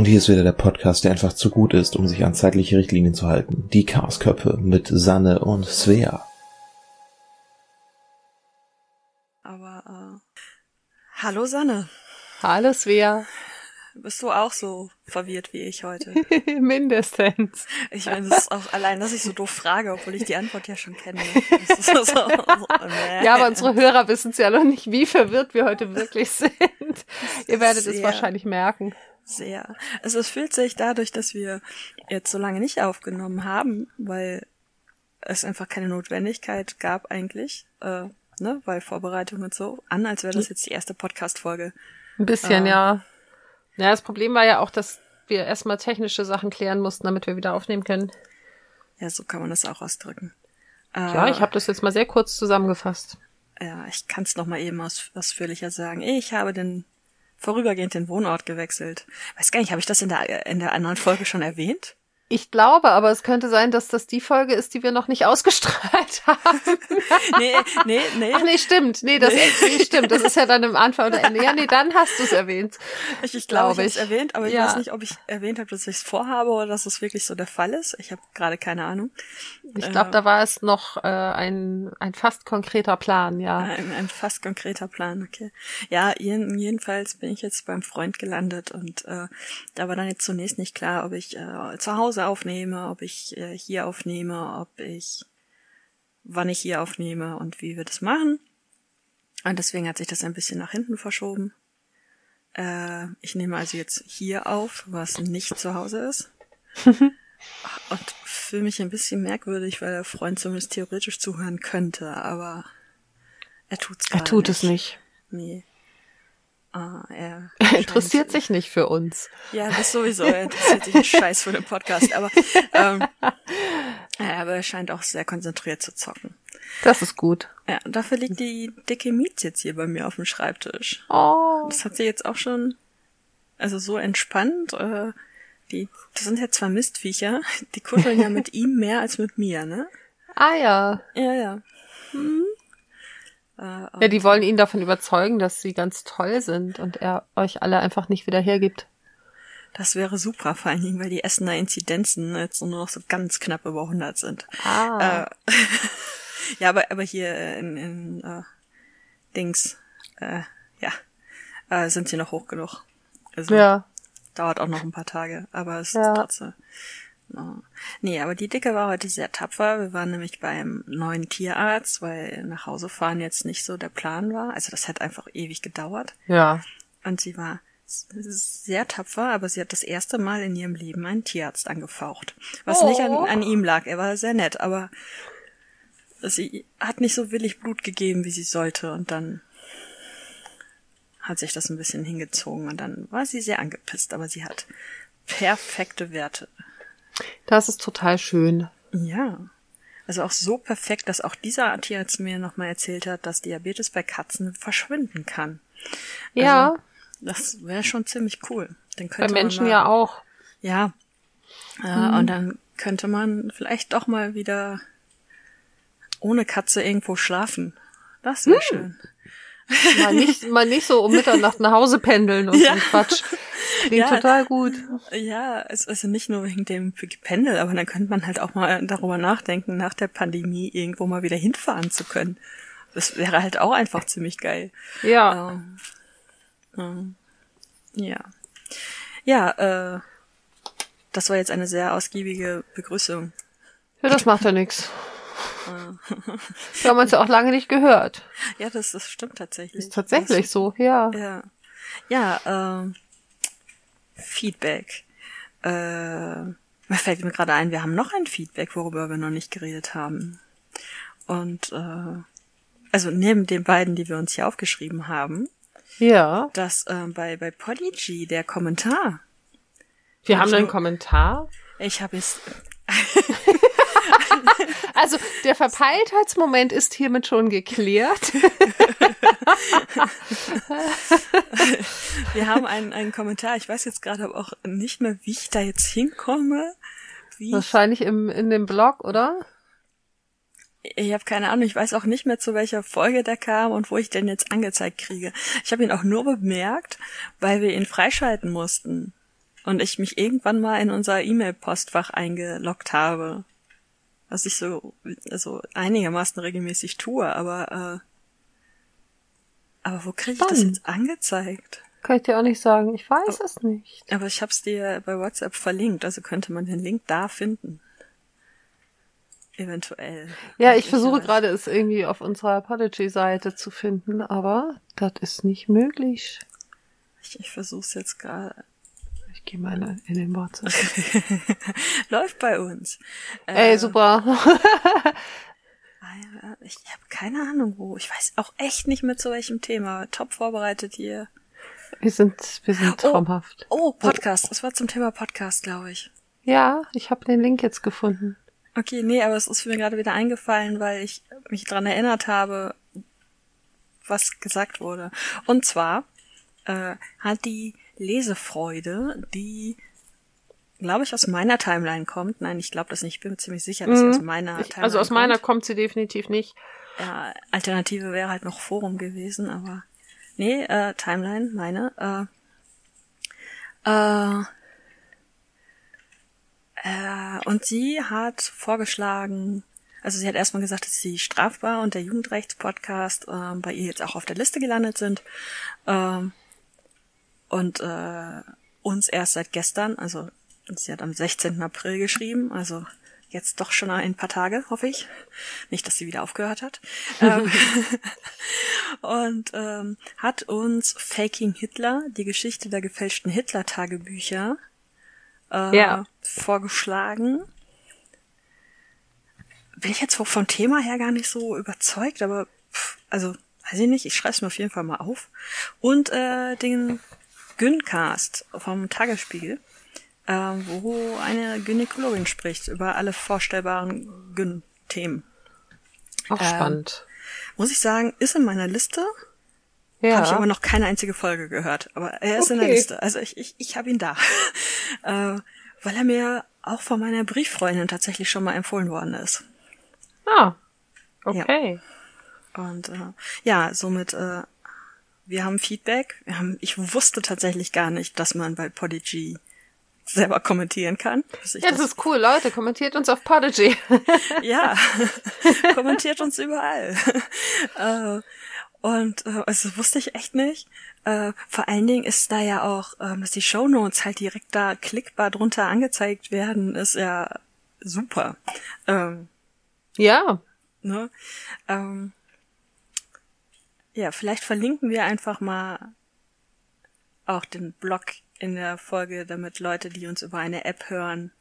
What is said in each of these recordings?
Und hier ist wieder der Podcast, der einfach zu gut ist, um sich an zeitliche Richtlinien zu halten. Die Chaosköpfe mit Sanne und Svea. Aber, äh, hallo Sanne. Hallo Svea. Bist du auch so verwirrt wie ich heute? Mindestens. Ich meine, das ist auch allein, dass ich so doof frage, obwohl ich die Antwort ja schon kenne. So, so, so, nee. Ja, aber unsere Hörer wissen es ja noch nicht, wie verwirrt wir heute wirklich sind. Ihr werdet sehr, es wahrscheinlich merken. Sehr. Also es fühlt sich dadurch, dass wir jetzt so lange nicht aufgenommen haben, weil es einfach keine Notwendigkeit gab eigentlich, äh, ne, weil Vorbereitung und so, an, als wäre das jetzt die erste Podcast-Folge. Ein bisschen, äh, ja. Ja, das Problem war ja auch, dass wir erstmal technische Sachen klären mussten, damit wir wieder aufnehmen können. Ja, so kann man das auch ausdrücken. Ja, äh, ich habe das jetzt mal sehr kurz zusammengefasst. Ja, ich kann es noch mal eben aus, ausführlicher sagen. Ich habe den vorübergehend den Wohnort gewechselt. Weiß gar nicht, habe ich das in der in der anderen Folge schon erwähnt? Ich glaube, aber es könnte sein, dass das die Folge ist, die wir noch nicht ausgestrahlt haben. nee, nee, nee. Ach nee, stimmt. Nee, das nee. stimmt. Das ist ja dann im Anfang oder Ende. Ja, nee, dann hast du es erwähnt. Ich, ich glaube, glaub ich, ich. erwähnt, aber ich ja. weiß nicht, ob ich erwähnt habe, dass ich es vorhabe oder dass es wirklich so der Fall ist. Ich habe gerade keine Ahnung. Ich glaube, äh, da war es noch äh, ein, ein fast konkreter Plan, ja. Ein, ein fast konkreter Plan, okay. Ja, jeden, jedenfalls bin ich jetzt beim Freund gelandet und äh, da war dann jetzt zunächst nicht klar, ob ich äh, zu Hause Hause aufnehme, ob ich äh, hier aufnehme, ob ich wann ich hier aufnehme und wie wir das machen. Und deswegen hat sich das ein bisschen nach hinten verschoben. Äh, ich nehme also jetzt hier auf, was nicht zu Hause ist. und fühle mich ein bisschen merkwürdig, weil der Freund zumindest theoretisch zuhören könnte, aber er tut's Er tut nicht. es nicht. Nee. Ah, er, er interessiert sich nicht für uns. Ja, das sowieso. Er interessiert sich einen Scheiß für den Podcast. Aber, ähm, aber er scheint auch sehr konzentriert zu zocken. Das ist gut. Ja, dafür liegt die dicke Mietz jetzt hier bei mir auf dem Schreibtisch. Oh. Das hat sie jetzt auch schon, also so entspannt. Äh, die, das sind ja zwei Mistviecher. Die kuscheln ja mit ihm mehr als mit mir, ne? Ah ja. Ja, ja. Hm. Ja, die wollen ihn davon überzeugen, dass sie ganz toll sind und er euch alle einfach nicht wieder hergibt. Das wäre super, vor allen Dingen, weil die Essener Inzidenzen jetzt nur noch so ganz knapp über 100 sind. Ah. Äh, ja, aber, aber hier in, in äh, Dings, äh, ja, äh, sind sie noch hoch genug. Also, ja. Dauert auch noch ein paar Tage, aber es ja. ist trotzdem. Nee, aber die Dicke war heute sehr tapfer. Wir waren nämlich beim neuen Tierarzt, weil nach Hause fahren jetzt nicht so der Plan war. Also das hat einfach ewig gedauert. Ja. Und sie war sehr tapfer, aber sie hat das erste Mal in ihrem Leben einen Tierarzt angefaucht. Was oh. nicht an, an ihm lag. Er war sehr nett, aber sie hat nicht so willig Blut gegeben, wie sie sollte. Und dann hat sich das ein bisschen hingezogen und dann war sie sehr angepisst, aber sie hat perfekte Werte. Das ist total schön. Ja. Also auch so perfekt, dass auch dieser Tierarzt mir nochmal erzählt hat, dass Diabetes bei Katzen verschwinden kann. Ja. Also, das wäre schon ziemlich cool. Dann könnte bei Menschen mal, ja auch. Ja. Äh, mhm. Und dann könnte man vielleicht doch mal wieder ohne Katze irgendwo schlafen. Das wäre mhm. schön. Mal nicht, mal nicht so um Mitternacht nach Hause pendeln und ja. so Quatsch. Klingt ja, total gut. Ja, es ist nicht nur wegen dem Pendel, aber dann könnte man halt auch mal darüber nachdenken, nach der Pandemie irgendwo mal wieder hinfahren zu können. Das wäre halt auch einfach ziemlich geil. Ja. Ähm, ähm, ja. Ja, äh, das war jetzt eine sehr ausgiebige Begrüßung. Ja, das macht ja nichts. Wir haben uns ja auch lange nicht gehört. Ja, das, das stimmt tatsächlich. Ist tatsächlich das, so, ja. Ja, ja ähm, Feedback. Äh, fällt mir gerade ein, wir haben noch ein Feedback, worüber wir noch nicht geredet haben. Und äh, also neben den beiden, die wir uns hier aufgeschrieben haben, ja, dass äh, bei bei Polyg der Kommentar. Wir haben einen Kommentar. Ich habe jetzt Also der Verpeiltheitsmoment ist hiermit schon geklärt. Wir haben einen, einen Kommentar. Ich weiß jetzt gerade auch nicht mehr, wie ich da jetzt hinkomme. Wie Wahrscheinlich im, in dem Blog, oder? Ich habe keine Ahnung, ich weiß auch nicht mehr, zu welcher Folge der kam und wo ich den jetzt angezeigt kriege. Ich habe ihn auch nur bemerkt, weil wir ihn freischalten mussten. und ich mich irgendwann mal in unser E-Mail-Postfach eingeloggt habe. Was ich so, also einigermaßen regelmäßig tue, aber, äh, aber wo kriege ich das jetzt angezeigt? Kann ich dir auch nicht sagen. Ich weiß aber, es nicht. Aber ich habe es dir bei WhatsApp verlinkt, also könnte man den Link da finden. Eventuell. Ja, ich versuche gerade es irgendwie auf unserer Podigy-Seite zu finden, aber das ist nicht möglich. Ich, ich versuche es jetzt gerade. Ich gehe mal in den WhatsApp. Läuft bei uns. Ey, äh, super. ich habe keine Ahnung wo. Ich weiß auch echt nicht mehr zu welchem Thema. Top vorbereitet hier. Wir sind, wir sind oh, traumhaft. Oh, oh Podcast. Das war zum Thema Podcast, glaube ich. Ja, ich habe den Link jetzt gefunden. Okay, nee, aber es ist mir gerade wieder eingefallen, weil ich mich dran erinnert habe, was gesagt wurde. Und zwar äh, hat die Lesefreude, die glaube ich aus meiner Timeline kommt. Nein, ich glaube das nicht. Ich bin mir ziemlich sicher, dass mhm. sie aus meiner ich, Timeline Also aus meiner kommt. kommt sie definitiv nicht. Ja, Alternative wäre halt noch Forum gewesen, aber nee, äh, Timeline, meine. Äh, äh, äh, und sie hat vorgeschlagen, also sie hat erstmal gesagt, dass sie strafbar und der Jugendrechtspodcast äh, bei ihr jetzt auch auf der Liste gelandet sind. Ähm, und äh, uns erst seit gestern, also sie hat am 16. April geschrieben, also jetzt doch schon ein paar Tage, hoffe ich. Nicht, dass sie wieder aufgehört hat. ähm, und ähm, hat uns Faking Hitler, die Geschichte der gefälschten Hitler-Tagebücher, äh, ja. vorgeschlagen. Bin ich jetzt vom Thema her gar nicht so überzeugt, aber pff, also weiß ich nicht, ich schreibe es mir auf jeden Fall mal auf. Und äh, den Gyncast vom Tagesspiegel, äh, wo eine Gynäkologin spricht über alle vorstellbaren Gyn-Themen. Auch ähm, spannend. Muss ich sagen, ist in meiner Liste. Ja. Habe ich aber noch keine einzige Folge gehört. Aber er ist okay. in der Liste. Also ich, ich, ich habe ihn da. äh, weil er mir auch von meiner Brieffreundin tatsächlich schon mal empfohlen worden ist. Ah. Okay. Ja. Und äh, ja, somit, äh, wir haben Feedback. Wir haben, ich wusste tatsächlich gar nicht, dass man bei Podigy selber kommentieren kann. Ja, das, das ist cool, Leute. Kommentiert uns auf Podigy. ja, kommentiert uns überall. äh, und äh, also wusste ich echt nicht. Äh, vor allen Dingen ist da ja auch, ähm, dass die Show Notes halt direkt da klickbar drunter angezeigt werden, ist ja super. Ähm, ja. Ne? Ähm, ja, vielleicht verlinken wir einfach mal auch den Blog in der Folge, damit Leute, die uns über eine App hören,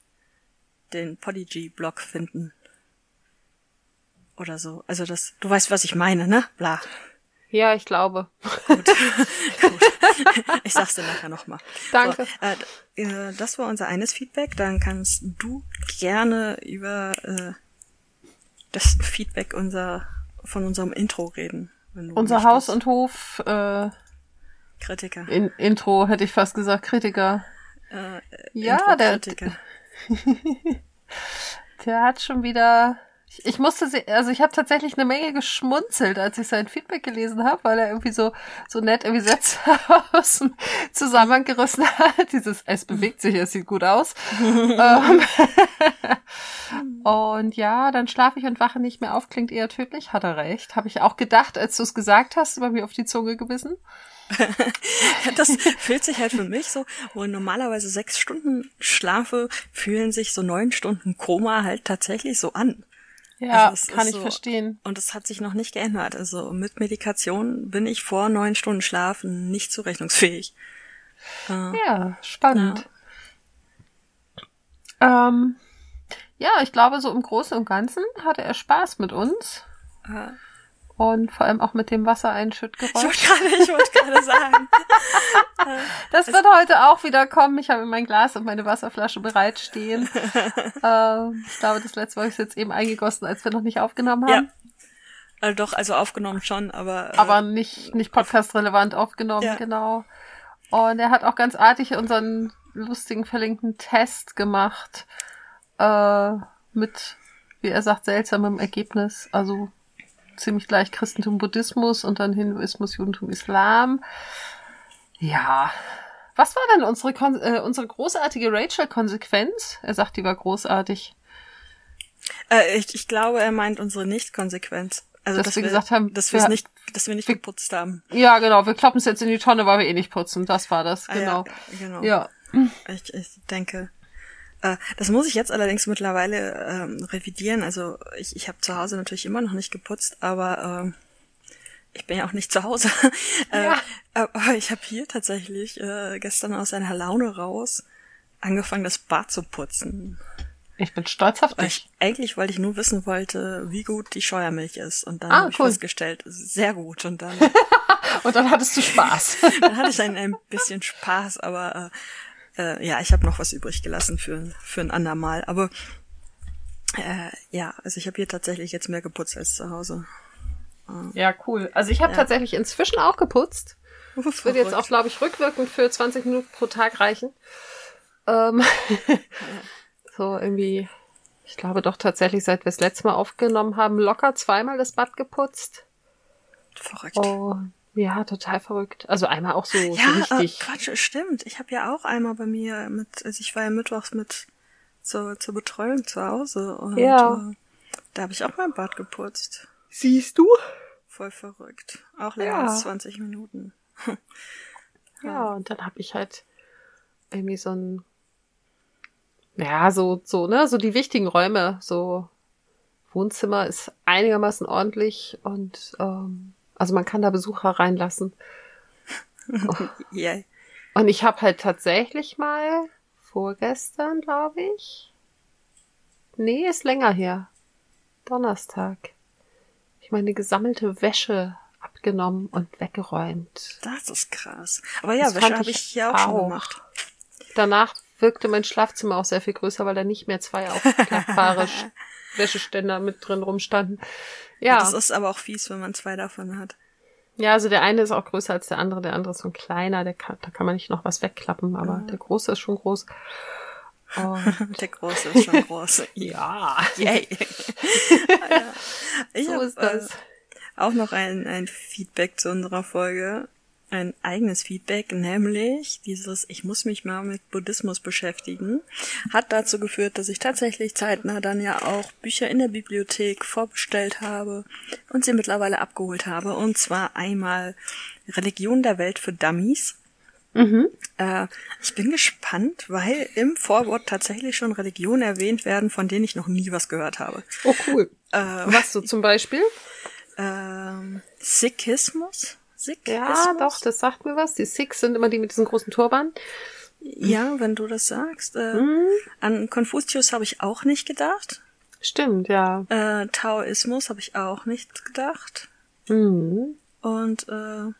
den Podigy-Blog finden. Oder so. Also das, du weißt, was ich meine, ne? Bla. Ja, ich glaube. Gut. Gut. Ich sag's dir nachher nochmal. Danke. So, äh, äh, das war unser eines Feedback. Dann kannst du gerne über äh, das Feedback unser, von unserem Intro reden. Unser Haus und Hof äh, Kritiker. In, Intro hätte ich fast gesagt, Kritiker. Äh, ja, der, der hat schon wieder ich musste, also ich habe tatsächlich eine Menge geschmunzelt, als ich sein Feedback gelesen habe, weil er irgendwie so so nett irgendwie Sätze aus dem Zusammenhang gerissen hat. Dieses es bewegt sich, es sieht gut aus. Ähm, und ja, dann schlafe ich und wache nicht mehr auf, klingt eher tödlich. Hat er recht. Habe ich auch gedacht, als du es gesagt hast, bei mir auf die Zunge gebissen. das fühlt sich halt für mich so, wo normalerweise sechs Stunden schlafe, fühlen sich so neun Stunden Koma halt tatsächlich so an. Ja, also kann ich so, verstehen. Und es hat sich noch nicht geändert. Also mit Medikation bin ich vor neun Stunden Schlaf nicht zurechnungsfähig. Äh, ja, spannend. Ja. Ähm, ja, ich glaube, so im Großen und Ganzen hatte er Spaß mit uns. Äh, und vor allem auch mit dem Wassereinschüttgeräusch. Ich wollte gerade, ich wollte gerade sagen. das wird heute auch wieder kommen. Ich habe mein Glas und meine Wasserflasche bereitstehen. ähm, ich glaube, das letzte Mal habe ich jetzt eben eingegossen, als wir noch nicht aufgenommen haben. Ja. Also doch, also aufgenommen schon, aber. Äh, aber nicht, nicht podcast-relevant aufgenommen, ja. genau. Und er hat auch ganz artig unseren lustigen verlinkten Test gemacht. Äh, mit, wie er sagt, seltsamem Ergebnis. Also ziemlich gleich Christentum, Buddhismus und dann Hinduismus, Judentum, Islam. Ja, Was war denn unsere, Kon äh, unsere großartige Rachel-Konsequenz? Er sagt, die war großartig. Äh, ich, ich glaube, er meint unsere Nicht-Konsequenz. Also, Dass dass, wir gesagt haben, dass wir wir- nicht, dass wir nicht wir- geputzt haben. Ja, genau. Wir kloppen es jetzt in die Tonne, weil wir eh nicht putzen. Das war das, Ah, genau. Ja, genau. Ja. Ich, ich denke. Äh, das muss ich jetzt allerdings mittlerweile ähm, revidieren. Also ich, ich habe zu Hause natürlich immer noch nicht geputzt, aber ähm, ich bin ja auch nicht zu Hause. äh, Ja. Aber ich habe hier tatsächlich äh, gestern aus einer Laune raus angefangen, das Bad zu putzen. Ich bin stolz auf dich. ich, eigentlich, weil ich nur wissen wollte, wie gut die Scheuermilch ist. Und dann Ah, habe ich cool. festgestellt, sehr gut. Und dann, Und dann hattest du Spaß. dann hatte ich ein, ein bisschen Spaß, aber äh, äh, ja, ich habe noch was übrig gelassen für, für ein andermal. Aber äh, ja, also ich habe hier tatsächlich jetzt mehr geputzt als zu Hause. ja, cool. Also ich habe Ja. tatsächlich inzwischen auch geputzt. Das würde jetzt auch, glaube ich, rückwirkend für 20 Minuten pro Tag reichen. Ähm, so irgendwie, ich glaube doch tatsächlich, seit wir das letzte Mal aufgenommen haben, locker zweimal das Bad geputzt. verrückt. Oh, ja, total verrückt. Also einmal auch so, ja, so äh, richtig. Quatsch, stimmt. Ich habe ja auch einmal bei mir mit, also ich war ja mittwochs mit zur, zur Betreuung zu Hause und Ja. äh, da habe ich auch mein Bad geputzt. Siehst du? Voll verrückt. Auch länger Ja. als 20 Minuten. Ja, und dann habe ich halt irgendwie so ein, ja, so, so, ne, so die wichtigen Räume, so Wohnzimmer ist einigermaßen ordentlich und ähm, also man kann da Besucher reinlassen. Yay. Und ich habe halt tatsächlich mal vorgestern, glaube ich. Nee, ist länger her. Donnerstag. Ich meine gesammelte Wäsche abgenommen und weggeräumt. Das ist krass. Aber ja, Das Wäsche habe ich ich hier auch, schon auch. gemacht. Danach wirkte mein Schlafzimmer auch sehr viel größer, weil da nicht mehr zwei aufklappbare Sch- Wäscheständer mit drin rumstanden. Ja, Das ist aber auch fies, wenn man zwei davon hat. ja, also der eine ist auch größer als der andere, der andere ist so ein kleiner, der kann, da kann man nicht noch was wegklappen, aber der große ist schon groß. Und Der Große ist schon groß. ja, Yay. Ich so hab, ist das. Äh, auch noch ein, ein Feedback zu unserer Folge. Ein eigenes Feedback, nämlich dieses, ich muss mich mal mit Buddhismus beschäftigen, hat dazu geführt, dass ich tatsächlich zeitnah dann ja auch Bücher in der Bibliothek vorbestellt habe und sie mittlerweile abgeholt habe. Und zwar einmal Religion der Welt für Dummies. Äh, ich bin gespannt, weil im Vorwort tatsächlich schon Religionen erwähnt werden, von denen ich noch nie was gehört habe. Oh, cool. Äh, Was so zum Beispiel? ähm, Sikhismus? Sikhismus? Ja, doch, das sagt mir was. Die Sikhs sind immer die mit diesen großen Turban. Ja, wenn du das sagst. Äh, Mhm. An Konfuzius habe ich auch nicht gedacht. Stimmt, ja. Äh, Taoismus habe ich auch nicht gedacht. Mhm. Und äh,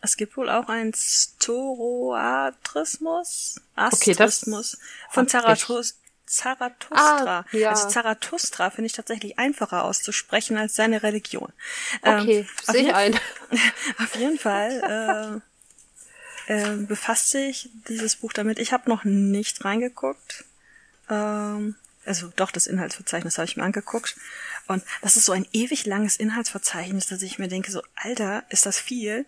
es gibt wohl auch einen Zoroastrismus. Okay, das Astrismus von hab ich. Zarathus Zarathustra. Ah, ja. Also Zarathustra finde ich tatsächlich einfacher auszusprechen als seine Religion. Ähm, Okay, auf sehe ich ein. Auf jeden Fall äh, äh, befasst sich dieses Buch damit. Ich habe noch nicht reingeguckt. Ähm, also doch, das Inhaltsverzeichnis habe ich mir angeguckt. Und das ist so ein ewig langes Inhaltsverzeichnis, dass ich mir denke, so, Alter, ist das viel?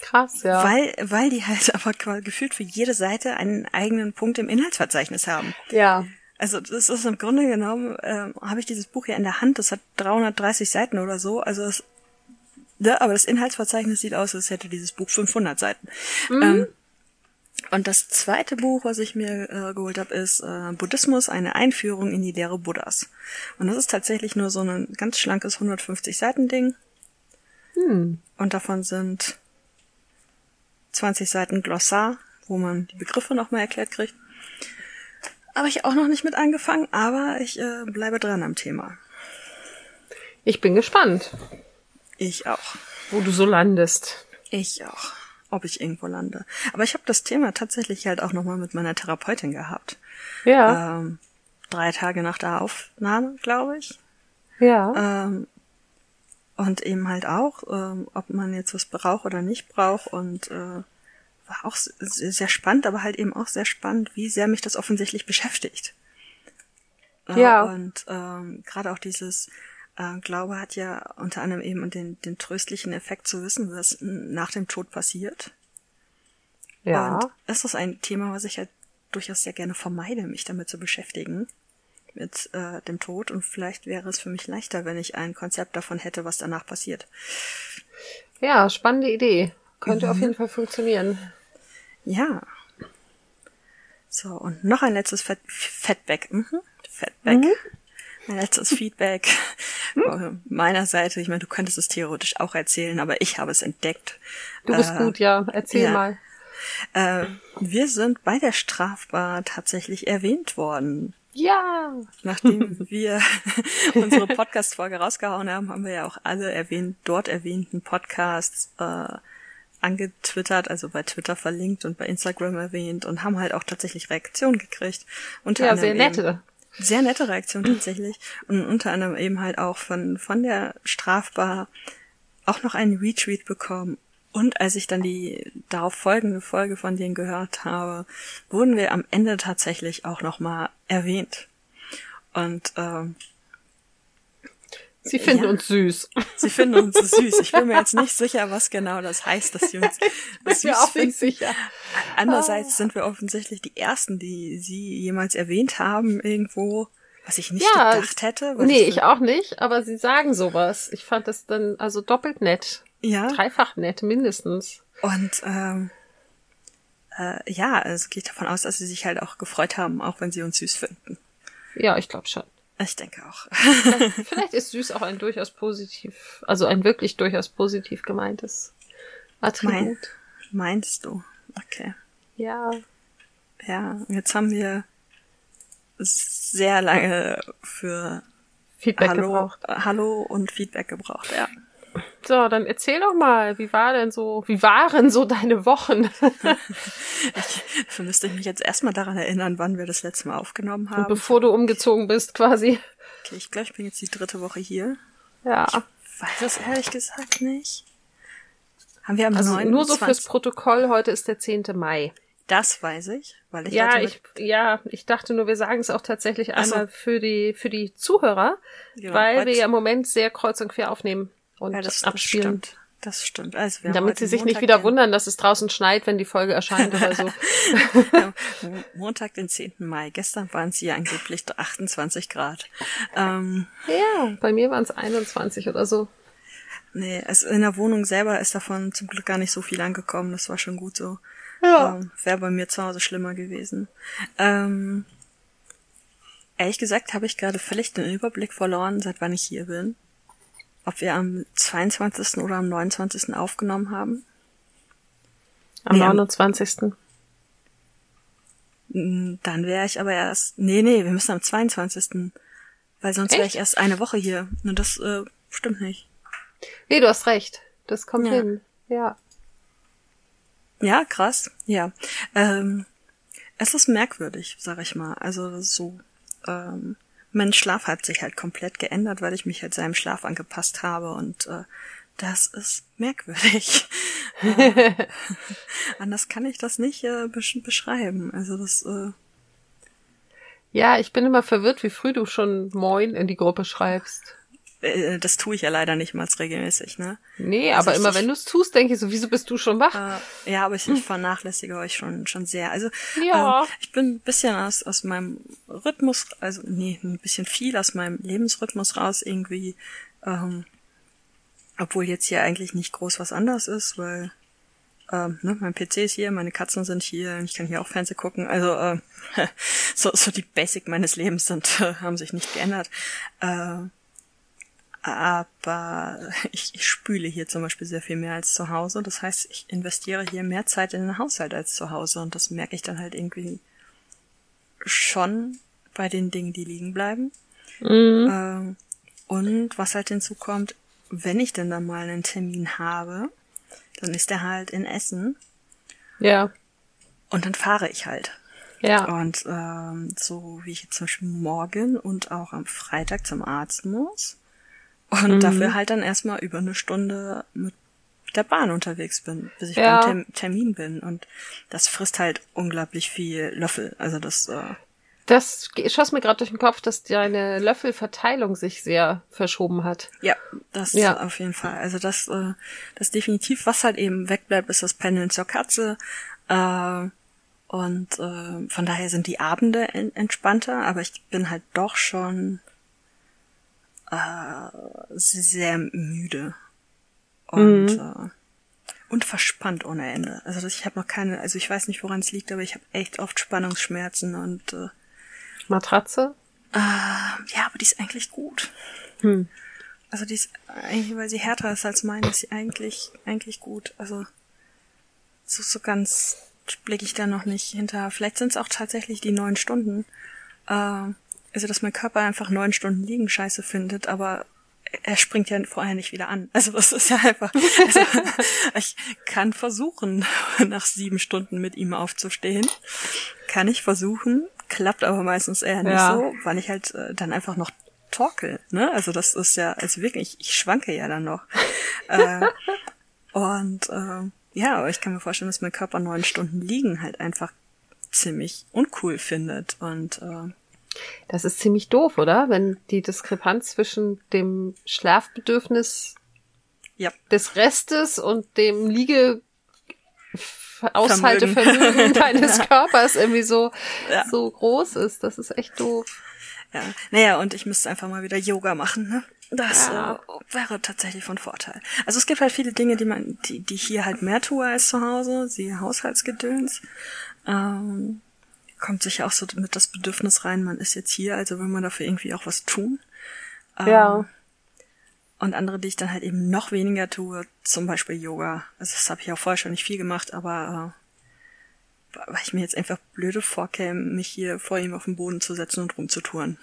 Krass, ja. Weil, weil die halt aber gefühlt für jede Seite einen eigenen Punkt im Inhaltsverzeichnis haben. ja. Also das ist im Grunde genommen, ähm, habe ich dieses Buch hier in der Hand, das hat 330 Seiten oder so, also es, ja, aber das Inhaltsverzeichnis sieht aus, als hätte dieses Buch 500 Seiten. Ähm, und das zweite Buch, was ich mir äh, geholt habe, ist äh, Buddhismus, eine Einführung in die Lehre Buddhas. Und das ist tatsächlich nur so ein ganz schlankes 150 Seiten Ding. Hm. Und davon sind 20 Seiten Glossar, wo man die Begriffe nochmal erklärt kriegt. Habe ich auch noch nicht mit angefangen, aber ich äh, bleibe dran am Thema. Ich bin gespannt, Ich auch. wo du so landest. Ich auch. Ob ich irgendwo lande. Aber ich habe das Thema tatsächlich halt auch nochmal mit meiner Therapeutin gehabt. Ja, Ähm, drei Tage nach der Aufnahme, glaube ich. ja. Ähm, und eben halt auch, ähm, ob man jetzt was braucht oder nicht braucht. Und äh, war auch sehr spannend, aber halt eben auch sehr spannend, wie sehr mich das offensichtlich beschäftigt. Äh, Ja. Und ähm, gerade auch dieses äh, Glaube hat ja unter anderem eben den, den tröstlichen Effekt zu wissen, was nach dem Tod passiert. Ja. Und es ist ein Thema, was ich halt durchaus sehr gerne vermeide, mich damit zu beschäftigen mit äh, dem Tod und vielleicht wäre es für mich leichter, wenn ich ein Konzept davon hätte, was danach passiert. Ja, spannende Idee. Könnte Mhm. auf jeden Fall funktionieren. Ja. So, und noch ein letztes Fett Feedback. Mhm. Feedback. Ein letztes Feedback von meiner Seite. Ich meine, du könntest es theoretisch auch erzählen, aber ich habe es entdeckt. Du bist Äh, gut, ja. Erzähl ja. mal. Äh, wir sind bei der Strafbar tatsächlich erwähnt worden. Ja. Nachdem wir unsere Podcast-Folge rausgehauen haben, haben wir ja auch alle erwähnt, dort erwähnten Podcasts äh, angetwittert, also bei Twitter verlinkt und bei Instagram erwähnt und haben halt auch tatsächlich Reaktionen gekriegt. Unter Ja, sehr eben- nette. sehr nette Reaktion tatsächlich. Und unter anderem eben halt auch von, von der Strafbar auch noch einen Retweet bekommen. Und als ich dann die darauf folgende Folge von denen gehört habe, wurden wir am Ende tatsächlich auch nochmal erwähnt. Und ähm, Sie finden Ja. uns süß. sie finden uns süß. Ich bin mir jetzt nicht sicher, was genau das heißt, dass sie uns Bin süß mir auch finden. nicht sicher. Andererseits sind wir offensichtlich die Ersten, die sie jemals erwähnt haben irgendwo, was ich nicht Ja, gedacht hätte. Nee, das- ich auch nicht, aber sie sagen sowas. Ich fand das dann also doppelt nett. Ja. Dreifach nett, mindestens. Und ähm, äh, ja, es geht davon aus, dass sie sich halt auch gefreut haben, auch wenn sie uns süß finden. Ja, ich glaube schon. Ich denke auch. Vielleicht ist süß auch ein durchaus positiv, also ein wirklich durchaus positiv gemeintes Attribut. Mein, meinst du? Okay. Ja. Ja, jetzt haben wir sehr lange für Feedback Hallo, gebraucht. Hallo und Feedback gebraucht, ja. So, dann erzähl doch mal, wie war denn so, wie waren so deine Wochen? Dafür müsste ich mich jetzt erstmal daran erinnern, wann wir das letzte Mal aufgenommen haben. Bevor du umgezogen bist, quasi. okay, ich glaube, ich bin jetzt die dritte Woche hier. Ja. Weiß es ehrlich gesagt nicht. Haben wir am Also 9. nur so fürs Protokoll, heute ist der 10. Mai. Das weiß ich, weil ich ja, ich, ja, ich dachte nur, wir sagen es auch tatsächlich Ach so. einmal für die, für die Zuhörer, Genau, weil wir ja im Moment sehr kreuz und quer aufnehmen und Ja, das, abspielen. stimmt. Das stimmt. Also wir Damit sie sich Montag nicht wieder wundern, dass es draußen schneit, wenn die Folge erscheint oder so. Montag, den 10. Mai. Gestern waren es hier angeblich 28 Grad. Ähm, ja, bei mir waren es 21 oder so. nee, also in der Wohnung selber ist davon zum Glück gar nicht so viel angekommen. Das war schon gut so. Ja. Ähm, Wäre bei mir zu Hause schlimmer gewesen. Ähm, ehrlich gesagt habe ich gerade völlig den Überblick verloren, seit wann ich hier bin. Ob wir am 22. oder am 29. aufgenommen haben. Am Nee, am- 29. Mm, Dann wäre ich aber erst. Nee, nee, wir müssen am 22. Weil sonst wäre ich erst eine Woche hier. Und das äh, stimmt nicht. Nee, du hast recht. Das kommt Ja. hin. Ja. Ja, krass. Ja. Ähm, es ist merkwürdig, sag ich mal. Also so. Ähm, mein Schlaf hat sich halt komplett geändert, weil ich mich halt seinem Schlaf angepasst habe und äh, das ist merkwürdig. äh, anders kann ich das nicht äh, besch beschreiben. Also das äh, Ja, ich bin immer verwirrt, wie früh du schon Moin in die Gruppe schreibst. Äh, das tue ich ja leider nicht mal regelmäßig, ne? Nee, Also aber immer wenn du es tust, denke ich so, wieso bist du schon wach? Äh, ja, aber ich, ich vernachlässige euch schon schon sehr. Also Ja. ähm, ich bin ein bisschen aus aus meinem Rhythmus, also nee, ein bisschen viel aus meinem Lebensrhythmus raus irgendwie. Ähm, obwohl jetzt hier eigentlich nicht groß was anders ist, weil ähm, ne, mein PC ist hier, meine Katzen sind hier, und ich kann hier auch Fernsehen gucken. Also äh, so, so die Basic meines Lebens sind äh, haben sich nicht geändert. Äh, aber ich, ich spüle hier zum Beispiel sehr viel mehr als zu Hause. Das heißt, ich investiere hier mehr Zeit in den Haushalt als zu Hause und das merke ich dann halt irgendwie schon bei den Dingen, die liegen bleiben. Mhm. Ähm, und was halt hinzukommt, wenn ich denn dann mal einen Termin habe, dann ist der halt in Essen Ja. und dann fahre ich halt. Ja. Und ähm, so wie ich jetzt zum Beispiel morgen und auch am Freitag zum Arzt muss und Mhm. dafür halt dann erstmal über eine Stunde mit der Bahn unterwegs bin, bis ich Ja. beim Term Termin bin. Und das frisst halt unglaublich viel Löffel. Also das, äh, Das schoss mir gerade durch den Kopf, dass deine Löffelverteilung sich sehr verschoben hat. ja, das Ja. auf jeden Fall. Also das, äh, das definitiv, was halt eben wegbleibt, ist das Pendeln zur Katze. Äh, und äh, von daher sind die Abende en entspannter, aber ich bin halt doch schon äh, sehr müde und mhm. äh, und verspannt ohne Ende. Also ich habe noch keine, also ich weiß nicht, woran es liegt, aber ich habe echt oft Spannungsschmerzen und äh, Matratze? Äh, ja, aber die ist eigentlich gut. Hm. Also die ist eigentlich, weil sie härter ist als meine, ist sie eigentlich eigentlich gut. Also so so ganz blicke ich da noch nicht hinter. Vielleicht sind es auch tatsächlich die neun Stunden. Äh, also dass mein Körper einfach neun Stunden liegen scheiße findet, aber er springt ja vorher nicht wieder an. Also das ist ja einfach. Also, ich kann versuchen, nach sieben Stunden mit ihm aufzustehen. Kann ich versuchen, klappt aber meistens eher nicht ja. so, weil ich halt äh, dann einfach noch torkel. Ne? Also das ist ja, also wirklich, ich schwanke ja dann noch. äh, und äh, ja, aber ich kann mir vorstellen, dass mein Körper neun Stunden liegen halt einfach ziemlich uncool findet und äh, das ist ziemlich doof, oder? Wenn die Diskrepanz zwischen dem Schlafbedürfnis ja. des Restes und dem Liege Aushaltevermögen deines Körpers irgendwie so, ja. so groß ist. Das ist echt doof. Ja, naja, und ich müsste einfach mal wieder Yoga machen, ne? Das ja. äh, wäre tatsächlich von Vorteil. Also es gibt halt viele Dinge, die man, die, die hier halt mehr tue als zu Hause, siehe Haushaltsgedöns. Ähm, kommt sich auch so mit das Bedürfnis rein, man ist jetzt hier, also will man dafür irgendwie auch was tun. Ja. Ähm, und andere, die ich dann halt eben noch weniger tue, zum Beispiel Yoga. Also das habe ich auch vorher schon nicht viel gemacht, aber äh, weil ich mir jetzt einfach blöde vorkäme, mich hier vor ihm auf den Boden zu setzen und rumzutouren.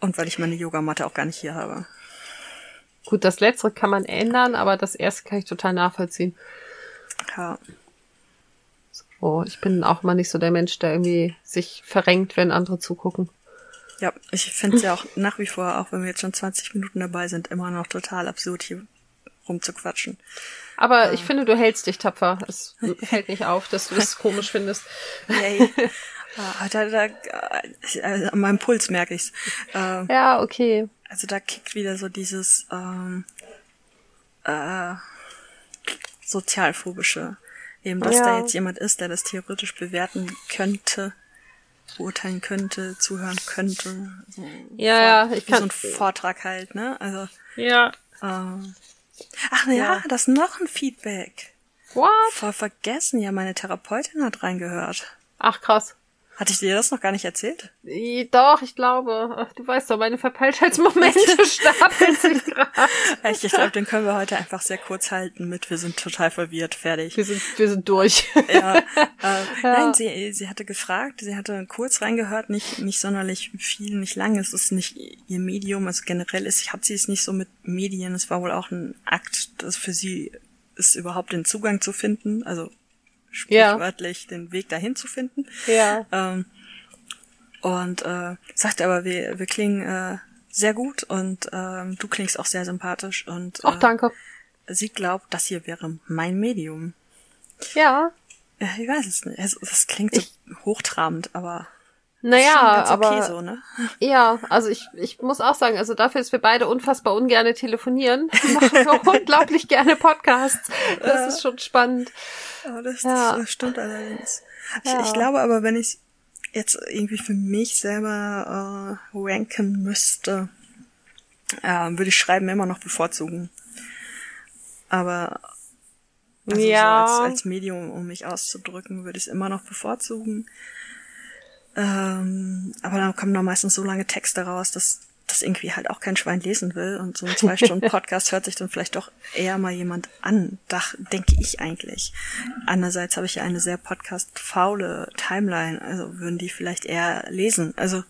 Und weil ich meine Yogamatte auch gar nicht hier habe. Gut, das letztere kann man ändern, aber das erste kann ich total nachvollziehen. Ja. Oh, ich bin auch mal nicht so der Mensch, der irgendwie sich verrenkt, wenn andere zugucken. Ja, ich finde es ja auch nach wie vor, auch wenn wir jetzt schon 20 Minuten dabei sind, immer noch total absurd hier rumzuquatschen. Aber äh. ich finde, du hältst dich tapfer. Es fällt nicht auf, dass du das komisch findest. Yay. ah, da, da, also an meinem Puls merke ich's. Äh, ja, okay. Also da kickt wieder so dieses ähm, äh, sozialphobische. Eben, dass ja. da jetzt jemand ist, der das theoretisch bewerten könnte, beurteilen könnte, zuhören könnte. So ja, ja, ich kann. So ein Vortrag halt, ne? Also. Ja. Ähm, ach, na ja, das ist noch ein Feedback. What? Voll vergessen, ja, meine Therapeutin hat reingehört. Ach, krass. Hatte ich dir das noch gar nicht erzählt? Doch, ich glaube. Ach, du weißt doch, meine Verpeiltheitsmomente stapeln sich gerade. Echt, ich glaube, den können wir heute einfach sehr kurz halten mit wir sind total verwirrt, fertig. Wir sind, wir sind durch. Ja, äh, ja. Nein, sie, sie hatte gefragt, sie hatte kurz reingehört, nicht, nicht sonderlich viel, nicht lang. Es ist nicht ihr Medium, also generell ist, hat sie es nicht so mit Medien. Es war wohl auch ein Akt, das für sie ist, überhaupt den Zugang zu finden. Also sprichwörtlich ja. den Weg dahin zu finden. Ja. Ähm, und äh, sagt aber, wir, wir klingen äh, sehr gut und ähm, du klingst auch sehr sympathisch und äh, Ach, danke. sie glaubt, das hier wäre mein Medium. Ja. ja ich weiß es nicht. Es, das klingt so ich, hochtrabend, aber naja, aber okay so, ne? ja, also ich, ich muss auch sagen, also dafür, dass wir beide unfassbar ungerne telefonieren, machen wir unglaublich gerne Podcasts. Das ja. ist schon spannend. Ja, das, ja. das stimmt allerdings. Ja. Ich, ich, glaube aber, wenn ich jetzt irgendwie für mich selber äh, ranken müsste, äh, würde ich Schreiben immer noch bevorzugen. Aber also ja. so als, als Medium, um mich auszudrücken, würde ich es immer noch bevorzugen. Ähm, aber dann kommen noch meistens so lange Texte raus, dass das irgendwie halt auch kein Schwein lesen will. Und so ein zwei Stunden Podcast hört sich dann vielleicht doch eher mal jemand an, dach, denke ich eigentlich. Andererseits habe ich ja eine sehr podcast-faule Timeline, also würden die vielleicht eher lesen. Also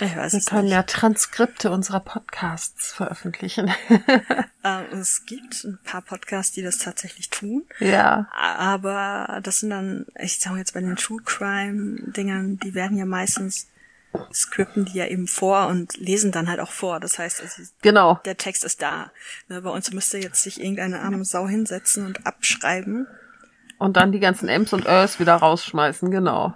ich weiß Wir können nicht. ja Transkripte unserer Podcasts veröffentlichen. ähm, es gibt ein paar Podcasts, die das tatsächlich tun. Ja. Aber das sind dann, ich sage jetzt bei den True Crime Dingern, die werden ja meistens skripten die ja eben vor und lesen dann halt auch vor. Das heißt, also genau. der Text ist da. Ne, bei uns müsste jetzt sich irgendeine arme Sau hinsetzen und abschreiben. Und dann die ganzen M's und Ös wieder rausschmeißen, genau.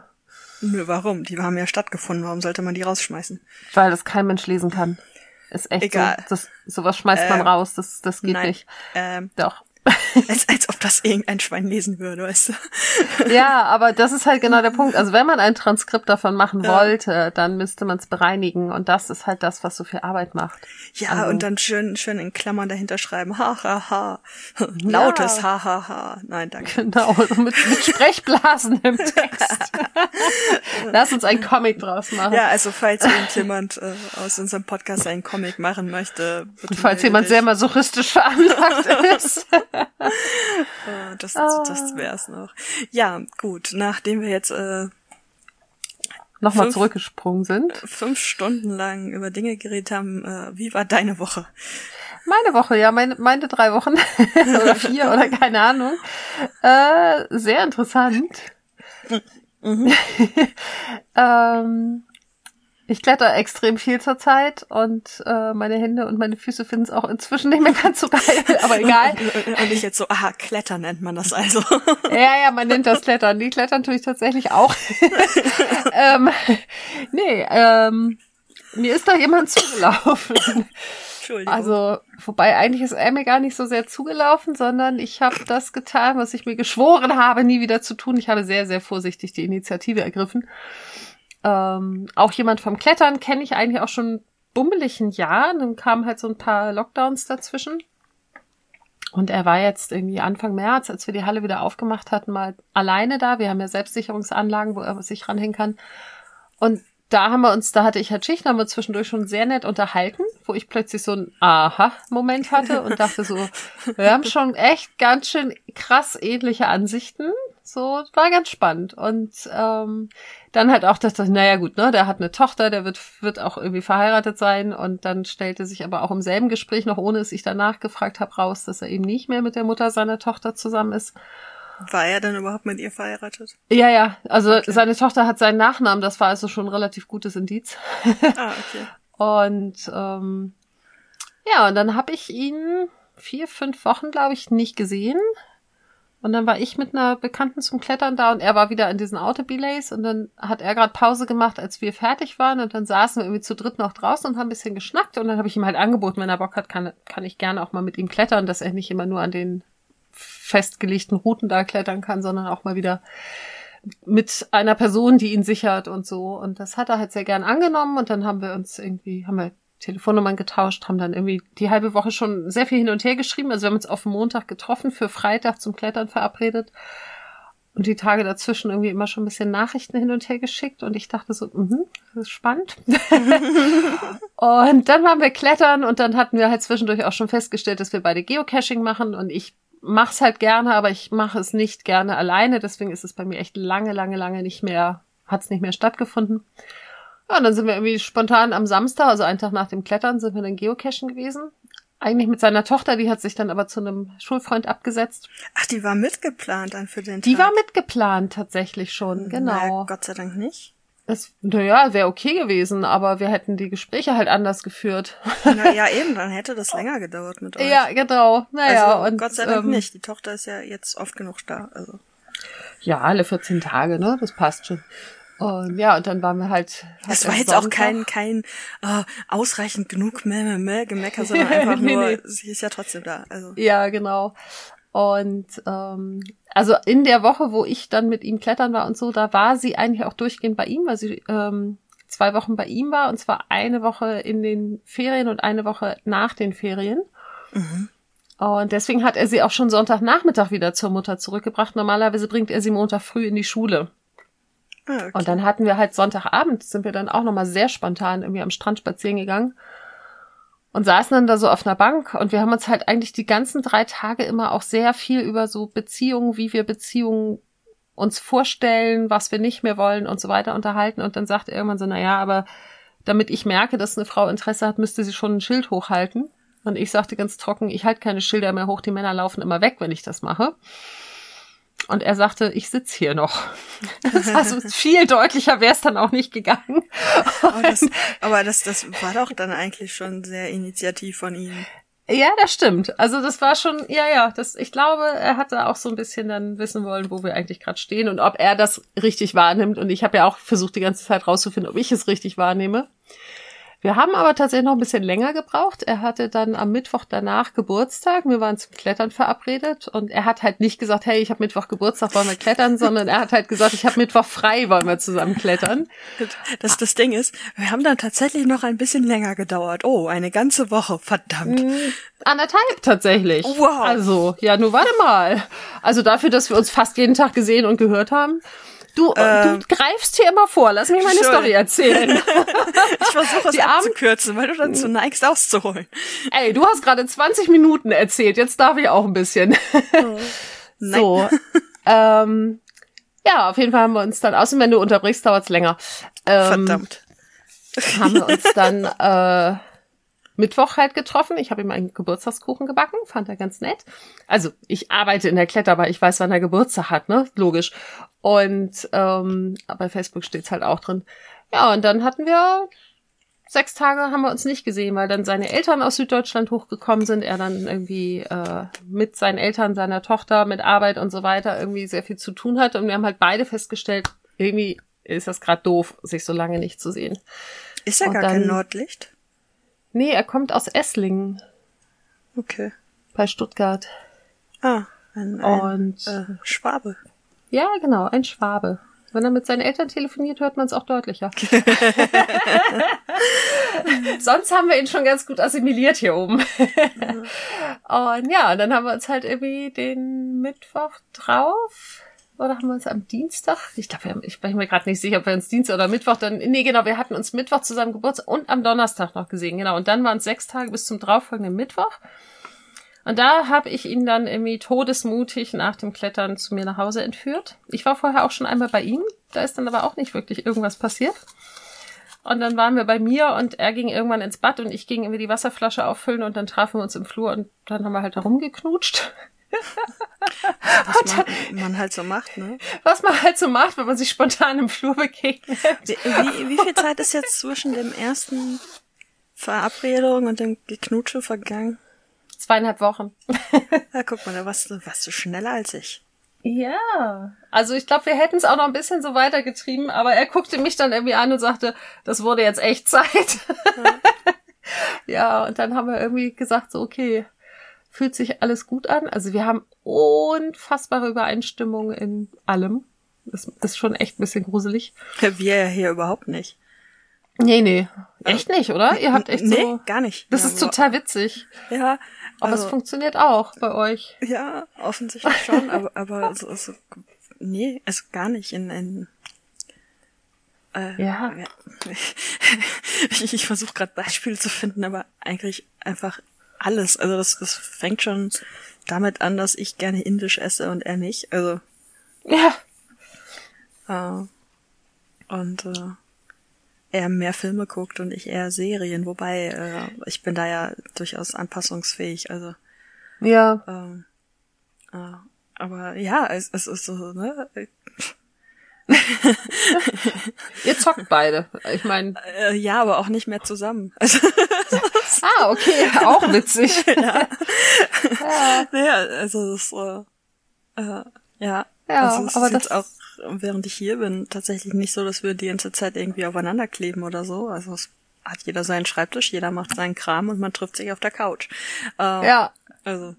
Nö, warum? Die haben ja stattgefunden. Warum sollte man die rausschmeißen? Weil das kein Mensch lesen kann. Ist echt Egal. so. Das, sowas schmeißt man ähm, raus. Das, das geht nein, nicht. Ähm, Doch. als, als ob das irgendein Schwein lesen würde, weißt du. Ja, aber das ist halt genau der Punkt. Also wenn man ein Transkript davon machen ja. wollte, dann müsste man es bereinigen und das ist halt das, was so viel Arbeit macht. Ja, also, und dann schön, schön in Klammern dahinter schreiben, ha, ha, ha. Lautes ja. ha, ha, ha. Nein, danke. Genau, mit, mit Sprechblasen im Text. Lass uns ein Comic draus machen. Ja, also falls irgendjemand äh, aus unserem Podcast einen Comic machen möchte. Bitte falls jemand dich. sehr masochistisch veranlagt ist. oh, das, ah. das wär's noch. Ja, gut, nachdem wir jetzt äh, nochmal zurückgesprungen sind. Fünf Stunden lang über Dinge geredet haben. Äh, wie war deine Woche? Meine Woche, ja, meine, meine drei Wochen oder vier oder keine Ahnung. Äh, sehr interessant. Mhm. ähm, ich kletter extrem viel zurzeit und äh, meine Hände und meine Füße finden es auch inzwischen nicht mehr ganz so geil, aber egal. Und ich jetzt so, aha, Klettern nennt man das also. ja, ja, man nennt das Klettern. Die Klettern tue ich tatsächlich auch. ähm, nee, ähm, mir ist da jemand zugelaufen. Entschuldigung. Also, wobei eigentlich ist er mir gar nicht so sehr zugelaufen, sondern ich habe das getan, was ich mir geschworen habe, nie wieder zu tun. Ich habe sehr, sehr vorsichtig die Initiative ergriffen. Ähm, auch jemand vom Klettern kenne ich eigentlich auch schon bummeligen Jahr. Dann kamen halt so ein paar Lockdowns dazwischen. Und er war jetzt irgendwie Anfang März, als wir die Halle wieder aufgemacht hatten, mal alleine da. Wir haben ja Selbstsicherungsanlagen, wo er sich ranhängen kann. Und da haben wir uns, da hatte ich halt Schicht, haben wir zwischendurch schon sehr nett unterhalten, wo ich plötzlich so ein Aha-Moment hatte und dachte so, wir haben schon echt ganz schön krass ähnliche Ansichten. So, war ganz spannend. Und ähm, dann halt auch das, naja gut, ne, der hat eine Tochter, der wird, wird auch irgendwie verheiratet sein und dann stellte sich aber auch im selben Gespräch, noch ohne es ich danach gefragt habe, raus, dass er eben nicht mehr mit der Mutter seiner Tochter zusammen ist. War er denn überhaupt mit ihr verheiratet? Ja, ja. Also okay. seine Tochter hat seinen Nachnamen, das war also schon ein relativ gutes Indiz. Ah, okay. und ähm, ja, und dann habe ich ihn vier, fünf Wochen, glaube ich, nicht gesehen. Und dann war ich mit einer Bekannten zum Klettern da und er war wieder in diesen Autobelays und dann hat er gerade Pause gemacht, als wir fertig waren und dann saßen wir irgendwie zu dritt noch draußen und haben ein bisschen geschnackt und dann habe ich ihm halt angeboten, wenn er Bock hat, kann, kann ich gerne auch mal mit ihm klettern, dass er nicht immer nur an den festgelegten Routen da klettern kann, sondern auch mal wieder mit einer Person, die ihn sichert und so. Und das hat er halt sehr gern angenommen und dann haben wir uns irgendwie, haben wir Telefonnummern getauscht, haben dann irgendwie die halbe Woche schon sehr viel hin und her geschrieben. Also wir haben uns auf Montag getroffen, für Freitag zum Klettern verabredet und die Tage dazwischen irgendwie immer schon ein bisschen Nachrichten hin und her geschickt und ich dachte so, mh, das ist spannend. und dann waren wir klettern und dann hatten wir halt zwischendurch auch schon festgestellt, dass wir beide Geocaching machen und ich mach's halt gerne, aber ich mache es nicht gerne alleine, deswegen ist es bei mir echt lange, lange, lange nicht mehr, hat's nicht mehr stattgefunden. Ja, und dann sind wir irgendwie spontan am Samstag, also einen Tag nach dem Klettern, sind wir dann geocachen gewesen. Eigentlich mit seiner Tochter, die hat sich dann aber zu einem Schulfreund abgesetzt. Ach, die war mitgeplant dann für den Tag. Die war mitgeplant tatsächlich schon, genau. Na, Gott sei Dank nicht. Es, naja, wäre okay gewesen, aber wir hätten die Gespräche halt anders geführt. Naja, eben, dann hätte das länger gedauert mit euch. Ja, genau. Naja, also, und Gott sei Dank ähm, nicht. Die Tochter ist ja jetzt oft genug da. Also. Ja, alle 14 Tage, ne? Das passt schon. Und ja, und dann waren wir halt. Es war jetzt Sonntag. auch kein, kein uh, ausreichend genug Mäh, Mäh, Gemecker, sondern einfach nee, nur, nee. sie ist ja trotzdem da. Also. Ja, genau. Und ähm, also in der Woche, wo ich dann mit ihm klettern war und so, da war sie eigentlich auch durchgehend bei ihm, weil sie ähm, zwei Wochen bei ihm war und zwar eine Woche in den Ferien und eine Woche nach den Ferien. Mhm. Und deswegen hat er sie auch schon Sonntagnachmittag wieder zur Mutter zurückgebracht. Normalerweise bringt er sie Montag früh in die Schule. Ah, okay. Und dann hatten wir halt Sonntagabend, sind wir dann auch nochmal sehr spontan irgendwie am Strand spazieren gegangen und saßen dann da so auf einer Bank und wir haben uns halt eigentlich die ganzen drei Tage immer auch sehr viel über so Beziehungen, wie wir Beziehungen uns vorstellen, was wir nicht mehr wollen und so weiter unterhalten und dann sagt er irgendwann so, na ja, aber damit ich merke, dass eine Frau Interesse hat, müsste sie schon ein Schild hochhalten. Und ich sagte ganz trocken, ich halte keine Schilder mehr hoch, die Männer laufen immer weg, wenn ich das mache. Und er sagte, ich sitz hier noch. Also viel deutlicher wäre es dann auch nicht gegangen. Aber, das, aber das, das war doch dann eigentlich schon sehr initiativ von ihm. Ja, das stimmt. Also das war schon, ja, ja, das, ich glaube, er hatte auch so ein bisschen dann wissen wollen, wo wir eigentlich gerade stehen und ob er das richtig wahrnimmt. Und ich habe ja auch versucht, die ganze Zeit rauszufinden, ob ich es richtig wahrnehme. Wir haben aber tatsächlich noch ein bisschen länger gebraucht. Er hatte dann am Mittwoch danach Geburtstag. Wir waren zum Klettern verabredet und er hat halt nicht gesagt, hey, ich habe Mittwoch Geburtstag, wollen wir klettern, sondern er hat halt gesagt, ich habe Mittwoch frei, wollen wir zusammen klettern. Das, das Ding ist, wir haben dann tatsächlich noch ein bisschen länger gedauert. Oh, eine ganze Woche, verdammt. Mm, anderthalb tatsächlich. Wow. Also, ja, nur warte mal. Also dafür, dass wir uns fast jeden Tag gesehen und gehört haben. Du, äh, du greifst hier immer vor. Lass mich meine Schön. Story erzählen. ich versuche es abzukürzen, weil du dann zu neigst auszuholen. Ey, du hast gerade 20 Minuten erzählt. Jetzt darf ich auch ein bisschen. Oh. so. ähm, ja, auf jeden Fall haben wir uns dann, außerdem wenn du unterbrichst, dauert's länger. Ähm, Verdammt. Haben wir uns dann äh, Mittwoch halt getroffen. Ich habe ihm einen Geburtstagskuchen gebacken, fand er ganz nett. Also ich arbeite in der Kletter, aber ich weiß, wann er Geburtstag hat, ne? Logisch. Und ähm, bei Facebook steht's halt auch drin. Ja, und dann hatten wir sechs Tage haben wir uns nicht gesehen, weil dann seine Eltern aus Süddeutschland hochgekommen sind, er dann irgendwie äh, mit seinen Eltern, seiner Tochter, mit Arbeit und so weiter irgendwie sehr viel zu tun hat. Und wir haben halt beide festgestellt, irgendwie ist das gerade doof, sich so lange nicht zu sehen. Ist er gar dann, kein Nordlicht? Nee, er kommt aus Esslingen. Okay. Bei Stuttgart. Ah, ein, ein Und, äh, Schwabe. Ja, genau, ein Schwabe. Wenn er mit seinen Eltern telefoniert, hört man es auch deutlicher. Sonst haben wir ihn schon ganz gut assimiliert hier oben. und ja, dann haben wir uns halt irgendwie den Mittwoch drauf oder haben wir uns am Dienstag? Ich glaube, ich bin mir gerade nicht sicher, ob wir uns Dienstag oder Mittwoch dann. Nee, genau, wir hatten uns Mittwoch zusammen Geburtstag und am Donnerstag noch gesehen, genau. Und dann waren es sechs Tage bis zum darauffolgenden Mittwoch. Und da habe ich ihn dann irgendwie todesmutig nach dem Klettern zu mir nach Hause entführt. Ich war vorher auch schon einmal bei ihm, da ist dann aber auch nicht wirklich irgendwas passiert. Und dann waren wir bei mir und er ging irgendwann ins Bad und ich ging irgendwie die Wasserflasche auffüllen und dann trafen wir uns im Flur und dann haben wir halt da rumgeknutscht. Was man, man, halt so macht, ne? Was man halt so macht, wenn man sich spontan im Flur begegnet. Wie, wie, wie viel Zeit ist jetzt zwischen dem ersten Verabredung und dem Geknutsche vergangen? Zweieinhalb Wochen. Ja, guck mal, da warst du, warst du schneller als ich. Ja, also ich glaube, wir hätten es auch noch ein bisschen so weitergetrieben, aber er guckte mich dann irgendwie an und sagte, das wurde jetzt echt Zeit. Ja, ja und dann haben wir irgendwie gesagt, so, okay, fühlt sich alles gut an. Also wir haben unfassbare Übereinstimmung in allem. Das ist schon echt ein bisschen gruselig. Wir ja hier überhaupt nicht. Nee, nee. Echt nicht, oder? Ihr habt echt nee, so. gar nicht. Das ja, ist total witzig. Ja. Aber also, es funktioniert auch bei euch. Ja, offensichtlich schon, aber, aber so, so, nee, also gar nicht in, in äh, ja. ich, ich versuche gerade Beispiele zu finden, aber eigentlich einfach alles. Also das, das fängt schon damit an, dass ich gerne indisch esse und er nicht. Also. Ja. Äh, und äh, er mehr Filme guckt und ich eher Serien, wobei äh, ich bin da ja durchaus anpassungsfähig. Also. Ja. Ähm, äh, aber ja, es, es ist so, ne? Ihr zockt beide. Ich meine. Äh, ja, aber auch nicht mehr zusammen. Also, ah, okay, auch witzig. ja. ja. Naja, also das, äh, äh, ja. Ja, also aber das auch, während ich hier bin, tatsächlich nicht so, dass wir die ganze Zeit irgendwie aufeinander kleben oder so. Also es hat jeder seinen Schreibtisch, jeder macht seinen Kram und man trifft sich auf der Couch. Äh, ja. Also.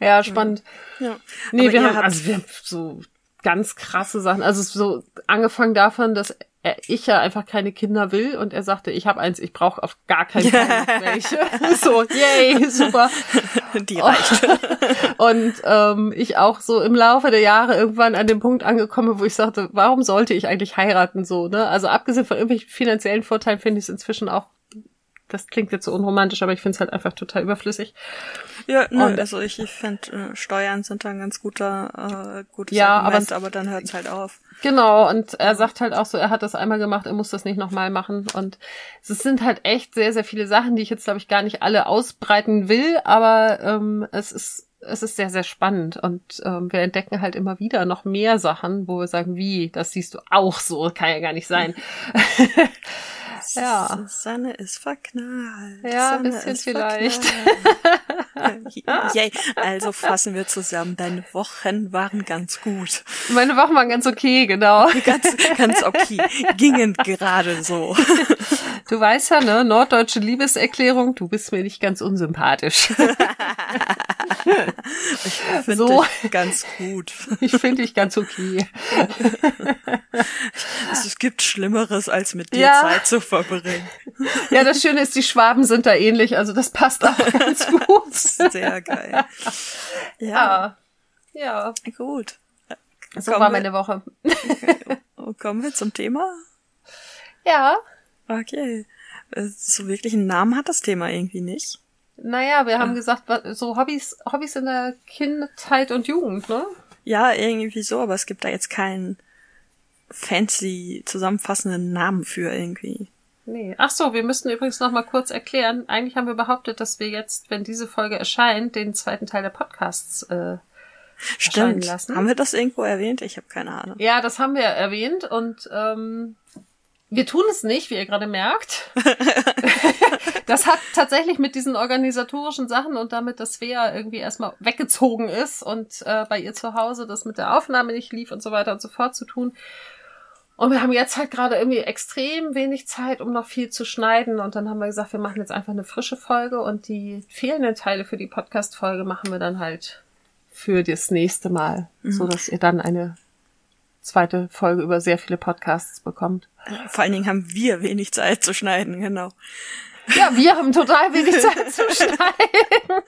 Ja, spannend. Ja. Nee, aber wir haben, also wir haben so ganz krasse Sachen. Also so angefangen davon, dass er, ich ja einfach keine Kinder will und er sagte, ich habe eins, ich brauche auf gar keinen Fall welche. so, yay, super. Die reicht. und ähm, ich auch so im Laufe der Jahre irgendwann an dem Punkt angekommen, wo ich sagte, warum sollte ich eigentlich heiraten so, ne? Also abgesehen von irgendwelchen finanziellen Vorteilen finde ich es inzwischen auch das klingt jetzt so unromantisch, aber ich finde es halt einfach total überflüssig. Ja, nö, also ich, ich finde, äh, Steuern sind da ein ganz guter, äh, gutes ja, Argument, aber, aber dann hört es halt auf. Genau, und er sagt halt auch so, er hat das einmal gemacht, er muss das nicht nochmal machen. Und es sind halt echt sehr, sehr viele Sachen, die ich jetzt, glaube ich, gar nicht alle ausbreiten will, aber ähm, es ist es ist sehr, sehr spannend und ähm, wir entdecken halt immer wieder noch mehr Sachen, wo wir sagen, wie, das siehst du auch so, kann ja gar nicht sein. Ja. Sanne ist verknallt. Ja, ein bisschen vielleicht. Yay. Also fassen wir zusammen. Deine Wochen waren ganz gut. Meine Wochen waren ganz okay, genau. Ganz, ganz okay. Gingen gerade so. Du weißt ja, ne, norddeutsche Liebeserklärung, du bist mir nicht ganz unsympathisch. ich finde so, dich ganz gut. Ich finde dich ganz okay. es gibt Schlimmeres, als mit dir ja. Zeit zu verbringen. Ja, das Schöne ist, die Schwaben sind da ähnlich, also das passt auch ganz gut. Sehr geil. Ja. Ja. ja. Gut. So kommen war meine Woche. Okay. Kommen wir zum Thema? Ja. Okay. Äh, so wirklich einen Namen hat das Thema irgendwie nicht. Naja, wir haben ah. gesagt, so Hobbys, Hobbys in der Kindheit und Jugend, ne? Ja, irgendwie so, aber es gibt da jetzt keinen fancy zusammenfassenden Namen für irgendwie. Nee. Ach so, wir müssten übrigens noch mal kurz erklären. Eigentlich haben wir behauptet, dass wir jetzt, wenn diese Folge erscheint, den zweiten Teil der Podcasts äh, Stimmt. lassen. Haben wir das irgendwo erwähnt? Ich habe keine Ahnung. Ja, das haben wir erwähnt und ähm, wir tun es nicht, wie ihr gerade merkt. das hat tatsächlich mit diesen organisatorischen Sachen und damit, dass Svea irgendwie erstmal weggezogen ist und äh, bei ihr zu Hause das mit der Aufnahme nicht lief und so weiter und so fort zu tun. Und wir haben jetzt halt gerade irgendwie extrem wenig Zeit, um noch viel zu schneiden. Und dann haben wir gesagt, wir machen jetzt einfach eine frische Folge und die fehlenden Teile für die Podcast-Folge machen wir dann halt für das nächste Mal, mhm. so dass ihr dann eine zweite Folge über sehr viele Podcasts bekommt. Vor allen Dingen haben wir wenig Zeit zu schneiden, genau. Ja, wir haben total wenig Zeit zu schneiden.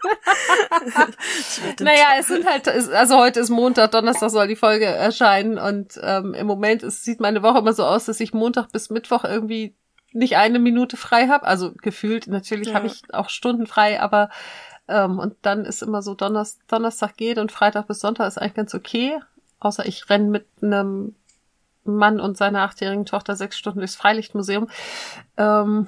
naja, es sind halt, also heute ist Montag, Donnerstag soll die Folge erscheinen und ähm, im Moment ist, sieht meine Woche immer so aus, dass ich Montag bis Mittwoch irgendwie nicht eine Minute frei habe. Also gefühlt, natürlich ja. habe ich auch Stunden frei, aber ähm, und dann ist immer so Donnerstag, Donnerstag geht und Freitag bis Sonntag ist eigentlich ganz okay. Außer ich renn mit einem Mann und seiner achtjährigen Tochter sechs Stunden durchs Freilichtmuseum. Ähm,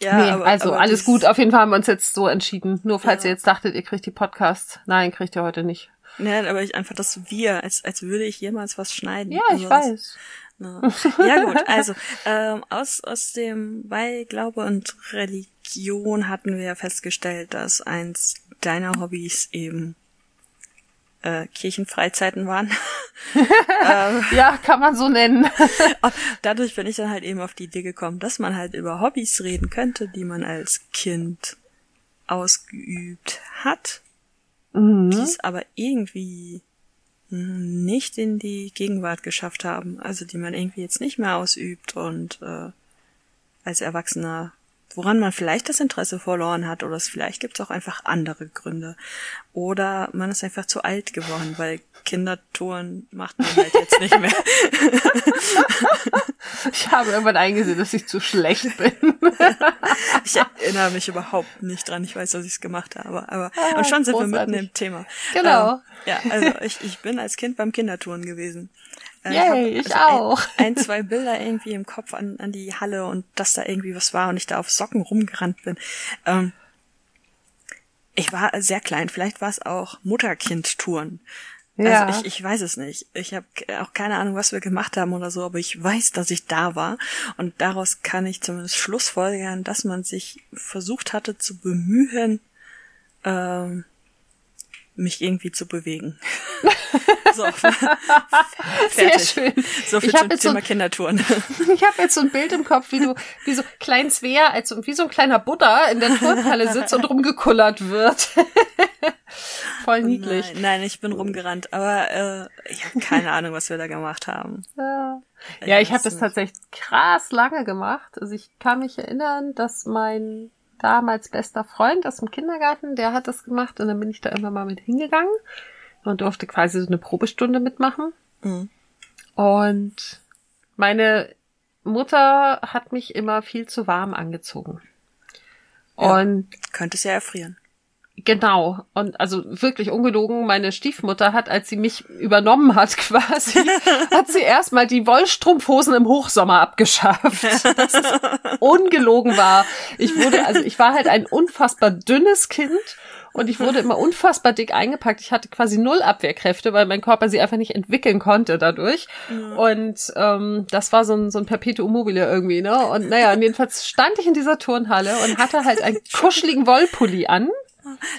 ja, nee, aber, also aber alles gut. Auf jeden Fall haben wir uns jetzt so entschieden. Nur falls ja. ihr jetzt dachtet, ihr kriegt die Podcasts. Nein, kriegt ihr heute nicht. Nein, aber ich einfach das wir, als, als würde ich jemals was schneiden. Ja, ich also weiß. Ne? Ja gut, also ähm, aus, aus dem bei Glaube und Religion hatten wir festgestellt, dass eins deiner Hobbys eben äh, Kirchenfreizeiten waren. ähm, ja, kann man so nennen. dadurch bin ich dann halt eben auf die Idee gekommen, dass man halt über Hobbys reden könnte, die man als Kind ausgeübt hat, mhm. die es aber irgendwie nicht in die Gegenwart geschafft haben, also die man irgendwie jetzt nicht mehr ausübt und äh, als Erwachsener woran man vielleicht das Interesse verloren hat oder es vielleicht gibt es auch einfach andere Gründe. Oder man ist einfach zu alt geworden, weil Kindertouren macht man halt jetzt nicht mehr. ich habe irgendwann eingesehen, dass ich zu schlecht bin. ich erinnere mich überhaupt nicht dran. Ich weiß, dass ich es gemacht habe. Aber ah, und schon sind großartig. wir mitten im Thema. Genau. Ähm, ja, also ich, ich bin als Kind beim Kindertouren gewesen. Äh, Yay, ich, ich also auch. Ein, ein, zwei Bilder irgendwie im Kopf an, an die Halle und dass da irgendwie was war und ich da auf Socken rumgerannt bin. Ähm, ich war sehr klein, vielleicht war es auch Mutterkind-Touren. Ja. Also ich, ich weiß es nicht. Ich habe auch keine Ahnung, was wir gemacht haben oder so, aber ich weiß, dass ich da war. Und daraus kann ich zumindest schlussfolgern, dass man sich versucht hatte zu bemühen, ähm, mich irgendwie zu bewegen. so, Sehr schön. So viel ich zum Thema so, Kindertouren. ich habe jetzt so ein Bild im Kopf, wie du, wie so klein Svea, als wie so ein kleiner Buddha in der Turnhalle sitzt und rumgekullert wird. Voll niedlich. Nein, nein, ich bin rumgerannt, aber äh, ich habe keine Ahnung, was wir da gemacht haben. Ja, ja ich habe das tatsächlich krass lange gemacht. Also ich kann mich erinnern, dass mein damals bester Freund aus dem Kindergarten, der hat das gemacht und dann bin ich da immer mal mit hingegangen und durfte quasi so eine Probestunde mitmachen. Mhm. Und meine Mutter hat mich immer viel zu warm angezogen. Ja, und könnte es ja erfrieren. Genau. Und also wirklich ungelogen, meine Stiefmutter hat, als sie mich übernommen hat, quasi, hat sie erstmal die Wollstrumpfhosen im Hochsommer abgeschafft. Das ist ungelogen war. Ich wurde, also ich war halt ein unfassbar dünnes Kind und ich wurde immer unfassbar dick eingepackt. Ich hatte quasi null Abwehrkräfte, weil mein Körper sie einfach nicht entwickeln konnte dadurch. Ja. Und ähm, das war so ein, so ein Perpetuum mobile irgendwie, ne? Und naja, und jedenfalls stand ich in dieser Turnhalle und hatte halt einen kuscheligen Wollpulli an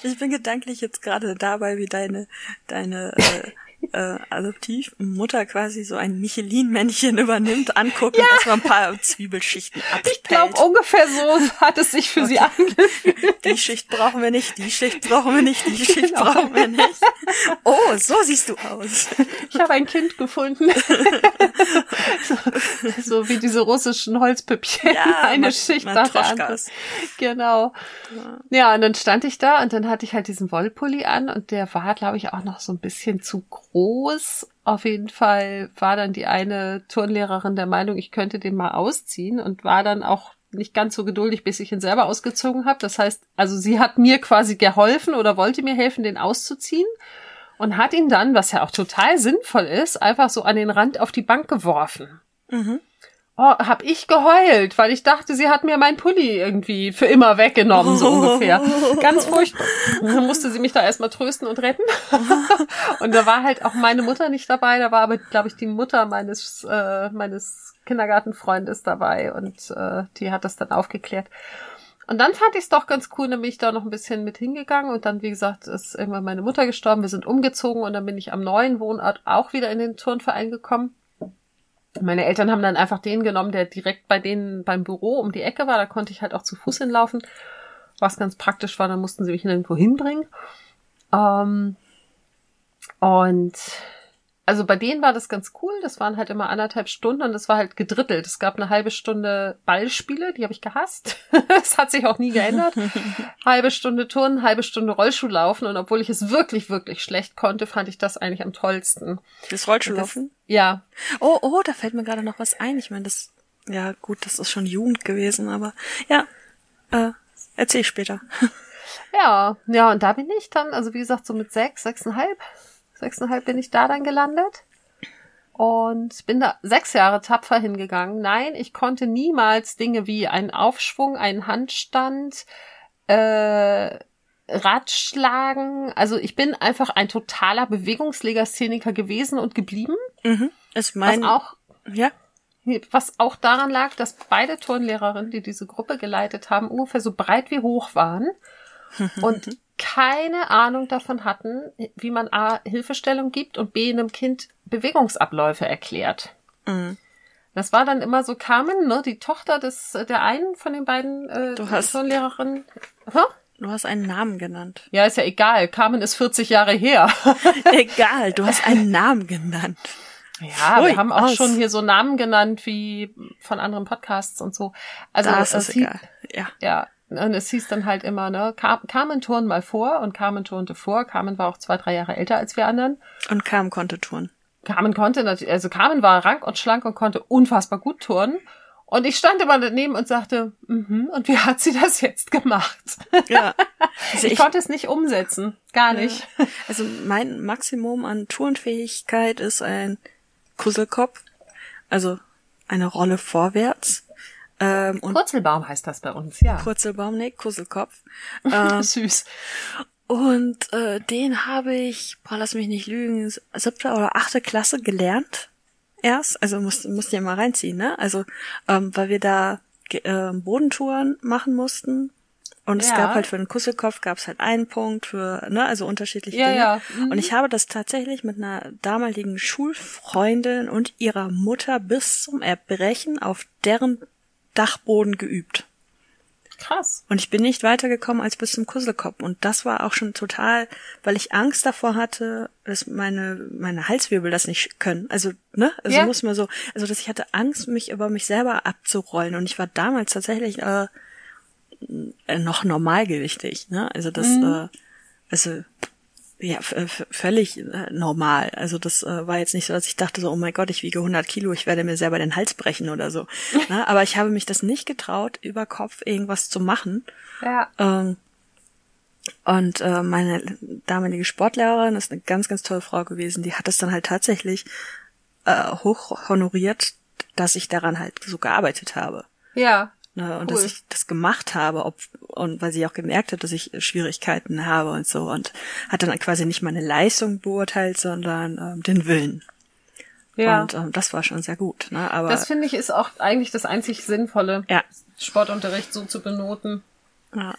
ich bin gedanklich jetzt gerade dabei, wie deine, deine äh, äh, Adoptivmutter quasi so ein Michelin-Männchen übernimmt, angucken, ja. erstmal ein paar Zwiebelschichten abpellt. Ich glaube, ungefähr so hat es sich für okay. sie angefühlt. Die Schicht brauchen wir nicht, die Schicht brauchen wir nicht, die Schicht genau. brauchen wir nicht. Oh, so siehst du aus. Ich habe ein Kind gefunden. so, so, wie diese russischen Holzpüppchen. Ja, eine Schicht nach der anderen. Genau. Ja. ja, und dann stand ich da und dann hatte ich halt diesen Wollpulli an und der war, glaube ich, auch noch so ein bisschen zu groß. Auf jeden Fall war dann die eine Turnlehrerin der Meinung, ich könnte den mal ausziehen und war dann auch nicht ganz so geduldig, bis ich ihn selber ausgezogen habe. Das heißt, also sie hat mir quasi geholfen oder wollte mir helfen, den auszuziehen und hat ihn dann, was ja auch total sinnvoll ist, einfach so an den Rand auf die Bank geworfen. Mhm oh, hab ich geheult, weil ich dachte, sie hat mir mein Pulli irgendwie für immer weggenommen, so ungefähr. Ganz furchtbar. Dann musste sie mich da erstmal trösten und retten. und da war halt auch meine Mutter nicht dabei, da war aber, glaube ich, die Mutter meines, äh, meines Kindergartenfreundes dabei und äh, die hat das dann aufgeklärt. Und dann fand ich es doch ganz cool, dann bin ich da noch ein bisschen mit hingegangen und dann, wie gesagt, ist irgendwann meine Mutter gestorben, wir sind umgezogen und dann bin ich am neuen Wohnort auch wieder in den Turnverein gekommen. Meine Eltern haben dann einfach den genommen, der direkt bei denen beim Büro um die Ecke war. Da konnte ich halt auch zu Fuß hinlaufen, was ganz praktisch war. Dann mussten sie mich nirgendwo hinbringen. Ähm, und also bei denen war das ganz cool. Das waren halt immer anderthalb Stunden und das war halt gedrittelt. Es gab eine halbe Stunde Ballspiele, die habe ich gehasst. das hat sich auch nie geändert. halbe Stunde Turnen, halbe Stunde Rollschuhlaufen und obwohl ich es wirklich, wirklich schlecht konnte, fand ich das eigentlich am tollsten. Das Rollschuhlaufen? Das, ja. Oh, oh, da fällt mir gerade noch was ein. Ich meine, das, ja gut, das ist schon Jugend gewesen, aber ja, äh, erzähl ich später. ja, ja, und da bin ich dann, also wie gesagt, so mit sechs, sechseinhalb Sechseinhalb bin ich da dann gelandet. Und bin da sechs Jahre tapfer hingegangen. Nein, ich konnte niemals Dinge wie einen Aufschwung, einen Handstand, äh, Radschlagen. Also ich bin einfach ein totaler Bewegungslegastheniker gewesen und geblieben. Mhm. Ist mein was auch, ja. Was auch daran lag, dass beide Turnlehrerinnen, die diese Gruppe geleitet haben, ungefähr so breit wie hoch waren. und keine Ahnung davon hatten, wie man A, Hilfestellung gibt und B, einem Kind Bewegungsabläufe erklärt. Mhm. Das war dann immer so Carmen, ne, die Tochter des der einen von den beiden äh, du hast, Lehrerinnen. Huh? Du hast einen Namen genannt. Ja, ist ja egal. Carmen ist 40 Jahre her. egal, du hast einen Namen genannt. Ja, Ui, wir haben auch aus. schon hier so Namen genannt wie von anderen Podcasts und so. Also das ist egal. Ja. Ja, und es hieß dann halt immer, ne, Car Carmen turn mal vor und Carmen turnte vor. Carmen war auch zwei, drei Jahre älter als wir anderen. Und Carmen konnte turnen. Carmen konnte natürlich, also Carmen war rank und schlank und konnte unfassbar gut turnen. Und ich stand immer daneben und sagte, mhm, und wie hat sie das jetzt gemacht? Ja. Also ich, ich, konnte es nicht umsetzen. Gar nicht. Ja. Also mein Maximum an Turnfähigkeit ist ein Kusselkopf. Also eine Rolle vorwärts. Ähm, Purzelbaum heißt das bei uns, ja. Purzelbaum, nee, Kusselkopf. Ähm, Süß. Und äh, den habe ich, boah, lass mich nicht lügen, siebte oder achte Klasse gelernt. Erst, also musst, musst ja mal reinziehen, ne? Also, ähm, weil wir da äh, Bodentouren machen mussten. Und ja. es gab halt für den Kusselkopf gab es halt einen Punkt für, ne, also unterschiedliche ja, Dinge. Ja. Mhm. Und ich habe das tatsächlich mit einer damaligen Schulfreundin und ihrer Mutter bis zum Erbrechen auf deren Dachboden geübt. Krass. Und ich bin nicht weitergekommen als bis zum Kusselkopf. Und das war auch schon total, weil ich Angst davor hatte, dass meine, meine Halswirbel das nicht können. Also, ne? Also ja. muss man so, also dass ich hatte Angst, mich über mich selber abzurollen. Und ich war damals tatsächlich äh, noch normalgewichtig, ne? Also das, mhm. äh, also ja, völlig äh, normal. Also das äh, war jetzt nicht so, dass ich dachte so, oh mein Gott, ich wiege 100 Kilo, ich werde mir selber den Hals brechen oder so. ne? Aber ich habe mich das nicht getraut, über Kopf irgendwas zu machen. Ja. Ähm, und äh, meine damalige Sportlehrerin ist eine ganz, ganz tolle Frau gewesen. Die hat es dann halt tatsächlich äh, hoch honoriert, dass ich daran halt so gearbeitet habe. Ja. Ne, und cool. dass ich das gemacht habe, ob, und weil sie auch gemerkt hat, dass ich Schwierigkeiten habe und so und hat dann quasi nicht meine Leistung beurteilt, sondern ähm, den Willen. Ja. Und ähm, das war schon sehr gut. Ne? Aber das finde ich ist auch eigentlich das einzig Sinnvolle, ja. Sportunterricht so zu benoten. Ja.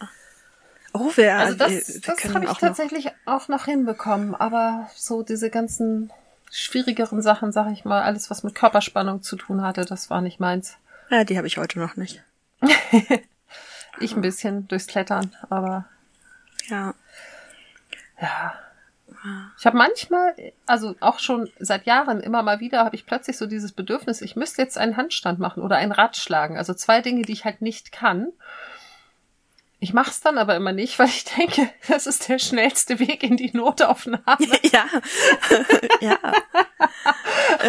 Oh, wer? Also das, das habe ich tatsächlich noch auch noch hinbekommen. Aber so diese ganzen schwierigeren Sachen, sag ich mal, alles was mit Körperspannung zu tun hatte, das war nicht meins. Ja, die habe ich heute noch nicht. ich ein bisschen durchs Klettern, aber ja. Ja. Ich habe manchmal, also auch schon seit Jahren immer mal wieder, habe ich plötzlich so dieses Bedürfnis, ich müsste jetzt einen Handstand machen oder ein Rad schlagen. Also zwei Dinge, die ich halt nicht kann. Ich mache es dann aber immer nicht, weil ich denke, das ist der schnellste Weg in die Notaufnahme. Ja, ja.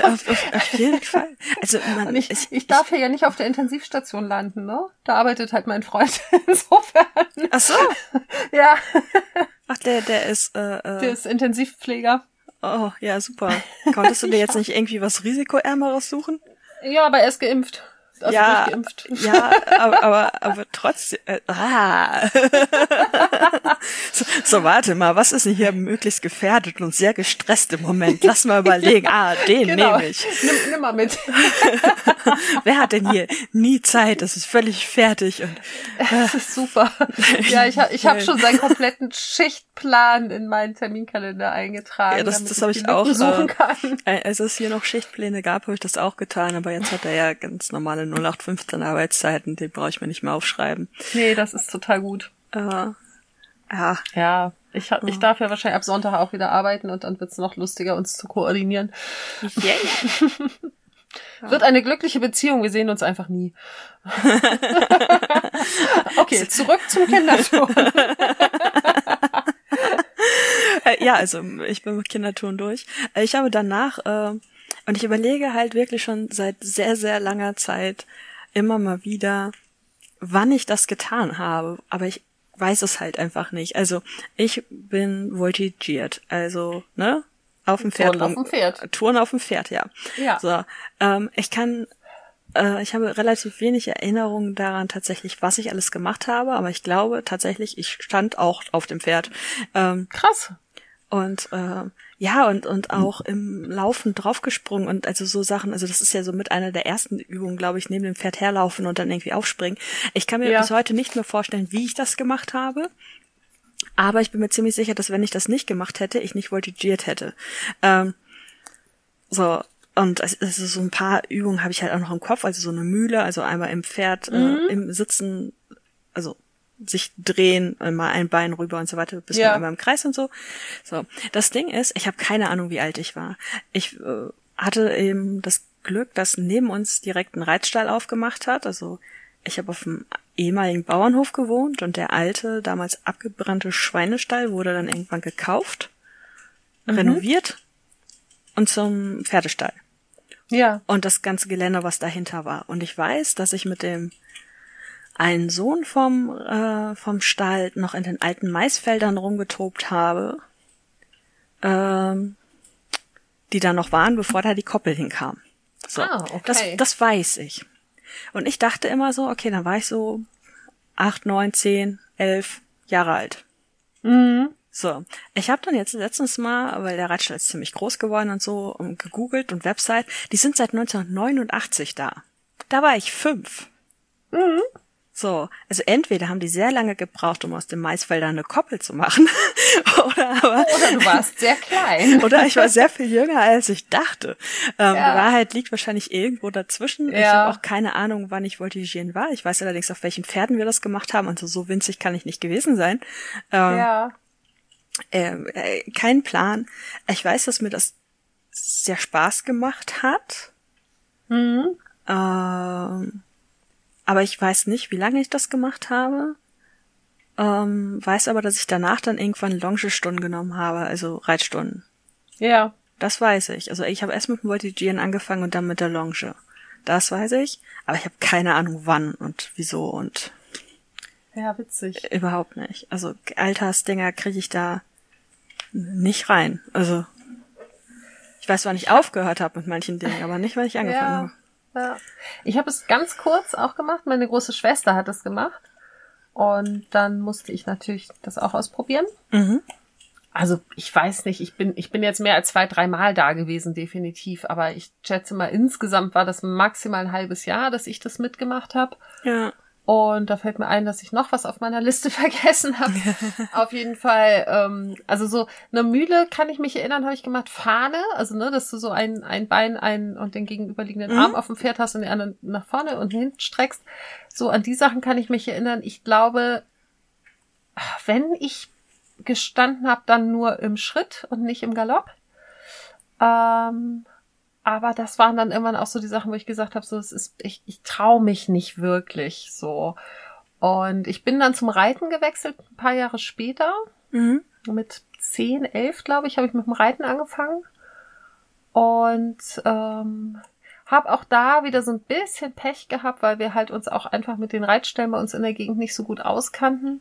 auf, auf, auf jeden Fall. Also man, ich, ich, ich darf ja nicht auf der Intensivstation landen, ne? Da arbeitet halt mein Freund insofern. Ach so. Ja. Ach, der, der ist. Äh, äh, der ist Intensivpfleger. Oh, ja, super. Konntest du dir jetzt nicht irgendwie was Risikoärmeres suchen? Ja, aber er ist geimpft also ja, durchgeimpft. Ja, aber, aber, aber trotzdem. Äh, ah. so, so, warte mal, was ist denn hier möglichst gefährdet und sehr gestresst im Moment? Lass mal überlegen. Ah, den genau. nehme ich. Nimm, nimm mal mit. Wer hat denn hier nie Zeit? Das ist völlig fertig. Und, äh. Das ist super. Ja, ich, ich habe schon seinen kompletten Schichtplan in meinen Terminkalender eingetragen. Ja, das, das habe ich auch. Suchen kann. Äh, als es hier noch Schichtpläne gab, habe ich das auch getan, aber jetzt hat er ja ganz normale 0815 Arbeitszeiten, den brauche ich mir nicht mehr aufschreiben. Nee, das ist total gut. Äh, ja. Ja, ich, ich darf ja wahrscheinlich ab Sonntag auch wieder arbeiten und dann wird's noch lustiger, uns zu koordinieren. Yeah. Wird eine glückliche Beziehung, wir sehen uns einfach nie. okay, zurück zum Kinderturm. Äh, ja, also ich bin mit Kindertouren durch. Äh, ich habe danach äh, und ich überlege halt wirklich schon seit sehr, sehr langer Zeit immer mal wieder, wann ich das getan habe. Aber ich weiß es halt einfach nicht. Also ich bin voltigiert. Also, ne? Auf dem Pferd. Touren auf dem Pferd. Touren auf dem Pferd, ja. Ja. So, ähm, ich kann, äh, ich habe relativ wenig Erinnerungen daran tatsächlich, was ich alles gemacht habe, aber ich glaube tatsächlich, ich stand auch auf dem Pferd. Ähm, Krass. Und äh, ja, und, und auch im Laufen draufgesprungen und also so Sachen, also das ist ja so mit einer der ersten Übungen, glaube ich, neben dem Pferd herlaufen und dann irgendwie aufspringen. Ich kann mir ja. bis heute nicht mehr vorstellen, wie ich das gemacht habe. Aber ich bin mir ziemlich sicher, dass wenn ich das nicht gemacht hätte, ich nicht voltigiert hätte. Ähm, so, und also so ein paar Übungen habe ich halt auch noch im Kopf, also so eine Mühle, also einmal im Pferd, äh, mhm. äh, im Sitzen, also sich drehen, mal ein Bein rüber und so weiter, bis ja. einmal im Kreis und so. So, das Ding ist, ich habe keine Ahnung, wie alt ich war. Ich äh, hatte eben das Glück, dass neben uns direkt ein Reitstall aufgemacht hat. Also ich habe auf dem ehemaligen Bauernhof gewohnt und der alte, damals abgebrannte Schweinestall wurde dann irgendwann gekauft, mhm. renoviert und zum Pferdestall. Ja. Und das ganze Geländer, was dahinter war. Und ich weiß, dass ich mit dem einen Sohn vom, äh, vom Stall noch in den alten Maisfeldern rumgetobt habe, ähm, die da noch waren, bevor da die Koppel hinkam. So, ah, okay. das, das weiß ich. Und ich dachte immer so, okay, dann war ich so acht, neun, zehn, elf Jahre alt. Mhm. So, ich habe dann jetzt letztens mal, weil der Reitstall ist ziemlich groß geworden und so, gegoogelt und Website, die sind seit 1989 da. Da war ich fünf. Mhm. So, also entweder haben die sehr lange gebraucht, um aus dem Maisfelder eine Koppel zu machen, oder aber oder du warst sehr klein, oder ich war sehr viel jünger als ich dachte. Ähm, ja. Die Wahrheit liegt wahrscheinlich irgendwo dazwischen. Ja. Ich habe auch keine Ahnung, wann ich voltigieren war. Ich weiß allerdings, auf welchen Pferden wir das gemacht haben. Also so winzig kann ich nicht gewesen sein. Ähm, ja. Äh, äh, kein Plan. Ich weiß, dass mir das sehr Spaß gemacht hat. Mhm. Ähm, aber ich weiß nicht, wie lange ich das gemacht habe. Ähm, weiß aber, dass ich danach dann irgendwann Longestunden genommen habe, also Reitstunden. Ja. Das weiß ich. Also ich habe erst mit dem Voltigieren angefangen und dann mit der Longe. Das weiß ich. Aber ich habe keine Ahnung wann und wieso und. Ja, witzig. Überhaupt nicht. Also Altersdinger kriege ich da nicht rein. Also ich weiß, wann ich aufgehört habe mit manchen Dingen, aber nicht, wann ich angefangen ja. habe. Ja. Ich habe es ganz kurz auch gemacht. Meine große Schwester hat es gemacht. Und dann musste ich natürlich das auch ausprobieren. Mhm. Also ich weiß nicht, ich bin, ich bin jetzt mehr als zwei, drei Mal da gewesen, definitiv. Aber ich schätze mal, insgesamt war das maximal ein halbes Jahr, dass ich das mitgemacht habe. Ja. Und da fällt mir ein, dass ich noch was auf meiner Liste vergessen habe. auf jeden Fall, ähm, also so eine Mühle kann ich mich erinnern, habe ich gemacht, Fahne, also ne, dass du so ein, ein Bein ein und den gegenüberliegenden mhm. Arm auf dem Pferd hast und den anderen nach vorne und hinten streckst. So an die Sachen kann ich mich erinnern. Ich glaube, wenn ich gestanden habe, dann nur im Schritt und nicht im Galopp. Ähm, aber das waren dann irgendwann auch so die Sachen, wo ich gesagt habe, so es ist, ich, ich traue mich nicht wirklich so. Und ich bin dann zum Reiten gewechselt, ein paar Jahre später. Mhm. Mit zehn, elf, glaube ich, habe ich mit dem Reiten angefangen. Und ähm, habe auch da wieder so ein bisschen Pech gehabt, weil wir halt uns auch einfach mit den Reitstellen bei uns in der Gegend nicht so gut auskannten.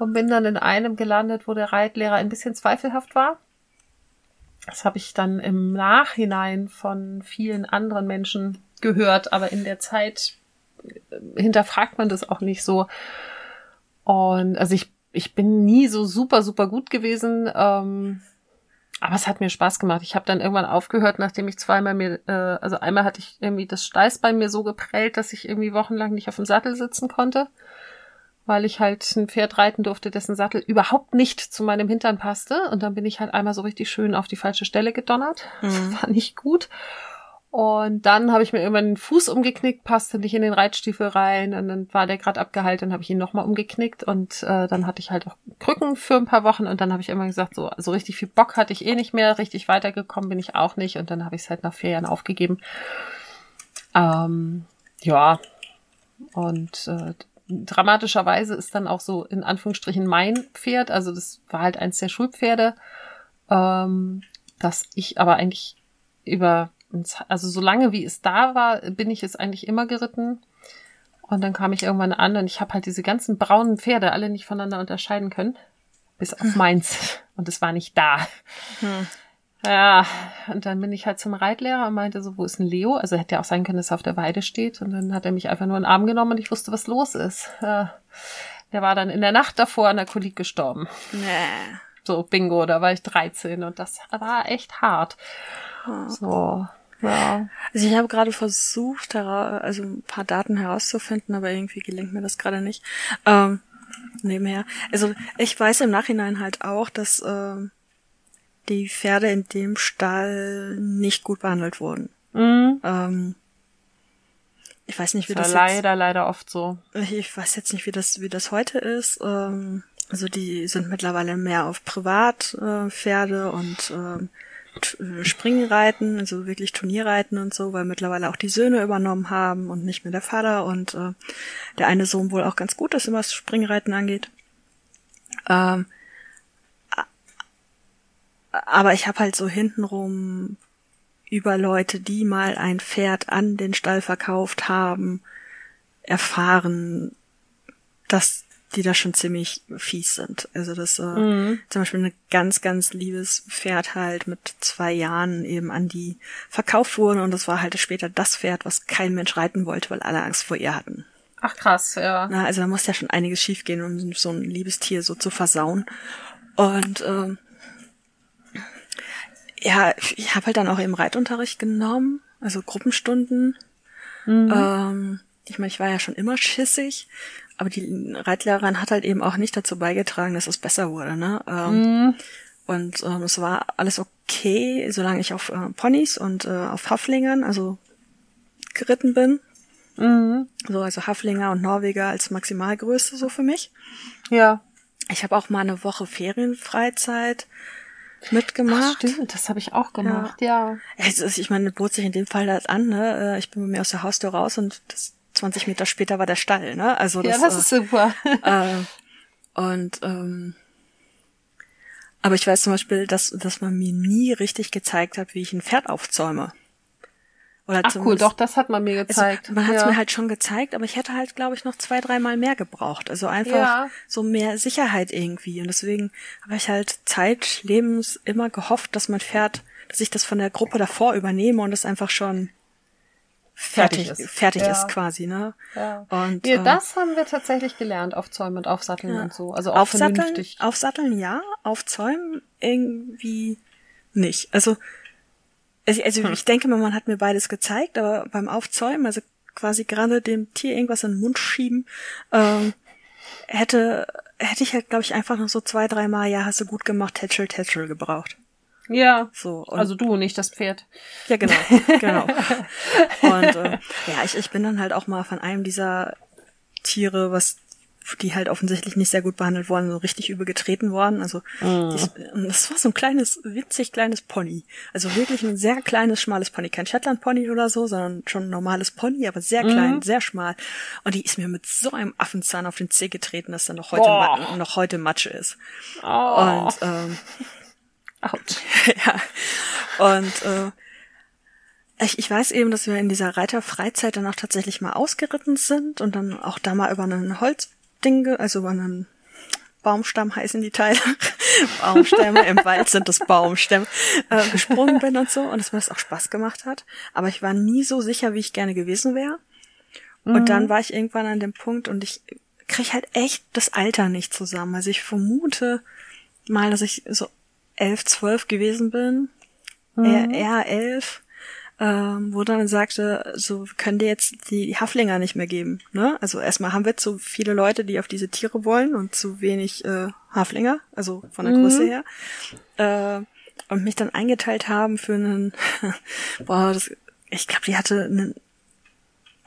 Und bin dann in einem gelandet, wo der Reitlehrer ein bisschen zweifelhaft war. Das habe ich dann im Nachhinein von vielen anderen Menschen gehört, aber in der Zeit äh, hinterfragt man das auch nicht so. Und also ich, ich bin nie so super, super gut gewesen. Ähm, aber es hat mir Spaß gemacht. Ich habe dann irgendwann aufgehört, nachdem ich zweimal mir, äh, also einmal hatte ich irgendwie das Steißbein mir so geprellt, dass ich irgendwie wochenlang nicht auf dem Sattel sitzen konnte weil ich halt ein Pferd reiten durfte, dessen Sattel überhaupt nicht zu meinem Hintern passte. Und dann bin ich halt einmal so richtig schön auf die falsche Stelle gedonnert. Mhm. Das war nicht gut. Und dann habe ich mir irgendwann den Fuß umgeknickt, passte nicht in den Reitstiefel rein und dann war der gerade abgeheilt, dann habe ich ihn nochmal umgeknickt und äh, dann hatte ich halt auch Krücken für ein paar Wochen und dann habe ich immer gesagt, so, so richtig viel Bock hatte ich eh nicht mehr, richtig weitergekommen bin ich auch nicht und dann habe ich es halt nach vier Jahren aufgegeben. Ähm, ja, und äh, dramatischerweise ist dann auch so in Anführungsstrichen mein Pferd, also das war halt eins der Schulpferde, ähm, dass ich aber eigentlich über, also so lange wie es da war, bin ich es eigentlich immer geritten. Und dann kam ich irgendwann an und ich habe halt diese ganzen braunen Pferde alle nicht voneinander unterscheiden können, bis auf hm. meins. Und es war nicht da. Hm. Ja, und dann bin ich halt zum Reitlehrer und meinte so, wo ist ein Leo? Also hätte ja auch sein können, dass er auf der Weide steht. Und dann hat er mich einfach nur in den Arm genommen und ich wusste, was los ist. Äh, der war dann in der Nacht davor an der Kolik gestorben. Nee. So, Bingo, da war ich 13 und das war echt hart. Oh. So, ja. Also ich habe gerade versucht, also ein paar Daten herauszufinden, aber irgendwie gelingt mir das gerade nicht. Ähm, nebenher. Also ich weiß im Nachhinein halt auch, dass ähm, die Pferde in dem Stall nicht gut behandelt wurden. Mhm. Ähm, ich weiß nicht, wie das, das leider, jetzt, leider oft so. Ich weiß jetzt nicht, wie das, wie das heute ist. Ähm, also die sind mittlerweile mehr auf Privatpferde äh, und ähm, äh, Springreiten, also wirklich Turnierreiten und so, weil mittlerweile auch die Söhne übernommen haben und nicht mehr der Vater und äh, der eine Sohn wohl auch ganz gut ist, was Springreiten angeht. Ähm, aber ich habe halt so hintenrum über Leute, die mal ein Pferd an den Stall verkauft haben, erfahren, dass die da schon ziemlich fies sind. Also das äh, mhm. zum Beispiel ein ganz, ganz liebes Pferd halt mit zwei Jahren eben an die verkauft wurde und das war halt später das Pferd, was kein Mensch reiten wollte, weil alle Angst vor ihr hatten. Ach krass, ja. Na, also da muss ja schon einiges schiefgehen, um so ein liebes Tier so zu versauen. Und äh, ja, ich habe halt dann auch eben Reitunterricht genommen, also Gruppenstunden. Mhm. Ähm, ich meine, ich war ja schon immer schissig, aber die Reitlehrerin hat halt eben auch nicht dazu beigetragen, dass es besser wurde. Ne? Ähm, mhm. Und ähm, es war alles okay, solange ich auf äh, Ponys und äh, auf Haflingern, also geritten bin. Mhm. So, also Haflinger und Norweger als Maximalgröße so für mich. Ja. Ich habe auch mal eine Woche Ferienfreizeit mitgemacht. Ach, stimmt, das habe ich auch gemacht, ja. ja. Also, ich meine, bot sich in dem Fall das an, ne? Äh, ich bin mit mir aus der Haustür raus und das 20 Meter später war der Stall, ne? Also das, ja, das ist super. Äh, und ähm, aber ich weiß zum Beispiel, dass, dass man mir nie richtig gezeigt hat, wie ich ein Pferd aufzäume. Oder Ach cool, doch, das hat man mir also, gezeigt. Also, man hat es ja. mir halt schon gezeigt, aber ich hätte halt, glaube ich, noch zwei, dreimal mehr gebraucht. Also einfach ja. so mehr Sicherheit irgendwie. Und deswegen habe ich halt Zeit, Lebens immer gehofft, dass mein Pferd, dass ich das von der Gruppe davor übernehme und es einfach schon fertig, fertig ist, fertig ja. ist quasi, ne? Ja. Und ja, äh, das haben wir tatsächlich gelernt, aufzäumen und aufsatteln ja. und so. Also auch aufsatteln, vernünftig. Aufsatteln ja, aufzäumen irgendwie nicht. Also also, also hm. ich denke mal, man hat mir beides gezeigt, aber beim Aufzäumen, also quasi gerade dem Tier irgendwas in den Mund schieben, ähm, hätte, hätte ich halt, glaube ich, einfach noch so zwei, drei Mal, ja, hast du gut gemacht, Tetchel, Tetchel gebraucht. Ja. So. also du, nicht das Pferd. Ja, genau, genau. Und äh, ja, ich, ich bin dann halt auch mal von einem dieser Tiere, was die halt offensichtlich nicht sehr gut behandelt worden, so richtig übel getreten worden. Also mm. das war so ein kleines, witzig kleines Pony. Also wirklich ein sehr kleines, schmales Pony. Kein Shetland-Pony oder so, sondern schon ein normales Pony, aber sehr klein, mm. sehr schmal. Und die ist mir mit so einem Affenzahn auf den Zeh getreten, dass dann noch heute, noch heute Matsche ist. Oh. Und ähm, Out. ja. Und äh, ich, ich weiß eben, dass wir in dieser Reiterfreizeit dann auch tatsächlich mal ausgeritten sind und dann auch da mal über einen Holz Dinge, also über einen Baumstamm heißen die Teile, Baumstämme, im Wald sind das Baumstämme, äh, gesprungen bin und so und es mir das auch Spaß gemacht hat. Aber ich war nie so sicher, wie ich gerne gewesen wäre. Mhm. Und dann war ich irgendwann an dem Punkt und ich krieg halt echt das Alter nicht zusammen. Also ich vermute mal, dass ich so elf, zwölf gewesen bin. Mhm. Eher, eher elf ähm, wo dann sagte, so können dir jetzt die Haflinger nicht mehr geben. Ne? Also erstmal haben wir zu viele Leute, die auf diese Tiere wollen und zu wenig äh, Haflinger, also von der mhm. Größe her. Äh, und mich dann eingeteilt haben für einen, boah, das, ich glaube, die hatte einen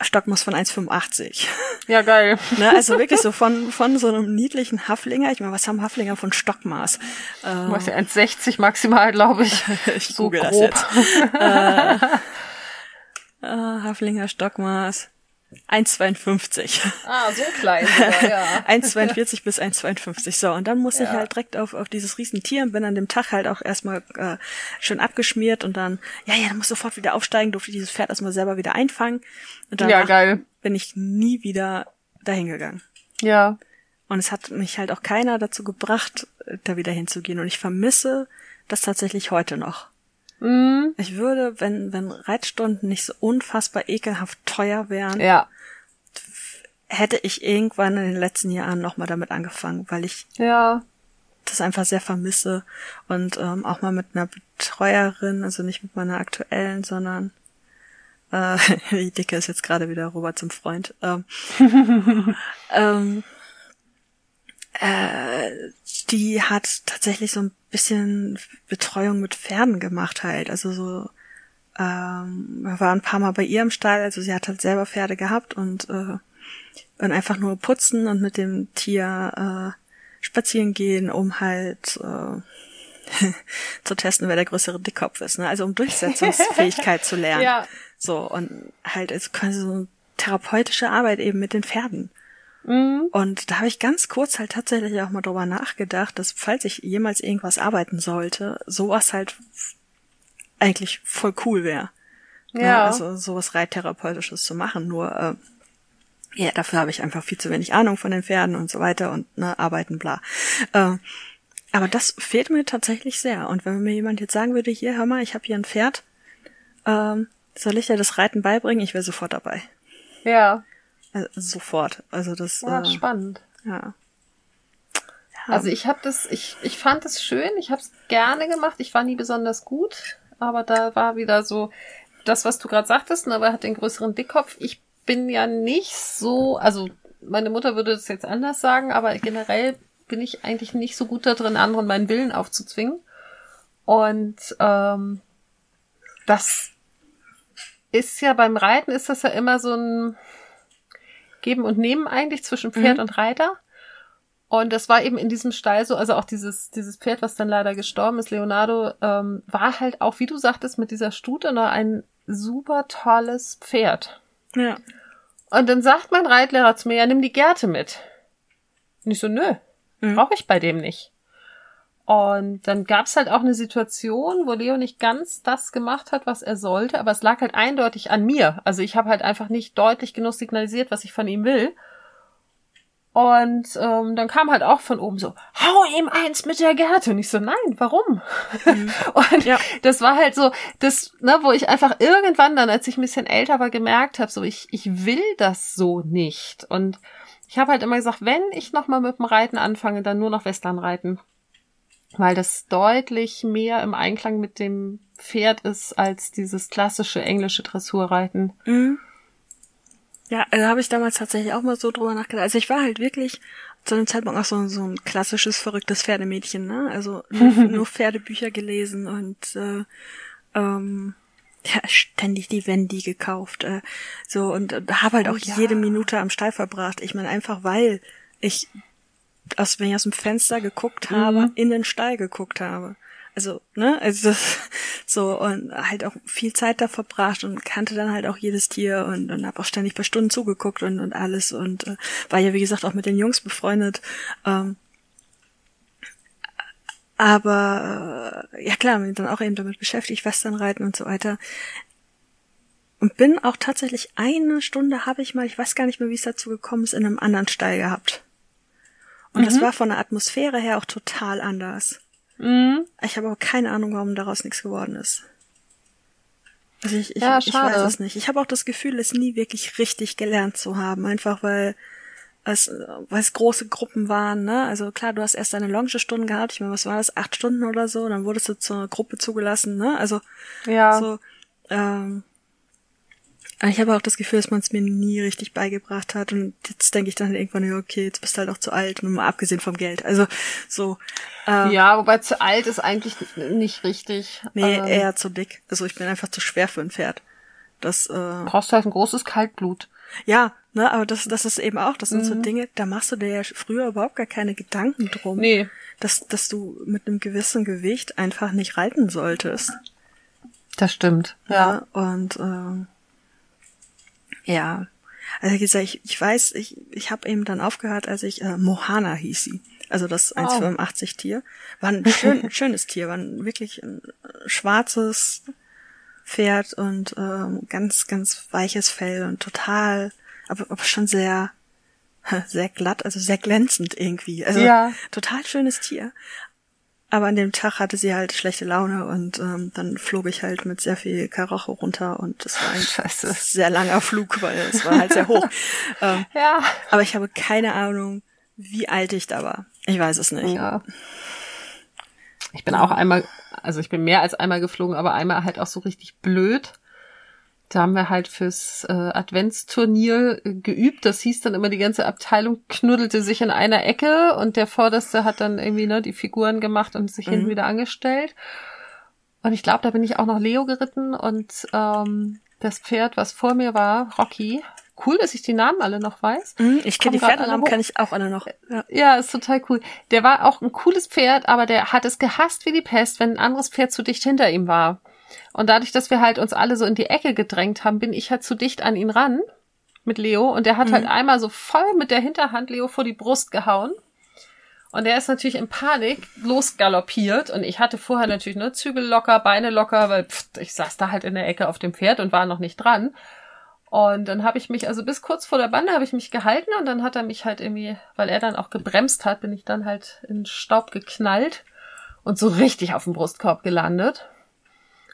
Stockmaß von 1,85. Ja, geil. Ne, also wirklich so von, von so einem niedlichen Haflinger. Ich meine, was haben Haflinger von Stockmaß? Ähm, was ja 1,60 maximal, glaube ich. ich so google grob. das jetzt. äh, äh, Haflinger Stockmaß. 1,52. Ah, so klein sogar, ja. 1,42 bis 1,52. So, und dann musste ja. ich halt direkt auf, auf dieses Riesentier und bin an dem Tag halt auch erstmal äh, schön abgeschmiert und dann, ja, ja, dann muss sofort wieder aufsteigen, durfte dieses Pferd erstmal selber wieder einfangen. Und dann ja, geil. bin ich nie wieder dahin gegangen. Ja. Und es hat mich halt auch keiner dazu gebracht, da wieder hinzugehen. Und ich vermisse das tatsächlich heute noch. Mhm. Ich würde, wenn, wenn Reitstunden nicht so unfassbar ekelhaft teuer wären, ja. hätte ich irgendwann in den letzten Jahren nochmal damit angefangen, weil ich ja. das einfach sehr vermisse und ähm, auch mal mit einer Betreuerin, also nicht mit meiner aktuellen, sondern äh, die Dicke ist jetzt gerade wieder Robert zum Freund. Ähm, ähm, äh, die hat tatsächlich so ein bisschen Betreuung mit Pferden gemacht halt. Also so, ähm, wir waren ein paar Mal bei ihr im Stall, also sie hat halt selber Pferde gehabt und, äh, und einfach nur putzen und mit dem Tier äh, spazieren gehen, um halt äh, zu testen, wer der größere Dickkopf ist. Ne? Also um Durchsetzungsfähigkeit zu lernen. Ja. So, und halt als quasi so therapeutische Arbeit eben mit den Pferden. Mhm. Und da habe ich ganz kurz halt tatsächlich auch mal drüber nachgedacht, dass falls ich jemals irgendwas arbeiten sollte, sowas halt eigentlich voll cool wäre. Ja. ja. Also sowas reittherapeutisches zu machen. Nur äh, ja, dafür habe ich einfach viel zu wenig Ahnung von den Pferden und so weiter und ne, arbeiten bla. Äh, aber das fehlt mir tatsächlich sehr. Und wenn mir jemand jetzt sagen würde, hier, hör mal, ich habe hier ein Pferd, ähm, soll ich dir das Reiten beibringen? Ich wäre sofort dabei. Ja. Also, sofort. Also das. Ja, äh, spannend. Ja. ja. Also ich habe das, ich, ich fand es schön, ich habe es gerne gemacht. Ich war nie besonders gut, aber da war wieder so das, was du gerade sagtest, ne, aber er hat den größeren Dickkopf. Ich bin ja nicht so, also meine Mutter würde das jetzt anders sagen, aber generell bin ich eigentlich nicht so gut da drin, anderen meinen Willen aufzuzwingen. Und ähm, das ist ja beim Reiten ist das ja immer so ein Geben und Nehmen eigentlich zwischen Pferd mhm. und Reiter. Und das war eben in diesem Stall so, also auch dieses, dieses Pferd, was dann leider gestorben ist, Leonardo, ähm, war halt auch, wie du sagtest, mit dieser Stute noch ein super tolles Pferd. Ja. Und dann sagt mein Reitlehrer zu mir, ja, nimm die Gerte mit. Und ich so, nö, mhm. brauche ich bei dem nicht. Und dann gab's halt auch eine Situation, wo Leo nicht ganz das gemacht hat, was er sollte, aber es lag halt eindeutig an mir. Also ich habe halt einfach nicht deutlich genug signalisiert, was ich von ihm will. Und ähm, dann kam halt auch von oben so, hau ihm eins mit der Gerte. Und ich so, nein, warum? Mhm. und ja. das war halt so, das, ne, wo ich einfach irgendwann dann, als ich ein bisschen älter war, gemerkt habe, so, ich, ich will das so nicht. Und ich habe halt immer gesagt, wenn ich nochmal mit dem Reiten anfange, dann nur noch Westernreiten weil das deutlich mehr im Einklang mit dem Pferd ist als dieses klassische englische Dressurreiten. Mhm. Ja, da habe ich damals tatsächlich auch mal so drüber nachgedacht. Also ich war halt wirklich zu dem Zeitpunkt auch so, so ein klassisches, verrücktes Pferdemädchen, ne? Also nur, nur Pferdebücher gelesen und äh, ähm, ja, ständig die Wendy gekauft. Äh, so und äh, habe halt Oh auch ja. jede Minute am Stall verbracht. Ich meine, einfach weil ich aus, wenn ich aus dem Fenster geguckt habe, Mhm. in den Stall geguckt habe. Also, ne, also das, so und halt auch viel Zeit da verbracht und kannte dann halt auch jedes Tier und, und habe auch ständig paar Stunden zugeguckt und, und alles und äh, war ja wie gesagt auch mit den Jungs befreundet. Ähm, aber äh, ja klar, bin dann auch eben damit beschäftigt, Westernreiten und so weiter. Und bin auch tatsächlich eine Stunde habe ich mal, ich weiß gar nicht mehr, wie es dazu gekommen ist, in einem anderen Stall gehabt. Und das war von der Atmosphäre her auch total anders. Mhm. Ich habe aber keine Ahnung, warum daraus nichts geworden ist. Also ich, ich, Ja, ich weiß es nicht. Ich habe auch das Gefühl, es nie wirklich richtig gelernt zu haben, einfach weil es, weil es große Gruppen waren, ne? Also klar, du hast erst deine Longestunden gehabt, ich meine, was war das, acht Stunden oder so, dann wurdest du zur Gruppe zugelassen, ne? Also Ja. so, ähm, ich habe auch das Gefühl, dass man es mir nie richtig beigebracht hat und jetzt denke ich dann irgendwann, ja, okay, jetzt bist du halt auch zu alt, nur mal abgesehen vom Geld. Also so, ähm, ja, wobei zu alt ist eigentlich nicht richtig. Nee, Ähm, eher zu dick. Also ich bin einfach zu schwer für ein Pferd. Das, äh, brauchst du halt ein großes Kaltblut. ja, ne, aber das, das ist eben auch, das sind so Mhm. Dinge, da machst du dir ja früher überhaupt gar keine Gedanken drum. Nee. Dass, dass du mit einem gewissen Gewicht einfach nicht reiten solltest. Das stimmt. Ja. Und, ähm, ja. Also wie gesagt, ich, ich weiß, ich, ich habe eben dann aufgehört, als ich, äh, Mohana hieß sie. Also das 1,85 Tier. War ein schön, schönes Tier, war ein wirklich ein äh, schwarzes Pferd und ähm, ganz, ganz weiches Fell und total, aber, aber schon sehr, sehr glatt, also sehr glänzend irgendwie. Also Ja. total schönes Tier. Aber an dem Tag hatte sie halt schlechte Laune und ähm, dann flog ich halt mit sehr viel Karacho runter und das war ein Scheiße. sehr langer Flug, weil es war halt sehr hoch. ähm, Ja. aber ich habe keine Ahnung, wie alt ich da war. Ich weiß es nicht. Ja. Ich bin auch einmal, also ich bin mehr als einmal geflogen, aber einmal halt auch so richtig blöd. Da haben wir halt fürs äh, Adventsturnier äh, geübt. Das hieß dann immer, die ganze Abteilung knuddelte sich in einer Ecke und der Vorderste hat dann irgendwie ne, die Figuren gemacht und sich hinten wieder angestellt. Und ich glaube, da bin ich auch noch Leo geritten und ähm, das Pferd, was vor mir war, Rocky. Cool, dass ich die Namen alle noch weiß. Hm, ich kenne die Pferdenamen, kenne ich auch alle noch. Ja. Ja, ist total cool. Der war auch ein cooles Pferd, aber der hat es gehasst wie die Pest, wenn ein anderes Pferd zu dicht hinter ihm war. Und dadurch, dass wir halt uns alle so in die Ecke gedrängt haben, bin ich halt zu dicht an ihn ran mit Leo und der hat halt einmal so voll mit der Hinterhand Leo vor die Brust gehauen. Und der ist natürlich in Panik losgaloppiert und ich hatte vorher natürlich nur Zügel locker, Beine locker, weil pff, ich saß da halt in der Ecke auf dem Pferd und war noch nicht dran. Und dann habe ich mich, also bis kurz vor der Bande habe ich mich gehalten und dann hat er mich halt irgendwie, weil er dann auch gebremst hat, bin ich dann halt in den Staub geknallt und so richtig auf dem Brustkorb gelandet.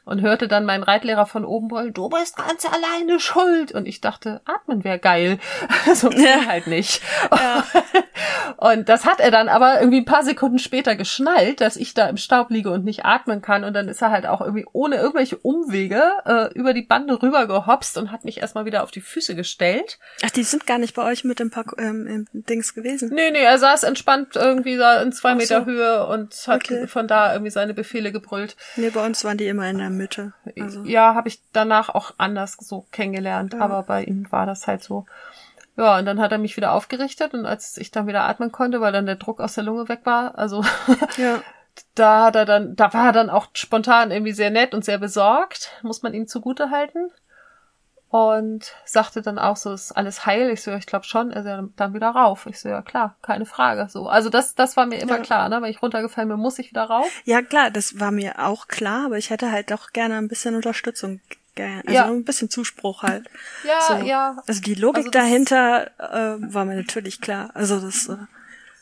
Und hörte dann meinen Reitlehrer von oben wollen, du bist ganz alleine schuld. Und ich dachte, atmen wäre geil. so ja. halt nicht. Und das hat er dann aber irgendwie ein paar Sekunden später geschnallt, dass ich da im Staub liege und nicht atmen kann. Und dann ist er halt auch irgendwie ohne irgendwelche Umwege äh, über die Bande rüber gehopst und hat mich erstmal wieder auf die Füße gestellt. Ach, die sind gar nicht bei euch mit dem, Park ähm, Dings gewesen? Nee, nee, er saß entspannt irgendwie da in zwei Ach Meter so. Höhe und hat Okay. von da irgendwie seine Befehle gebrüllt. Nee, bei uns waren die immer in der Mitte. Also, Ja, habe ich danach auch anders so kennengelernt, aber bei ihm war das halt so. Ja, und dann hat er mich wieder aufgerichtet und als ich dann wieder atmen konnte, weil dann der Druck aus der Lunge weg war, also ja. da hat er dann, da war er dann auch spontan irgendwie sehr nett und sehr besorgt, muss man ihm zugute halten. Und sagte dann auch so, ist alles heil? Ich so, ja, ich glaube schon. Er ja, dann wieder rauf. Ich so, ja klar, keine Frage. So, also das, das war mir immer Ja. klar, ne? Wenn ich runtergefallen bin, muss ich wieder rauf. ja, klar, das war mir auch klar, aber ich hätte halt doch gerne ein bisschen Unterstützung. ge- Also Ja. ein bisschen Zuspruch halt. Ja, So. ja, Also die Logik Also dahinter äh, war mir natürlich klar. Also das, äh,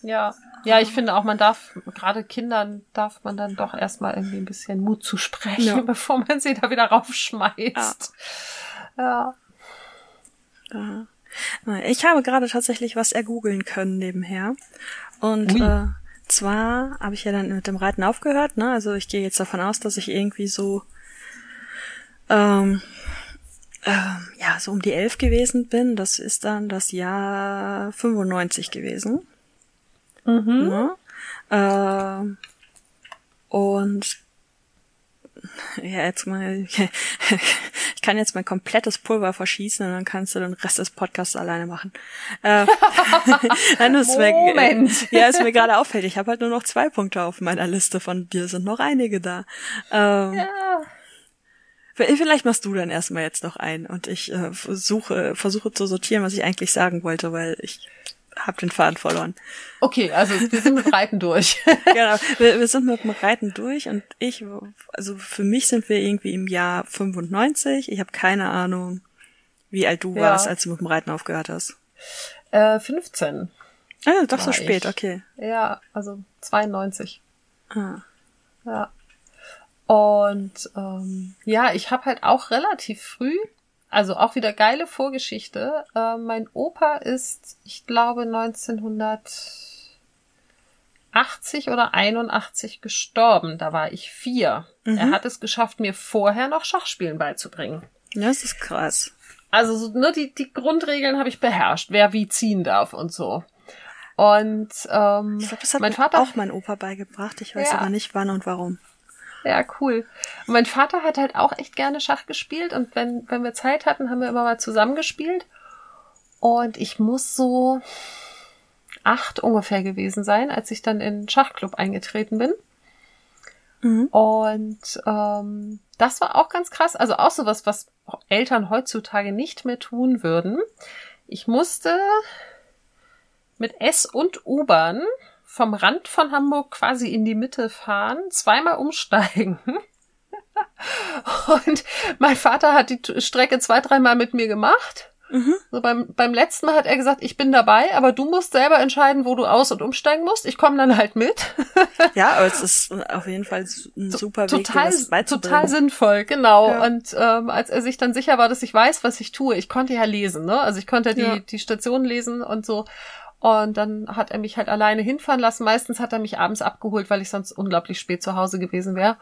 Ja, ja, ich finde auch, man darf, gerade Kindern darf man dann doch erstmal irgendwie ein bisschen Mut zusprechen, Ja. bevor man sie da wieder raufschmeißt. Ja. Äh, ich habe gerade tatsächlich was ergoogeln können nebenher. Und Ui. äh, zwar habe ich ja dann mit dem Reiten aufgehört, ne? Also ich gehe jetzt davon aus, dass ich irgendwie so ähm, ähm, ja, ja, so um die elf gewesen bin, das ist dann das Jahr 95 gewesen. Mhm. Ja. Äh, und ja, jetzt mal, ich kann jetzt mein komplettes Pulver verschießen und dann kannst du den Rest des Podcasts alleine machen. Äh, Moment. Mir, ja, ist mir gerade auffällt. Ich habe halt nur noch zwei Punkte auf meiner Liste. Von dir sind noch einige da. Ähm, ja. Vielleicht machst du dann erstmal jetzt noch ein und ich äh, versuche, versuche zu sortieren, was ich eigentlich sagen wollte, weil ich habe den Faden verloren. Okay, also wir sind mit Reiten durch. genau, wir, wir, sind mit dem Reiten durch und ich, also für mich sind wir irgendwie im Jahr 95. Ich habe keine Ahnung, wie alt du ja. warst, als du mit dem Reiten aufgehört hast. Äh, 15. Ah, doch so spät, ich. okay. Ja, also 92. Ah. Ja. Und ähm, ja, ich habe halt auch relativ früh also auch wieder geile Vorgeschichte. Äh, mein Opa ist, ich glaube, 1980 oder 81 gestorben. Da war ich vier. Mhm. Er hat es geschafft, mir vorher noch Schachspielen beizubringen. Das ist krass. Also so, nur die, die Grundregeln habe ich beherrscht, wer wie ziehen darf und so. Und ähm, ich glaube, das hat mein Vater auch mein Opa beigebracht. Ich weiß ja. aber nicht wann und warum. Ja, cool. Und mein Vater hat halt auch echt gerne Schach gespielt und wenn, wenn wir Zeit hatten, haben wir immer mal zusammen gespielt. Und ich muss so acht ungefähr gewesen sein, als ich dann in den Schachclub eingetreten bin. Mhm. Und ähm, das war auch ganz krass. Also auch sowas, was Eltern heutzutage nicht mehr tun würden. Ich musste mit S und U-Bahn vom Rand von Hamburg quasi in die Mitte fahren, zweimal umsteigen. Und mein Vater hat die Strecke zwei, dreimal mit mir gemacht. Mhm. So beim, beim letzten Mal hat er gesagt, ich bin dabei, aber du musst selber entscheiden, wo du aus- und umsteigen musst. Ich komme dann halt mit. ja, aber es ist auf jeden Fall ein super Weg, total, total sinnvoll, genau. Ja. Und ähm, als er sich dann sicher war, dass ich weiß, was ich tue, ich konnte ja lesen, ne? Also ich konnte die, ja. die Station lesen und so. Und dann hat er mich halt alleine hinfahren lassen. Meistens hat er mich abends abgeholt, weil ich sonst unglaublich spät zu Hause gewesen wäre.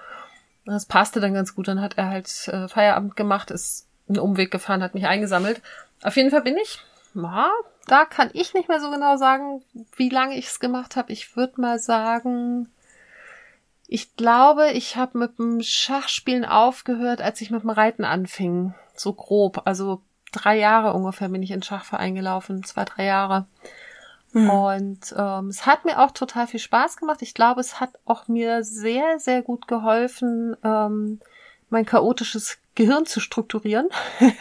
Das passte dann ganz gut. Dann hat er halt äh, Feierabend gemacht, ist einen Umweg gefahren, hat mich eingesammelt. Auf jeden Fall bin ich, ja, da kann ich nicht mehr so genau sagen, wie lange ich es gemacht habe. Ich würde mal sagen, ich glaube, ich habe mit dem Schachspielen aufgehört, als ich mit dem Reiten anfing. So grob. Also drei Jahre ungefähr bin ich in Schachverein gelaufen. Zwei, drei Jahre. Mhm. Und ähm, es hat mir auch total viel Spaß gemacht. Ich glaube, es hat auch mir sehr, sehr gut geholfen, ähm, mein chaotisches Gehirn zu strukturieren.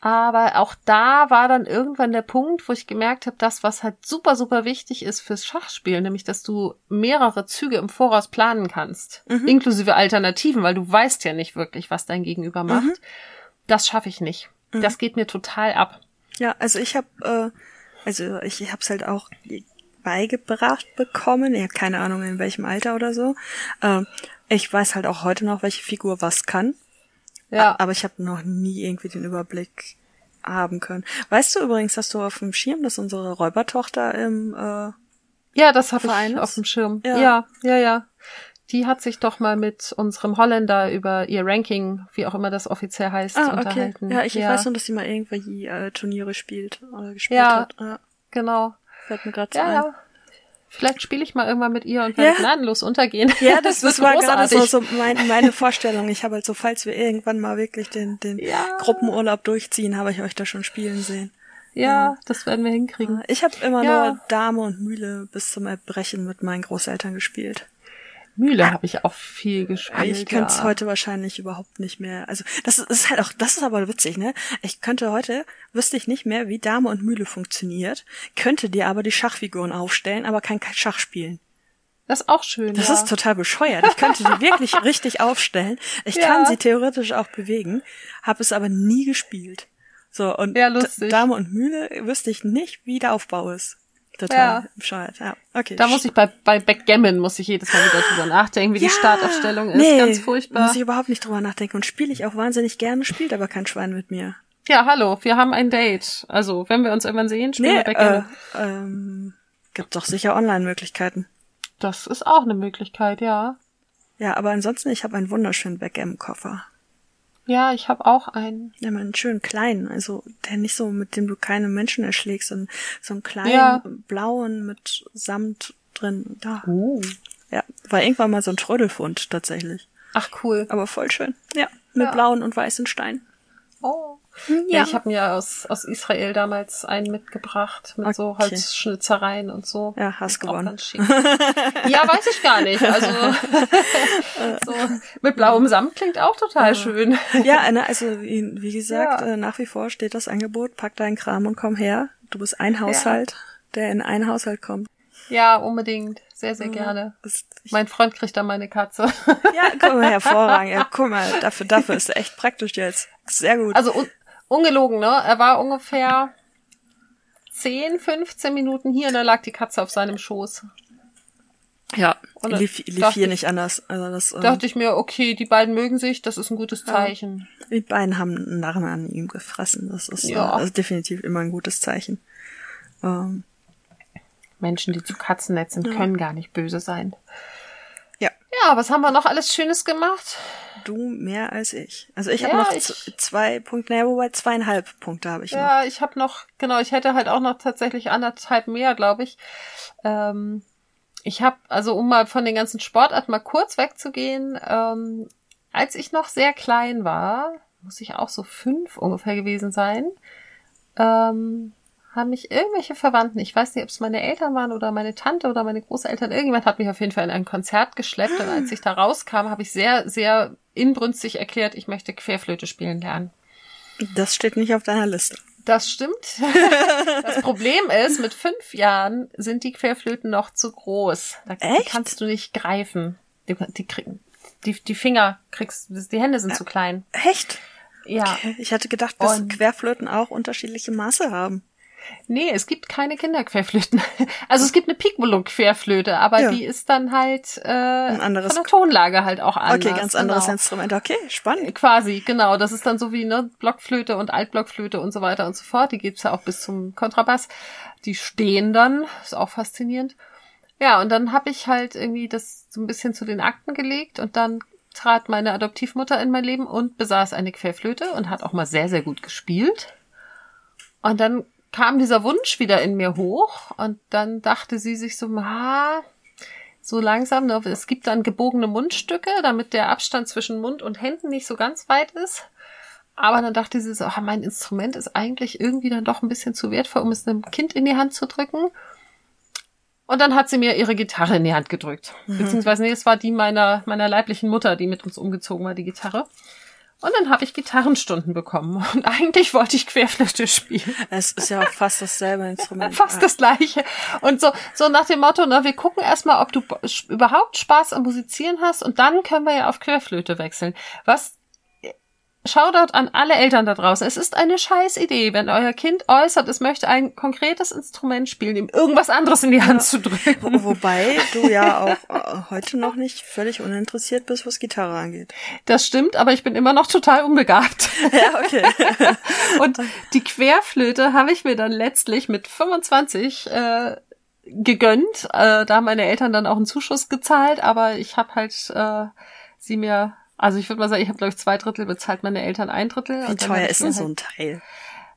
Aber auch da war dann irgendwann der Punkt, wo ich gemerkt habe, das, was halt super, super wichtig ist fürs Schachspiel, nämlich, dass du mehrere Züge im Voraus planen kannst, mhm. inklusive Alternativen, weil du weißt ja nicht wirklich, was dein Gegenüber macht. Mhm. Das schaffe ich nicht. Mhm. Das geht mir total ab. Ja, also ich habe äh, also ich habe es halt auch beigebracht bekommen. Ich habe keine Ahnung in welchem Alter oder so. Ähm, ich weiß halt auch heute noch, welche Figur was kann. Ja. Aber ich habe noch nie irgendwie den Überblick haben können. Weißt du übrigens, dass du auf dem Schirm, dass unsere Räubertochter im äh, Ja, das habe ich auf dem Schirm. Ja. ja, ja, ja. Die hat sich doch mal mit unserem Holländer über ihr Ranking, wie auch immer das offiziell heißt, ah, okay. unterhalten. Ja, ich, ja. weiß nur, dass sie mal irgendwelche äh, Turniere spielt oder gespielt ja, hat. Ja, genau. Fällt mir gerade ja, ein. Ja. Vielleicht spiele ich mal irgendwann mit ihr und werde ja. gnadenlos untergehen. Ja, das, das, das war gerade so, so mein, meine Vorstellung. Ich habe halt so, falls wir irgendwann mal wirklich den, den ja. Gruppenurlaub durchziehen, habe ich euch da schon spielen sehen. Ja, ja. das werden wir hinkriegen. Ich habe immer nur Dame und Mühle bis zum Erbrechen mit meinen Großeltern gespielt. Mühle habe ich auch viel gespielt. Ich könnte es ja. heute wahrscheinlich überhaupt nicht mehr. Also das ist halt auch, das ist aber witzig, ne? Ich könnte heute, wüsste ich nicht mehr, wie Dame und Mühle funktioniert, könnte dir aber die Schachfiguren aufstellen, aber kein Schach spielen. Das ist auch schön. Das ja. ist total bescheuert. Ich könnte die wirklich richtig aufstellen. Ich ja. kann sie theoretisch auch bewegen, habe es aber nie gespielt. So, und ja, Dame und Mühle wüsste ich nicht, wie der Aufbau ist. Total ja. bescheuert, ja. Okay. Da muss ich bei, bei Backgammon muss ich jedes Mal wieder drüber nachdenken, wie ja, die Startaufstellung ist. Nee, Ganz furchtbar. Muss ich überhaupt nicht drüber nachdenken und spiele ich auch wahnsinnig gerne, spielt aber kein Schwein mit mir. Ja, hallo, wir haben ein Date. Also, wenn wir uns irgendwann sehen, spielen nee, wir Backgammon. Äh, ähm, gibt doch sicher Online-Möglichkeiten. Das ist auch eine Möglichkeit, ja. Ja, aber ansonsten, ich habe einen wunderschönen Backgammon-Koffer. Ja, ich habe auch einen. Ja, mal einen schönen kleinen, also der nicht so, mit dem du keine Menschen erschlägst, sondern so einen kleinen Ja. blauen mit Samt drin. Da. Uh. Ja, war irgendwann mal so ein Trödelfund tatsächlich. Ach cool. Aber voll schön. Ja, mit Ja. blauen und weißen Steinen. Oh. Ja, ich habe mir aus, aus Israel damals einen mitgebracht mit so Okay. Holzschnitzereien und so. Ja, hast gewonnen. ja, weiß ich gar nicht. Also so, mit blauem Samt klingt auch total schön. Ja, ne, also wie, gesagt, Ja. äh, nach wie vor steht das Angebot, pack deinen Kram und komm her. Du bist ein Haushalt, der in einen Haushalt kommt. Ja, unbedingt. Sehr, sehr gerne. Das, ich, Mein Freund kriegt dann meine Katze. ja, guck mal, hervorragend. Ja, guck mal, dafür, dafür ist er echt praktisch jetzt. Sehr gut. Also un ungelogen, ne? Er war ungefähr 10, 15 Minuten hier und da lag die Katze auf seinem Schoß. ja, und lief, lief hier ich- nicht anders. Also das, ähm, Dachte ich mir, okay, die beiden mögen sich, das ist ein gutes Zeichen. die beiden haben einen Narren an ihm gefressen. Das ist, Ja. äh, ist definitiv immer ein gutes Zeichen. Ähm, Menschen, die zu Katzen nett sind, können gar nicht böse sein. Ja, Ja, was haben wir noch alles Schönes gemacht? du mehr als ich. Also ich habe Ja, noch ich- zwei Punkte, naja, wobei zweieinhalb Punkte habe ich noch. Ja, ich habe noch, genau, ich hätte halt auch noch tatsächlich anderthalb mehr, glaube ich. Ähm, ich habe, also um mal von den ganzen Sportarten mal kurz wegzugehen, ähm, als ich noch sehr klein war, muss ich auch so fünf ungefähr gewesen sein, ähm, haben mich irgendwelche Verwandten, ich weiß nicht, ob es meine Eltern waren oder meine Tante oder meine Großeltern, irgendjemand hat mich auf jeden Fall in ein Konzert geschleppt und als ich da rauskam, habe ich sehr, sehr inbrünstig erklärt, ich möchte Querflöte spielen lernen. Das steht nicht auf deiner Liste. Das stimmt. Das Problem ist, mit fünf Jahren sind die Querflöten noch zu groß. Da Echt? kannst du nicht greifen. Die, die, kriegen- die, die Finger kriegst, die Hände sind zu klein. Echt? Ja. Ich hatte gedacht, dass Und- Querflöten auch unterschiedliche Maße haben. Nee, es gibt keine Kinderquerflöten. Also es gibt eine Piccolo-Querflöte, aber Ja. die ist dann halt äh, anderes- von der Tonlage halt auch anders. Okay, ganz anderes genau. Instrument. Okay, spannend. Quasi, genau. Das ist dann so wie ne, Blockflöte und Altblockflöte und so weiter und so fort. Die gibt's ja auch bis zum Kontrabass. Die stehen dann, ist auch faszinierend. Ja, und dann habe ich halt irgendwie das so ein bisschen zu den Akten gelegt und dann trat meine Adoptivmutter in mein Leben und besaß eine Querflöte und hat auch mal sehr, sehr gut gespielt. Und dann kam dieser Wunsch wieder in mir hoch und dann dachte sie sich so, ah, so langsam, ne, es gibt dann gebogene Mundstücke, damit der Abstand zwischen Mund und Händen nicht so ganz weit ist. Aber dann dachte sie so, ah, mein Instrument ist eigentlich irgendwie dann doch ein bisschen zu wertvoll, um es einem Kind in die Hand zu drücken. Und dann hat sie mir ihre Gitarre in die Hand gedrückt. Beziehungsweise, nee, es war die meiner, meiner leiblichen Mutter, die mit uns umgezogen war, die Gitarre. Und dann habe ich Gitarrenstunden bekommen. Und eigentlich wollte ich Querflöte spielen. Es ist ja auch fast dasselbe Instrument. Fast das gleiche. Und so, so nach dem Motto, ne, wir gucken erstmal, ob du überhaupt Spaß am Musizieren hast und dann können wir ja auf Querflöte wechseln. Was Shoutout an alle Eltern da draußen. Es ist eine scheiß Idee, wenn euer Kind äußert, es möchte ein konkretes Instrument spielen, ihm irgendwas anderes in die Hand zu drücken. Wo- Wobei du ja auch äh, heute noch nicht völlig uninteressiert bist, was Gitarre angeht. Das stimmt, aber ich bin immer noch total unbegabt. Ja, okay. Und die Querflöte habe ich mir dann letztlich mit 25 äh, gegönnt. Äh, da haben meine Eltern dann auch einen Zuschuss gezahlt, aber ich habe halt äh, sie mir, also ich würde mal sagen, ich habe glaube ich zwei Drittel bezahlt, meine Eltern ein Drittel. Wie teuer ist denn so halt- ein Teil?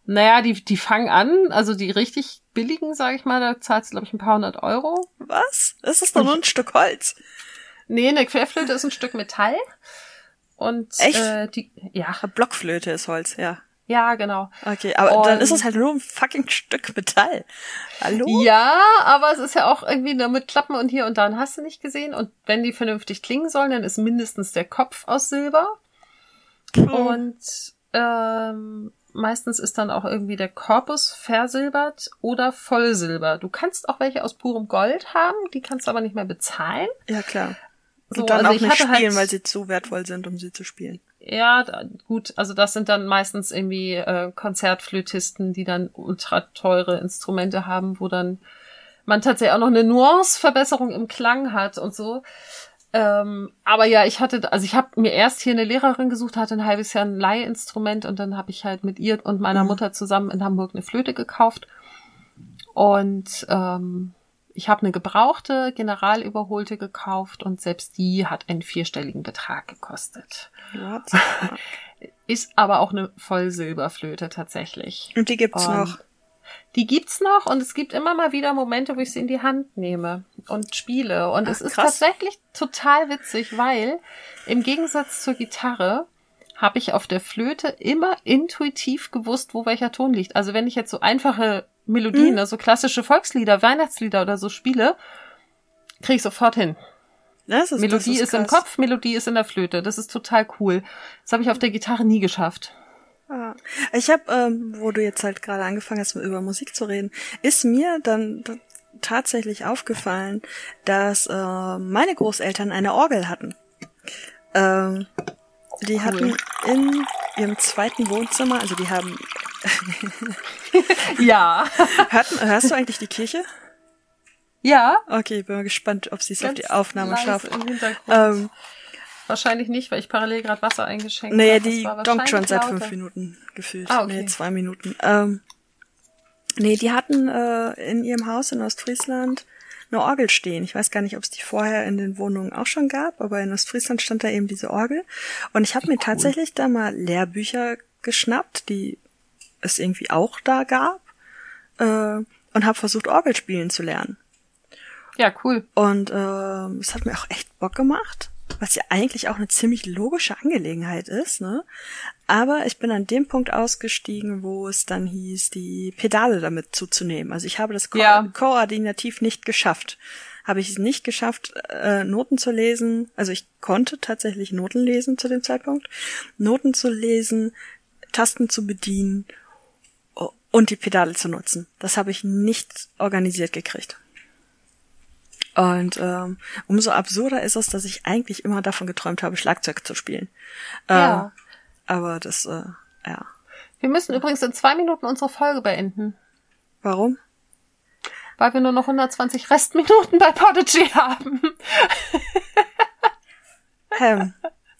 Naja, die, die fangen an, also die richtig billigen, sage ich mal, da zahlst du glaube ich ein paar hundert Euro. Was? Das ist doch nur ein Stück Holz. Nee, eine Querflöte ist ein Stück Metall. Und Echt? Äh, die, ja, Blockflöte ist Holz, ja. Ja, genau. Okay, aber dann Und- ist es halt nur ein fucking Stück Metall. Hallo? Ja, aber es ist ja auch irgendwie nur mit Klappen und hier und da und hast du nicht gesehen. Und wenn die vernünftig klingen sollen, dann ist mindestens der Kopf aus Silber. Und ähm, meistens ist dann auch irgendwie der Korpus versilbert oder Vollsilber. Du kannst auch welche aus purem Gold haben, die kannst du aber nicht mehr bezahlen. Ja, klar. So, Und dann also auch ich nicht spielen, halt- weil sie zu wertvoll sind, um sie zu spielen. Ja, gut, also das sind dann meistens irgendwie äh, Konzertflötisten, die dann ultra teure Instrumente haben, wo dann man tatsächlich auch noch eine Nuance-Verbesserung im Klang hat und so. Ähm, aber ja, ich hatte, also ich habe mir erst hier eine Lehrerin gesucht, hatte ein halbes Jahr ein Leihinstrument und dann habe ich halt mit ihr und meiner Mhm. Mutter zusammen in Hamburg eine Flöte gekauft. Und ähm, ich habe eine gebrauchte, generalüberholte gekauft und selbst die hat einen vierstelligen Betrag gekostet. What? ist aber auch eine Vollsilberflöte tatsächlich. Und die gibt's und noch. Die gibt's noch und es gibt immer mal wieder Momente, wo ich sie in die Hand nehme und spiele. Und Ach, es ist krass. tatsächlich total witzig, weil im Gegensatz zur Gitarre habe ich auf der Flöte immer intuitiv gewusst, wo welcher Ton liegt. Also wenn ich jetzt so einfache Melodien, mhm. also klassische Volkslieder, Weihnachtslieder oder so spiele, kriege ich sofort hin. Das ist, Melodie das ist, ist im Kopf, Melodie ist in der Flöte. Das ist total cool. Das habe ich auf der Gitarre nie geschafft. Ah. Ich habe, ähm, wo du jetzt halt gerade angefangen hast, über Musik zu reden, ist mir dann tatsächlich aufgefallen, dass äh, meine Großeltern eine Orgel hatten. Ähm, die cool. hatten in ihrem zweiten Wohnzimmer, also die haben. ja. Hörten, hörst du eigentlich die Kirche? Ja. Okay, bin mal gespannt, ob sie es auf die Aufnahme schafft. Ähm, Wahrscheinlich nicht, weil ich parallel gerade Wasser eingeschenkt nee, habe. Nee, die donkt schon seit fünf Minuten gefühlt. Ah, okay. Nee, zwei Minuten. Ähm, nee, die hatten äh, in ihrem Haus in Ostfriesland eine Orgel stehen. Ich weiß gar nicht, ob es die vorher in den Wohnungen auch schon gab, aber in Ostfriesland stand da eben diese Orgel. Und ich habe mir cool. tatsächlich da mal Lehrbücher geschnappt, die es irgendwie auch da gab, äh, und habe versucht, Orgel spielen zu lernen. Ja, cool. Und äh, es hat mir auch echt Bock gemacht, was ja eigentlich auch eine ziemlich logische Angelegenheit ist, ne? Aber ich bin an dem Punkt ausgestiegen, wo es dann hieß, die Pedale damit zuzunehmen. Also ich habe das Ko ja. koordinativ nicht geschafft. Habe ich es nicht geschafft, äh, Noten zu lesen. Also ich konnte tatsächlich Noten lesen zu dem Zeitpunkt. Noten zu lesen, Tasten zu bedienen und die Pedale zu nutzen. Das habe ich nicht organisiert gekriegt. Und ähm, umso absurder ist es, dass ich eigentlich immer davon geträumt habe, Schlagzeug zu spielen. Ja. Äh, aber das, äh, ja. Wir müssen übrigens in zwei Minuten unsere Folge beenden. Warum? Weil wir nur noch 120 Restminuten bei Podigy haben. ähm,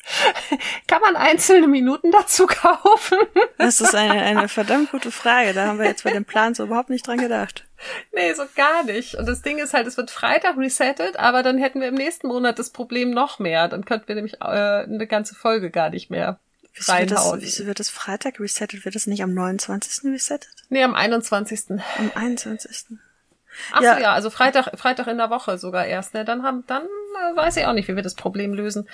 Kann man einzelne Minuten dazu kaufen? Das ist eine, eine verdammt gute Frage. Da haben wir jetzt bei dem Plan so überhaupt nicht dran gedacht. Nee, so gar nicht. Und das Ding ist halt, es wird Freitag resettet, aber dann hätten wir im nächsten Monat das Problem noch mehr. Dann könnten wir nämlich äh, eine ganze Folge gar nicht mehr wieso. Wird das, wieso wird das Freitag resettet? Wird das nicht am 29. resettet? Nee, am 21. Am 21. Ach ja. so, ja, also Freitag, Freitag in der Woche sogar erst. Ne? Dann haben, dann äh, weiß ich auch nicht, wie wir das Problem lösen.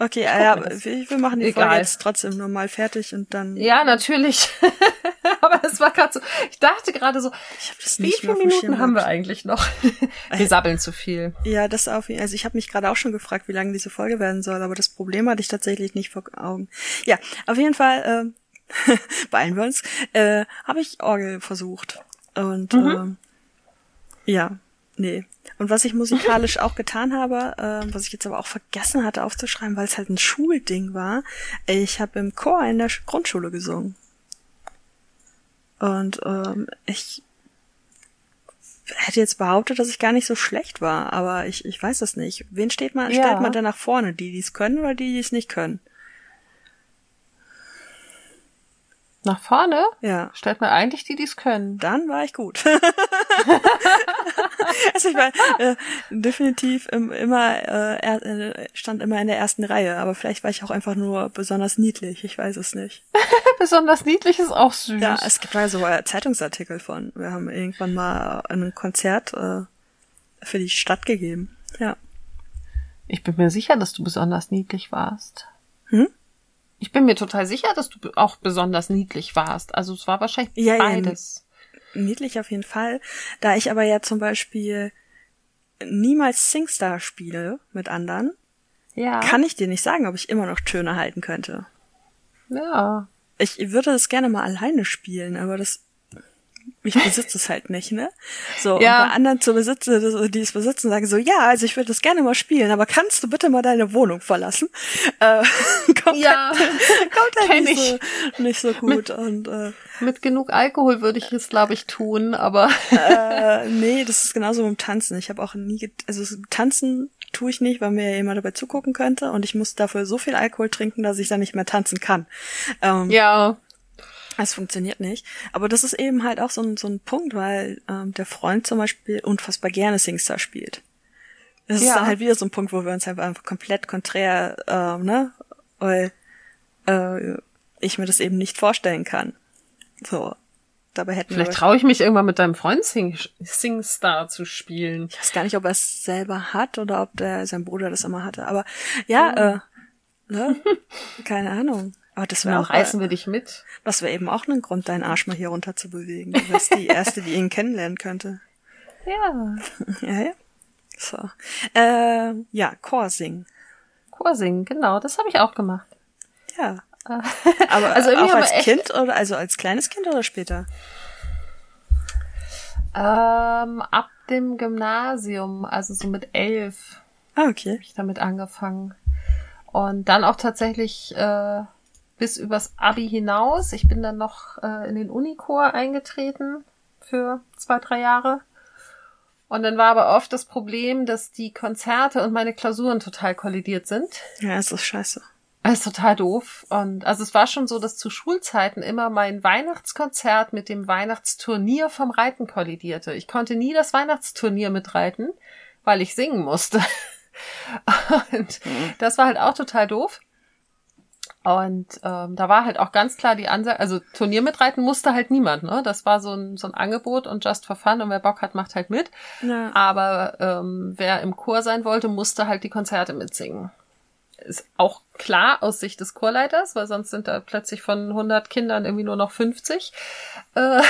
Okay, ja, wir, machen die Egal. Folge jetzt trotzdem normal fertig und dann. Ja, natürlich. Aber es war gerade so. Ich dachte gerade so, ich hab das wie viele Minuten haben wir eigentlich noch? wir sabbeln zu viel. Ja, das auf Also ich habe mich gerade auch schon gefragt, wie lange diese Folge werden soll, aber das Problem hatte ich tatsächlich nicht vor Augen. Ja, auf jeden Fall, äh, beeilen wir uns, äh, habe ich Orgel versucht. Und mhm. äh, ja, nee, und was ich musikalisch auch getan habe, äh, was ich jetzt aber auch vergessen hatte aufzuschreiben, weil es halt ein Schulding war, ich habe im Chor in der Grundschule gesungen. Und ähm, ich hätte jetzt behauptet, dass ich gar nicht so schlecht war, aber ich, ich weiß es nicht. Wen steht man, ja. stellt man denn nach vorne? Die, die es können oder die, die es nicht können? Nach vorne? Ja. Stellt man eigentlich die, die es können. Dann war ich gut. also ich war äh, definitiv im, immer äh, er, äh, stand immer in der ersten Reihe, aber vielleicht war ich auch einfach nur besonders niedlich. Ich weiß es nicht. besonders niedlich ist auch süß. Ja, es gibt da so äh, Zeitungsartikel von. Wir haben irgendwann mal ein Konzert äh, für die Stadt gegeben. Ja. Ich bin mir sicher, dass du besonders niedlich warst. Hm? Ich bin mir total sicher, dass du auch besonders niedlich warst. Also es war wahrscheinlich ja, beides. Ja, niedlich auf jeden Fall. Da ich aber ja zum Beispiel niemals Singstar spiele mit anderen, ja. kann ich dir nicht sagen, ob ich immer noch Töne halten könnte. Ja. Ich würde das gerne mal alleine spielen, aber das ich besitze es halt nicht, ne? So, ja. und bei anderen zu besitzen, die es besitzen, sagen so, ja, also ich würde das gerne mal spielen, aber kannst du bitte mal deine Wohnung verlassen? Äh, kommt ja, halt, kommt halt nicht, so, nicht so gut. Mit, und, äh, mit genug Alkohol würde ich es, glaube ich, tun, aber. äh, nee, das ist genauso mit dem Tanzen. Ich habe auch nie, also tanzen tue ich nicht, weil mir ja jemand dabei zugucken könnte und ich muss dafür so viel Alkohol trinken, dass ich dann nicht mehr tanzen kann. Ähm, ja. Es funktioniert nicht. Aber das ist eben halt auch so ein, so ein Punkt, weil ähm, der Freund zum Beispiel unfassbar gerne Singstar spielt. Das ja. ist dann halt wieder so ein Punkt, wo wir uns halt einfach komplett konträr, ähm, ne? Weil, äh, ich mir das eben nicht vorstellen kann. So. Dabei hätten Vielleicht traue ich mich irgendwann mit deinem Freund Sing Singstar zu spielen. Ich weiß gar nicht, ob er es selber hat oder ob der sein Bruder das immer hatte. Aber ja, mhm. äh, ne? keine Ahnung. Aber das wäre auch. Reißen wir dich mit. Das wäre eben auch ein Grund, deinen Arsch mal hier runter zu bewegen. Du wärst die erste, die ihn kennenlernen könnte. Ja. ja, ja. So. Äh, ja, Chorsing. Chorsing, genau, das habe ich auch gemacht. Ja. Aber also auch als Kind oder also als kleines Kind oder später? Ähm, ab dem Gymnasium, also so mit elf. Ah, okay. Hab ich damit angefangen. Und dann auch tatsächlich äh, bis übers Abi hinaus. Ich bin dann noch äh, in den Unichor eingetreten für zwei, drei Jahre. Und dann war aber oft das Problem, dass die Konzerte und meine Klausuren total kollidiert sind. Ja, es ist scheiße. Das ist total doof. Und also es war schon so, dass zu Schulzeiten immer mein Weihnachtskonzert mit dem Weihnachtsturnier vom Reiten kollidierte. Ich konnte nie das Weihnachtsturnier mitreiten, weil ich singen musste. Und mhm. das war halt auch total doof. Und ähm, da war halt auch ganz klar die Ansage, also Turnier mitreiten musste halt niemand, ne? Das war so ein, so ein Angebot und just for fun und wer Bock hat, macht halt mit. Ja. Aber ähm, wer im Chor sein wollte, musste halt die Konzerte mitsingen. Ist auch klar aus Sicht des Chorleiters, weil sonst sind da plötzlich von 100 Kindern irgendwie nur noch 50. Äh,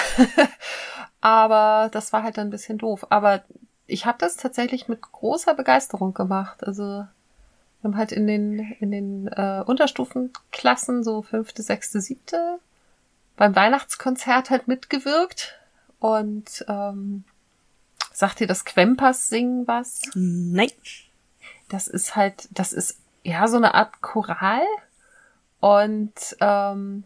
aber das war halt dann ein bisschen doof. Aber ich habe das tatsächlich mit großer Begeisterung gemacht. Also wir haben halt in den, in den äh, Unterstufenklassen, so fünfte, sechste, siebte, beim Weihnachtskonzert halt mitgewirkt. Und ähm, sagt dir das Quempers singen was? Nein. Das ist halt, das ist ja so eine Art Choral. Und ähm,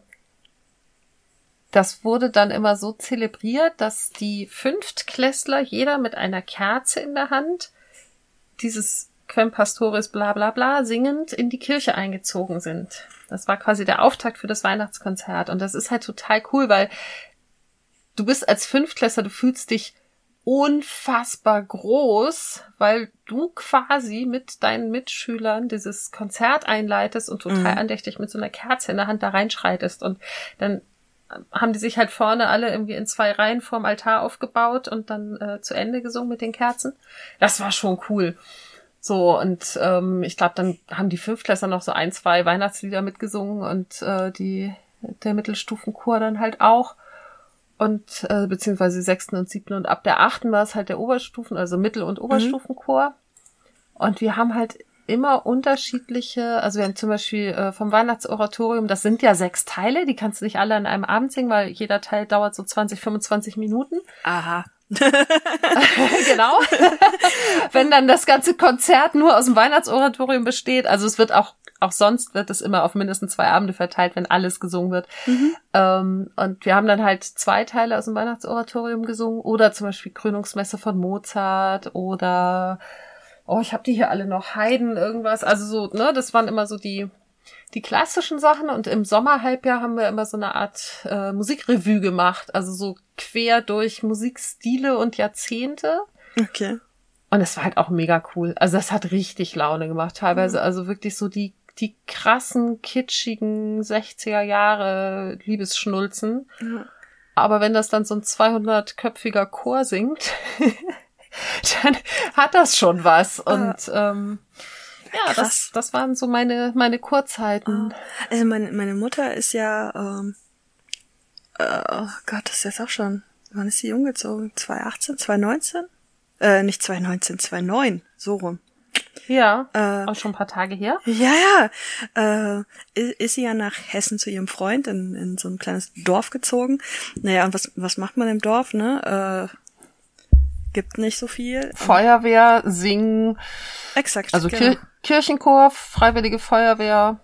das wurde dann immer so zelebriert, dass die Fünftklässler, jeder mit einer Kerze in der Hand, dieses Quem Pastoris bla bla bla singend in die Kirche eingezogen sind. Das war quasi der Auftakt für das Weihnachtskonzert. Und das ist halt total cool, weil du bist als Fünftklässler, du fühlst dich unfassbar groß, weil du quasi mit deinen Mitschülern dieses Konzert einleitest und total mhm. andächtig mit so einer Kerze in der Hand da reinschreitest. Und dann haben die sich halt vorne alle irgendwie in zwei Reihen vorm Altar aufgebaut und dann äh, zu Ende gesungen mit den Kerzen. Das war schon cool. So, und ähm, ich glaube, dann haben die Fünftklässler noch so ein, zwei Weihnachtslieder mitgesungen und äh, die der Mittelstufenchor dann halt auch. Und äh, beziehungsweise sechsten und siebten und ab der achten war es halt der Oberstufen, also Mittel- und mhm. Oberstufenchor. Mhm. Und wir haben halt immer unterschiedliche, also wir haben zum Beispiel äh, vom Weihnachtsoratorium, das sind ja sechs Teile, die kannst du nicht alle an einem Abend singen, weil jeder Teil dauert so 20, 25 Minuten. Aha. genau. Wenn dann das ganze Konzert nur aus dem Weihnachtsoratorium besteht, also es wird auch auch sonst wird es immer auf mindestens zwei Abende verteilt, wenn alles gesungen wird. Mhm. Ähm, und wir haben dann halt zwei Teile aus dem Weihnachtsoratorium gesungen oder zum Beispiel Krönungsmesse von Mozart oder oh, ich habe die hier alle noch Heiden irgendwas. Also so, ne, das waren immer so die die klassischen Sachen und im Sommerhalbjahr haben wir immer so eine Art äh, Musikrevue gemacht, also so quer durch Musikstile und Jahrzehnte. Okay. Und es war halt auch mega cool. Also das hat richtig Laune gemacht, teilweise. Mhm. Also wirklich so die, die krassen, kitschigen 60er Jahre Liebesschnulzen. Mhm. Aber wenn das dann so ein 200-köpfiger Chor singt, dann hat das schon was. Und ähm, ja, das, das waren so meine, meine Kurzzeiten. Oh. Also meine, meine Mutter ist ja, ähm, äh, oh Gott, das ist jetzt auch schon, wann ist sie umgezogen? 2018, 2019? Äh, nicht 2019, 2009, so rum. Ja, äh, auch schon ein paar Tage her. Ja, ja. Äh, ist, ist sie ja nach Hessen zu ihrem Freund in, in so ein kleines Dorf gezogen. Naja, und was, was macht man im Dorf, ne? Äh, gibt nicht so viel. Feuerwehr, singen. Exakt. Also genau. Kir Kirchenchor, Freiwillige Feuerwehr,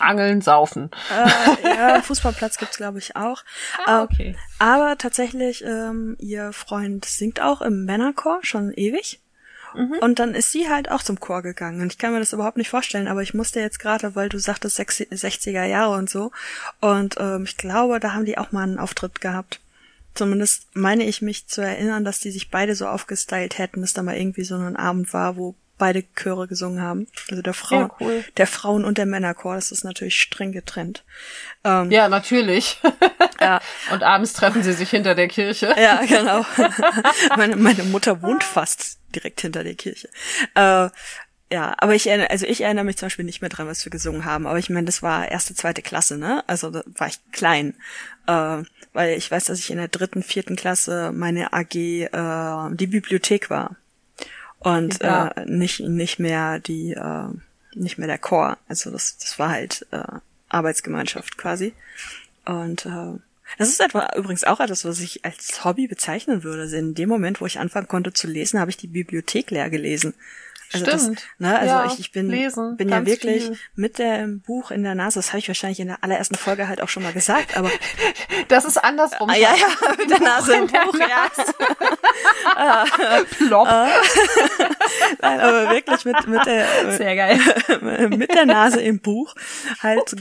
Angeln, Saufen. Äh, ja, Fußballplatz gibt's glaube ich auch. Ah, okay. Äh, aber tatsächlich, ähm, ihr Freund singt auch im Männerchor schon ewig. Mhm. Und dann ist sie halt auch zum Chor gegangen. Und ich kann mir das überhaupt nicht vorstellen, aber ich musste jetzt gerade, weil du sagtest 60er Jahre und so. Und ähm, ich glaube, da haben die auch mal einen Auftritt gehabt. Zumindest meine ich mich zu erinnern, dass die sich beide so aufgestylt hätten, dass da mal irgendwie so ein Abend war, wo beide Chöre gesungen haben. Also der Frauen, ja, cool. der Frauen- und der Männerchor, das ist natürlich streng getrennt. Ähm, ja, natürlich. ja. Und abends treffen sie sich hinter der Kirche. Ja, genau. meine, meine Mutter wohnt fast direkt hinter der Kirche. Äh, ja, aber ich erinnere, also ich erinnere mich zum Beispiel nicht mehr dran, was wir gesungen haben. Aber ich meine, das war erste, zweite Klasse, ne? Also da war ich klein. Äh, weil ich weiß, dass ich in der dritten, vierten Klasse meine AG äh, die Bibliothek war und ja. äh, nicht nicht mehr die äh, nicht mehr der Chor. Also das das war halt äh, Arbeitsgemeinschaft quasi. Und äh, das ist etwa übrigens auch etwas, was ich als Hobby bezeichnen würde. Also in dem Moment, wo ich anfangen konnte zu lesen, habe ich die Bibliothek leer gelesen. Also Stimmt. Das, ne, also ja, ich, ich bin, lesen, bin ja wirklich viel. mit dem Buch in der Nase, das habe ich wahrscheinlich in der allerersten Folge halt auch schon mal gesagt, aber das ist andersrum. Ah, ja, ja, mit der Nase im Buch, ja. Plop. Äh, nein, aber wirklich mit, mit der, Sehr geil. mit der Nase im Buch halt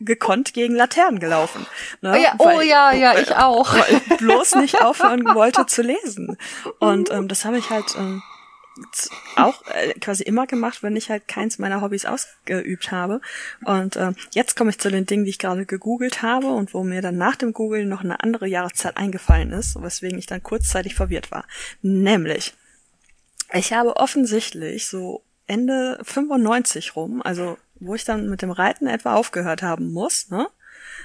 gekonnt gegen Laternen gelaufen. Ne? Oh, ja, oh ja, ja, ich auch. Weil bloß nicht aufhören wollte zu lesen. Und ähm, das habe ich halt ähm, auch äh, quasi immer gemacht, wenn ich halt keins meiner Hobbys ausgeübt habe. Und äh, jetzt komme ich zu den Dingen, die ich gerade gegoogelt habe und wo mir dann nach dem Googlen noch eine andere Jahreszeit eingefallen ist, weswegen ich dann kurzzeitig verwirrt war. Nämlich, ich habe offensichtlich so Ende 95 rum, also wo ich dann mit dem Reiten etwa aufgehört haben muss, ne?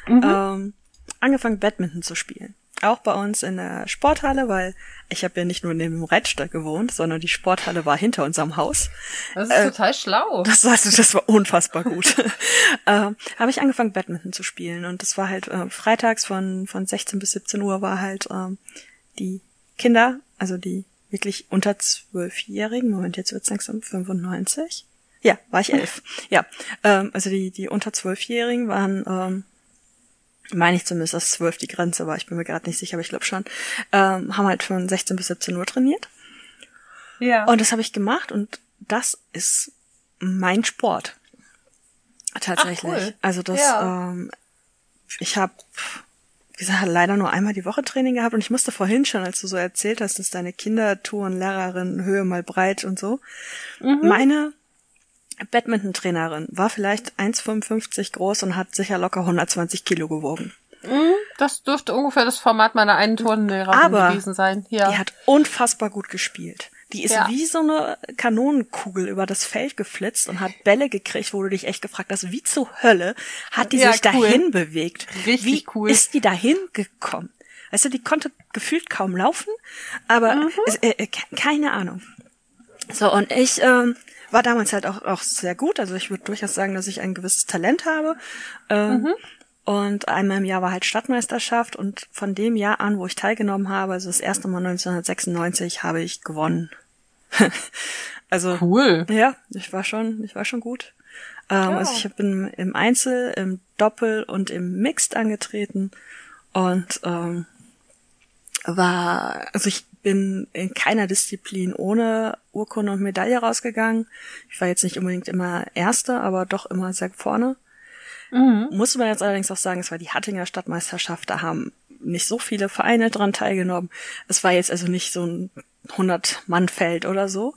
Mhm. Ähm, angefangen Badminton zu spielen auch bei uns in der Sporthalle, weil ich habe ja nicht nur neben dem Reitstall gewohnt, sondern die Sporthalle war hinter unserem Haus. Das ist äh, total schlau. Das, also, das war unfassbar gut. äh, habe ich angefangen, Badminton zu spielen und das war halt äh, freitags von von 16 bis 17 Uhr war halt äh, die Kinder, also die wirklich unter zwölfjährigen, Moment, jetzt wird's langsam 95. Ja, war ich elf. ja, ähm, also die die unter zwölfjährigen waren ähm, meine ich zumindest, dass zwölf die Grenze war, ich bin mir gerade nicht sicher, aber ich glaube schon, ähm, haben halt von 16 bis 17 Uhr trainiert. Ja. Und das habe ich gemacht und das ist mein Sport. Tatsächlich. Ach, cool. Also das, ja. ähm, ich habe, wie gesagt, leider nur einmal die Woche Training gehabt und ich musste vorhin schon, als du so erzählt hast, dass deine Kindertourenlehrerin Höhe mal breit und so. Mhm. Meine Badminton-Trainerin, war vielleicht 1,55 groß und hat sicher locker 120 Kilo gewogen. Mhm, das dürfte ungefähr das Format meiner einen Turnlehrerin gewesen sein. Ja. Die hat unfassbar gut gespielt. Die ist ja. wie so eine Kanonenkugel über das Feld geflitzt und hat Bälle gekriegt, wo du dich echt gefragt hast, wie zur Hölle hat die ja, sich cool. dahin bewegt? Richtig wie cool. ist die dahin gekommen? Weißt du, die konnte gefühlt kaum laufen, aber mhm. es, äh, äh keine Ahnung. So, und ich ähm, war damals halt auch, auch sehr gut. Also ich würde durchaus sagen, dass ich ein gewisses Talent habe. Ähm, mhm. Und einmal im Jahr war halt Stadtmeisterschaft und von dem Jahr an, wo ich teilgenommen habe, also das erste Mal 1996, habe ich gewonnen. also cool. Ja, ich war schon, ich war schon gut. Ähm, ja. Also ich bin im Einzel, im Doppel und im Mixed angetreten und ähm, war, also ich bin in keiner Disziplin ohne Urkunde und Medaille rausgegangen. Ich war jetzt nicht unbedingt immer Erste, aber doch immer sehr vorne. Mhm. Muss man jetzt allerdings auch sagen, es war die Hattinger Stadtmeisterschaft, da haben nicht so viele Vereine dran teilgenommen. Es war jetzt also nicht so ein 100-Mann-Feld oder so.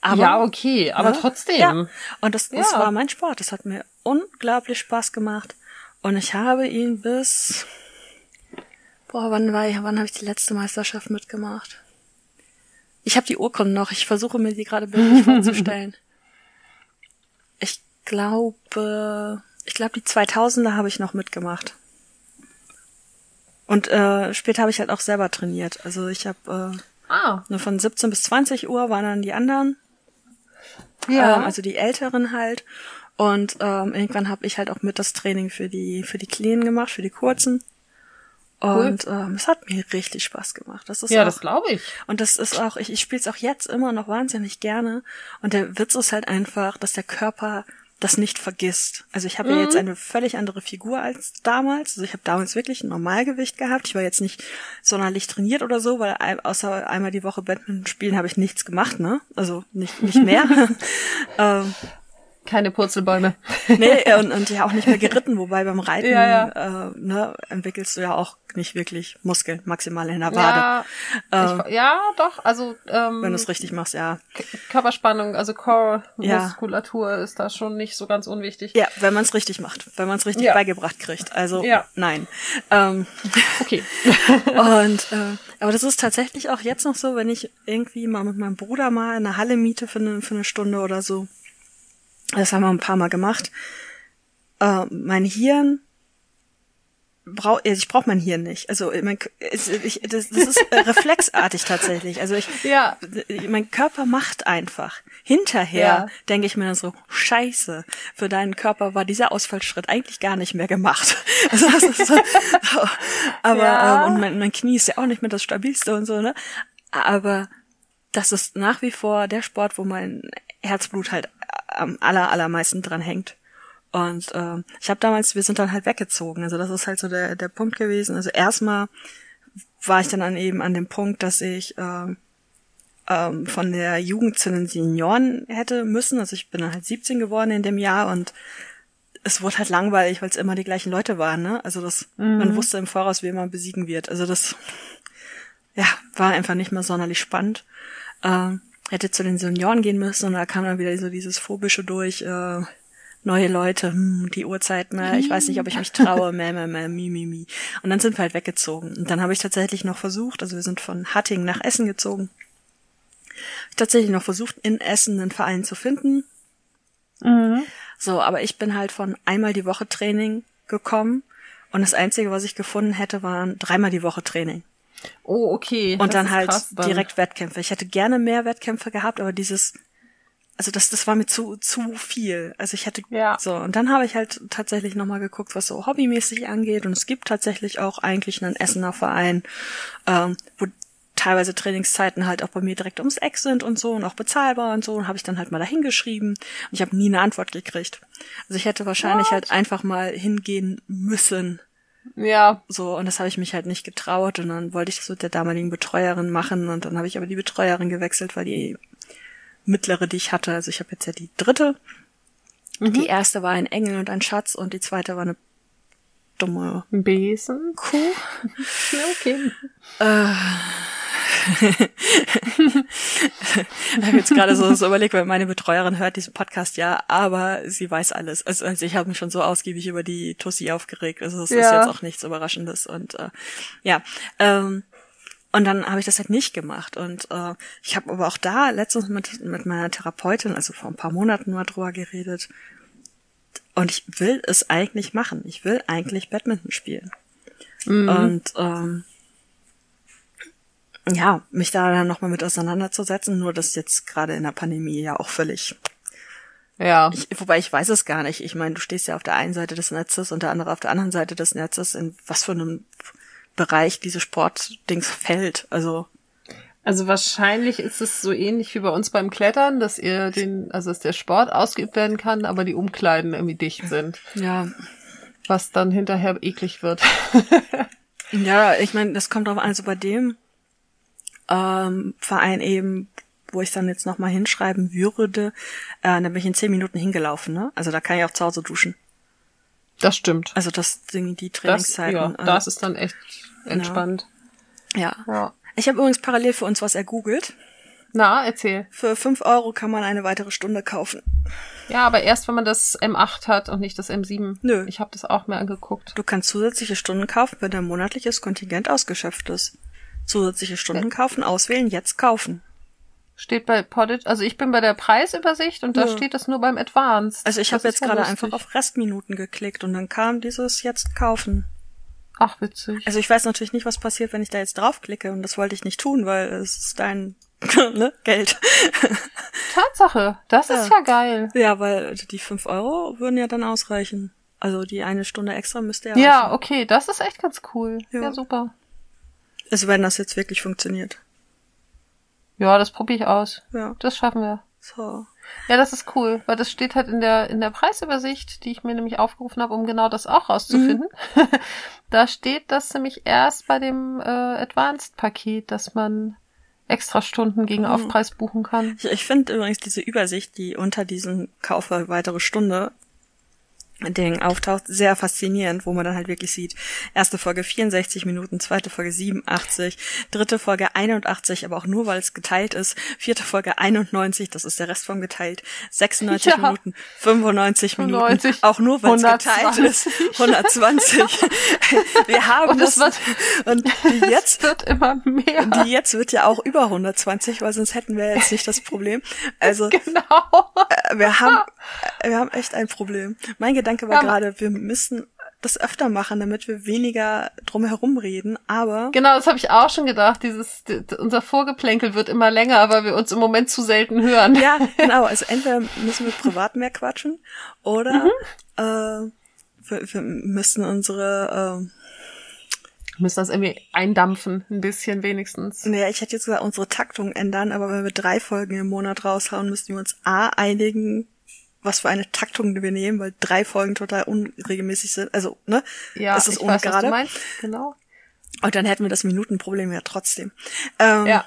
Aber, ja, okay, aber ne? trotzdem. Ja. Und das, das ja. war mein Sport. Das hat mir unglaublich Spaß gemacht. Und ich habe ihn bis Boah, wann war ich, wann habe ich die letzte Meisterschaft mitgemacht? Ich habe die Urkunden noch, ich versuche mir die gerade bildlich vorzustellen. Ich glaube, ich glaube die 2000er habe ich noch mitgemacht. Und äh, später habe ich halt auch selber trainiert. Also ich habe äh, ah. nur von 17 bis 20 Uhr waren dann die anderen. Ja. Ähm, also die Älteren halt. Und ähm, irgendwann habe ich halt auch mit das Training für die für die Kleinen gemacht, für die kurzen. Und cool. ähm, es hat mir richtig Spaß gemacht. Das ist ja, auch, das glaube ich. Und das ist auch, ich, ich spiele es auch jetzt immer noch wahnsinnig gerne. Und der Witz ist halt einfach, dass der Körper das nicht vergisst. Also ich habe mhm. ja jetzt eine völlig andere Figur als damals. Also ich habe damals wirklich ein Normalgewicht gehabt. Ich war jetzt nicht sonderlich trainiert oder so, weil außer einmal die Woche Badminton spielen habe ich nichts gemacht, ne? Also nicht nicht mehr. ähm, Keine Purzelbäume. nee, und, und ja auch nicht mehr geritten, wobei beim Reiten Ja, ja. Äh, ne, entwickelst du ja auch nicht wirklich Muskeln, maximal in der Wade. Ja, Äh, ich, ja, doch. Also ähm, wenn du es richtig machst, ja. Körperspannung, also Ja. Core-Muskulatur ist da schon nicht so ganz unwichtig. Ja, wenn man es richtig macht, wenn man es richtig Ja. beigebracht kriegt. Also Ja. nein. Ähm, Okay. und äh, aber das ist tatsächlich auch jetzt noch so, wenn ich irgendwie mal mit meinem Bruder mal eine Halle miete für eine, für eine Stunde oder so. Das haben wir ein paar Mal gemacht. Äh, mein Hirn brauch, also ich brauche mein Hirn nicht. Also mein, K- es- ich, das, das ist äh, reflexartig tatsächlich. Also ich, Ja. mein Körper macht einfach. Hinterher Ja. denke ich mir dann so, scheiße, für deinen Körper war dieser Ausfallschritt eigentlich gar nicht mehr gemacht. Also das ist so, aber Ja. ähm, und mein, mein Knie ist ja auch nicht mehr das stabilste und so, ne? Aber das ist nach wie vor der Sport, wo mein Herzblut halt am aller, allermeisten dran hängt. Und ähm, ich habe damals, wir sind dann halt weggezogen. Also das ist halt so der, der Punkt gewesen. Also erstmal war ich dann an eben an dem Punkt, dass ich ähm, ähm, von der Jugend zu den Senioren hätte müssen. Also ich bin dann halt 17 geworden in dem Jahr und es wurde halt langweilig, weil es immer die gleichen Leute waren. Ne? Also das, man wusste im Voraus, wen man besiegen wird. Also das, ja, war einfach nicht mehr sonderlich spannend. Ähm, hätte zu den Senioren gehen müssen und da kam dann wieder so dieses phobische durch. Äh, neue Leute, hm, die Uhrzeit, ne, ich weiß nicht, ob ich mich traue, meh, meh, meh, mi, mi, mi. Und dann sind wir halt weggezogen. Und dann habe ich tatsächlich noch versucht, also wir sind von Hattingen nach Essen gezogen, ich tatsächlich noch versucht, in Essen einen Verein zu finden. Mhm. So, aber ich bin halt von einmal die Woche Training gekommen und das Einzige, was ich gefunden hätte, waren dreimal die Woche Training. Oh, okay. Und Das dann halt krass direkt Wettkämpfe. Ich hätte gerne mehr Wettkämpfe gehabt, aber dieses, also das, das war mir zu, zu viel. Also ich hätte, Ja. so. Und dann habe ich halt tatsächlich nochmal geguckt, was so hobbymäßig angeht. Und es gibt tatsächlich auch eigentlich einen Essener Verein, ähm, wo teilweise Trainingszeiten halt auch bei mir direkt ums Eck sind und so und auch bezahlbar und so. Und habe ich dann halt mal dahin geschrieben. Und ich habe nie eine Antwort gekriegt. Also ich hätte wahrscheinlich halt einfach mal hingehen müssen. Ja. So, und das habe ich mich halt nicht getraut und dann wollte ich das mit der damaligen Betreuerin machen und dann habe ich aber die Betreuerin gewechselt, weil die mittlere, die ich hatte, also ich habe jetzt ja die dritte. Die erste war ein Engel und ein Schatz und die zweite war eine dumme Ein Besen. Kuh. Ja, okay. Ich habe jetzt gerade so, so überlegt, weil meine Betreuerin hört diesen Podcast ja, aber sie weiß alles. Also, also ich habe mich schon so ausgiebig über die Tussi aufgeregt. Also es ist Ja. jetzt auch nichts Überraschendes. Und äh, ja, ähm, und dann habe ich das halt nicht gemacht. Und äh, ich habe aber auch da letztens mit, mit meiner Therapeutin, also vor ein paar Monaten mal drüber geredet. Und ich will es eigentlich machen. Ich will eigentlich Badminton spielen. Und ähm, ja, mich da dann nochmal mit auseinanderzusetzen, nur das jetzt gerade in der Pandemie ja auch völlig. Ja. Ich, wobei ich weiß es gar nicht. Ich meine, du stehst ja auf der einen Seite des Netzes und der andere auf der anderen Seite des Netzes, in was für einem Bereich diese Sportdings fällt. Also, Also wahrscheinlich ist es so ähnlich wie bei uns beim Klettern, dass ihr den, also dass der Sport ausgeübt werden kann, aber die Umkleiden irgendwie dicht sind. ja. Was dann hinterher eklig wird. Ja, ich meine, das kommt drauf an, also bei dem ähm, Verein eben, wo ich dann jetzt nochmal hinschreiben würde, äh, da bin ich in zehn Minuten hingelaufen, ne? Also da kann ich auch zu Hause duschen. Das stimmt. Also das Ding, die Das, Trainingszeiten. ja, äh, das ist dann echt entspannt. ja. Ja. Ich habe übrigens parallel für uns was ergoogelt. Na, erzähl. Für fünf Euro kann man eine weitere Stunde kaufen. Ja, aber erst wenn man das M8 hat und nicht das M7. Nö. Ich habe das auch mir angeguckt. Du kannst zusätzliche Stunden kaufen, wenn dein monatliches Kontingent ausgeschöpft ist. Zusätzliche Stunden kaufen, auswählen, jetzt kaufen. Steht bei Podit, also ich bin bei der Preisübersicht und da Ja. steht das nur beim Advanced. Also ich habe ist jetzt gerade einfach auf Restminuten geklickt und dann kam dieses jetzt kaufen. Ach, witzig. Also ich weiß natürlich nicht, was passiert, wenn ich da jetzt draufklicke und das wollte ich nicht tun, weil es ist dein ne, Geld. Tatsache, das ist Ja. ja geil. ja, weil die fünf Euro würden ja dann ausreichen. Also die eine Stunde extra müsste ja Ja, reichen. okay, das ist echt ganz cool. Ja. Ja, super. Also wenn das jetzt wirklich funktioniert. Ja, das probiere ich aus. Ja. Das schaffen wir. So. Ja, das ist cool, weil das steht halt in der in der Preisübersicht, die ich mir nämlich aufgerufen habe, um genau das auch rauszufinden. da steht das nämlich erst bei dem äh, Advanced Paket, dass man extra Stunden gegen Mhm. Aufpreis buchen kann. Ich, ich finde übrigens diese Übersicht, die unter diesem Kaufe weitere Stunde Ding auftaucht, sehr faszinierend, wo man dann halt wirklich sieht, erste Folge 64 Minuten, zweite Folge 87, dritte Folge 81, aber auch nur, weil es geteilt ist, vierte Folge 91, das ist der Rest vom geteilt, 96 Ja. Minuten, 95 Minuten, 95, auch nur, weil es geteilt ist, 120. 120. Wir haben Und es das, und die jetzt wird immer mehr. die jetzt wird ja auch über 120, weil sonst hätten wir jetzt nicht das Problem. Also genau. äh, wir haben äh, wir haben echt ein Problem. Mein Gedanke war Ja. gerade, wir müssen das öfter machen, damit wir weniger drumherum reden, aber Genau, das habe ich auch schon gedacht. Dieses, unser Vorgeplänkel wird immer länger, weil wir uns im Moment zu selten hören. ja, genau, also entweder müssen wir privat mehr quatschen oder Mhm. äh, wir, wir müssen unsere Wir müssen das irgendwie eindampfen, ein bisschen wenigstens. äh, naja, ich hätte jetzt gesagt, unsere Taktung ändern, aber wenn wir drei Folgen im Monat raushauen, müssten wir uns A einigen, was für eine Taktung wir nehmen, weil drei Folgen total unregelmäßig sind. Also, ne? Ja, das ist ich weiß, was ungerade. du meinst. Genau. Und dann hätten wir das Minutenproblem ja trotzdem. Ähm, Ja.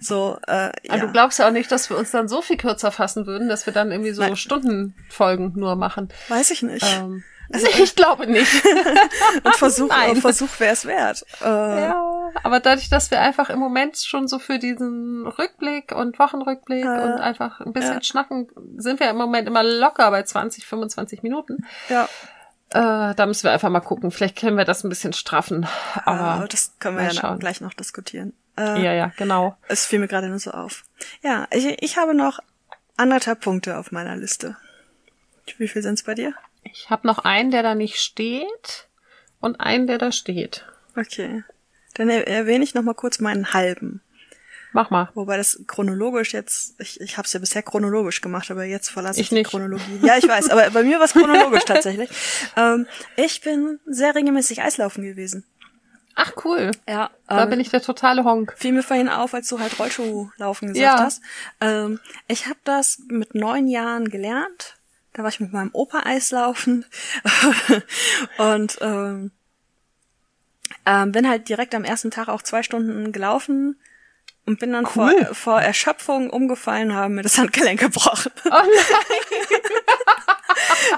So, äh, Aber ja. du glaubst ja auch nicht, dass wir uns dann so viel kürzer fassen würden, dass wir dann irgendwie so Nein. Stundenfolgen nur machen. Weiß ich nicht. Ähm, ich glaube nicht. Und Versuch, nein. Versuch wäre es wert. Äh, Ja, aber dadurch, dass wir einfach im Moment schon so für diesen Rückblick und Wochenrückblick Äh, und einfach ein bisschen ja. schnacken, sind wir im Moment immer locker bei 20, 25 Minuten. ja. Äh, da müssen wir einfach mal gucken. Vielleicht können wir das ein bisschen straffen. Aber Aber das können wir ja schauen. gleich noch diskutieren. Äh, ja, ja, genau. Es fiel mir gerade nur so auf. Ja, ich, ich habe noch anderthalb Punkte auf meiner Liste. Wie viel sind's bei dir? Ich habe noch einen, der da nicht steht und einen, der da steht. Okay. Dann er erwähne ich noch mal kurz meinen halben. Mach mal. Wobei das chronologisch jetzt, ich, ich habe es ja bisher chronologisch gemacht, aber jetzt verlasse ich, Ich die nicht. Chronologie. Ja, ich weiß, aber bei mir war es chronologisch tatsächlich. Ähm, ich bin sehr regelmäßig Eislaufen gewesen. Ach cool. Ja, Da bin ich der totale Honk. fiel mir vorhin auf, als du halt Rollschuhlaufen gesagt Ja. hast. Ähm, ich habe das mit neun Jahren gelernt. Da war ich mit meinem Opa Eislaufen und ähm, ähm, bin halt direkt am ersten Tag auch zwei Stunden gelaufen und bin dann Cool. vor, vor Erschöpfung umgefallen, haben mir das Handgelenk gebrochen. Oh nein.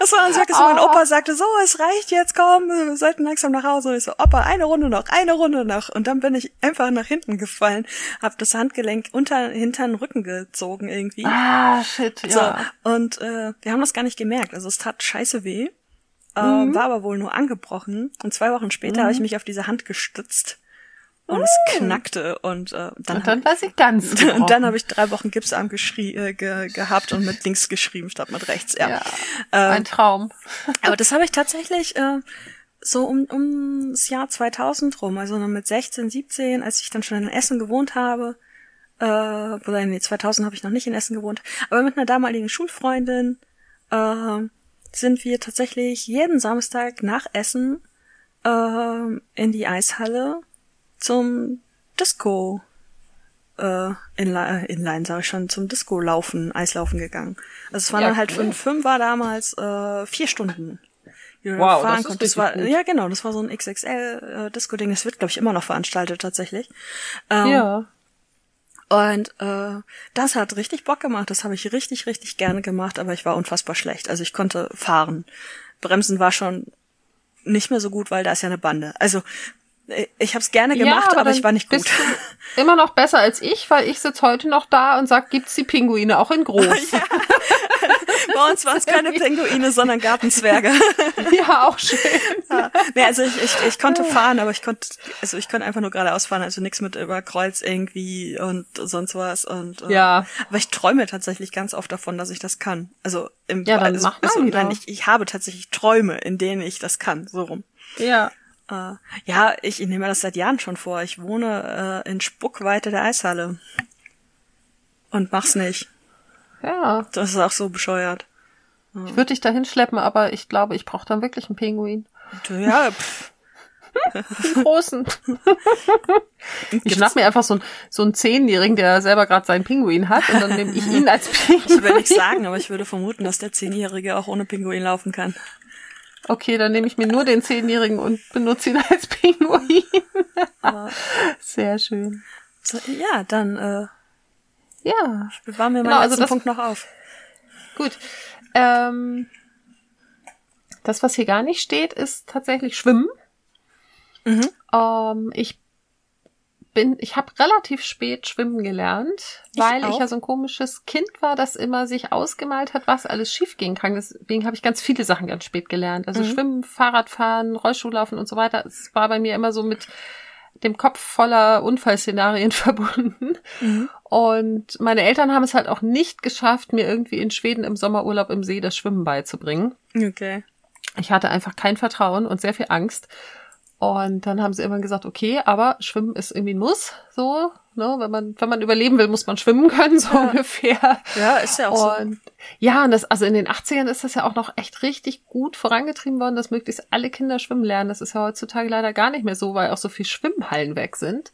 Das war dann wirklich so, mein. Opa sagte, so, es reicht jetzt, komm, wir sollten langsam nach Hause. Und ich so, Opa, eine Runde noch, eine Runde noch. Und dann bin ich einfach nach hinten gefallen, hab das Handgelenk unter, hinter den Rücken gezogen irgendwie. Ah, shit, ja. So, und äh, wir haben das gar nicht gemerkt. Also es tat scheiße weh, äh, Mhm. war aber wohl nur angebrochen. Und zwei Wochen später habe ich mich auf diese Hand gestützt und es knackte. Und äh, dann. Und dann war sie ganz und dann habe ich drei Wochen Gipsarm geschrie äh, ge gehabt und mit links geschrieben statt mit rechts. Ja. ja, Ähm, ein Traum. aber das habe ich tatsächlich äh, so um ums Jahr 2000 rum, also noch mit 16, 17, als ich dann schon in Essen gewohnt habe. Äh, oder nee, 2000 habe ich noch nicht in Essen gewohnt. Aber mit einer damaligen Schulfreundin äh, sind wir tatsächlich jeden Samstag nach Essen äh, in die Eishalle zum Disco äh, Inline, Inline sage ich schon, zum Disco laufen, Eislaufen gegangen. Also es waren Ja, dann halt cool. einen Film war damals äh, vier Stunden. Wow, fahren das ist konntest. richtig war, gut. Ja, genau, das war so ein XXL äh, Disco-Ding. Das wird, glaube ich, immer noch veranstaltet tatsächlich. Ähm, Ja. Und äh, das hat richtig Bock gemacht. Das habe ich richtig, richtig gerne gemacht, aber ich war unfassbar schlecht. Also ich konnte fahren. Bremsen war schon nicht mehr so gut, weil da ist ja eine Bande. Also ich habe es gerne gemacht, aber, dann ich war nicht gut. Immer noch besser als ich, weil ich sitze heute noch da und sag, gibt's die Pinguine auch in groß? Bei uns waren es keine Pinguine, sondern Gartenzwerge. ja, auch schön. ja. nee, also ich, ich, ich konnte fahren, aber ich konnte, also ich konnte einfach nur geradeaus fahren, also nichts mit über Kreuz irgendwie und sonst was. Und äh, Ja. Aber ich träume tatsächlich ganz oft davon, dass ich das kann. Also im Ja, dann also, mach mal also, wieder. nein, ich, ich habe tatsächlich Träume, in denen ich das kann, so rum. Ja. Äh, ja, ich, ich nehme mir das seit Jahren schon vor. Ich wohne äh, in Spuckweite der Eishalle. Und mach's nicht. Ja. Das ist auch so bescheuert. Ich würde dich dahin schleppen, aber ich glaube, ich brauche dann wirklich einen Pinguin. Ja, pff, Einen großen. Ich schnapp mir einfach so, ein, so einen Zehnjährigen, der selber gerade seinen Pinguin hat, und dann nehme ich ihn als Pinguin. ich will nichts sagen, aber ich würde vermuten, dass der Zehnjährige auch ohne Pinguin laufen kann. Okay, dann nehme ich mir nur den Zehnjährigen und benutze ihn als Pinguin. Sehr schön. So, ja, dann äh, ja. Bewahren wir genau, meinen also das, Punkt noch auf. Gut. Ähm, das, was hier gar nicht steht, ist tatsächlich Schwimmen. Mhm. Ähm, ich bin, ich habe relativ spät schwimmen gelernt, ich weil auch. ich ja so ein komisches Kind war, das immer sich ausgemalt hat, was alles schief gehen kann. Deswegen habe ich ganz viele Sachen ganz spät gelernt. Also mhm. Schwimmen, Fahrradfahren, Rollschuhlaufen und so weiter. Es war bei mir immer so mit dem Kopf voller Unfallszenarien verbunden. Mhm. Und meine Eltern haben es halt auch nicht geschafft, mir irgendwie in Schweden im Sommerurlaub im See das Schwimmen beizubringen. Okay. Ich hatte einfach kein Vertrauen und sehr viel Angst. Und dann haben sie immer gesagt, okay, aber Schwimmen ist irgendwie ein Muss, so, ne, wenn man, wenn man überleben will, muss man schwimmen können, so ja. ungefähr. Ja, ist ja auch und, so. Ja, und das, also in den 80ern ist das ja auch noch echt richtig gut vorangetrieben worden, dass möglichst alle Kinder schwimmen lernen. Das ist ja heutzutage leider gar nicht mehr so, weil auch so viel Schwimmhallen weg sind.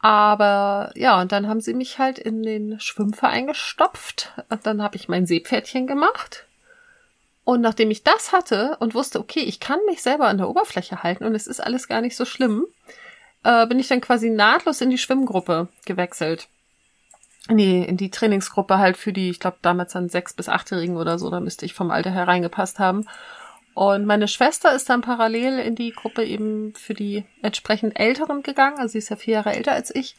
Aber ja, und dann haben sie mich halt in den Schwimmverein gestopft. Und dann habe ich mein Seepferdchen gemacht. Und nachdem ich das hatte und wusste, okay, ich kann mich selber an der Oberfläche halten und es ist alles gar nicht so schlimm, äh, bin ich dann quasi nahtlos in die Schwimmgruppe gewechselt. Nee, in die Trainingsgruppe halt für die, ich glaube damals dann sechs bis achtjährigen oder so, da müsste ich vom Alter her reingepasst haben. Und meine Schwester ist dann parallel in die Gruppe eben für die entsprechend Älteren gegangen, also sie ist ja vier Jahre älter als ich.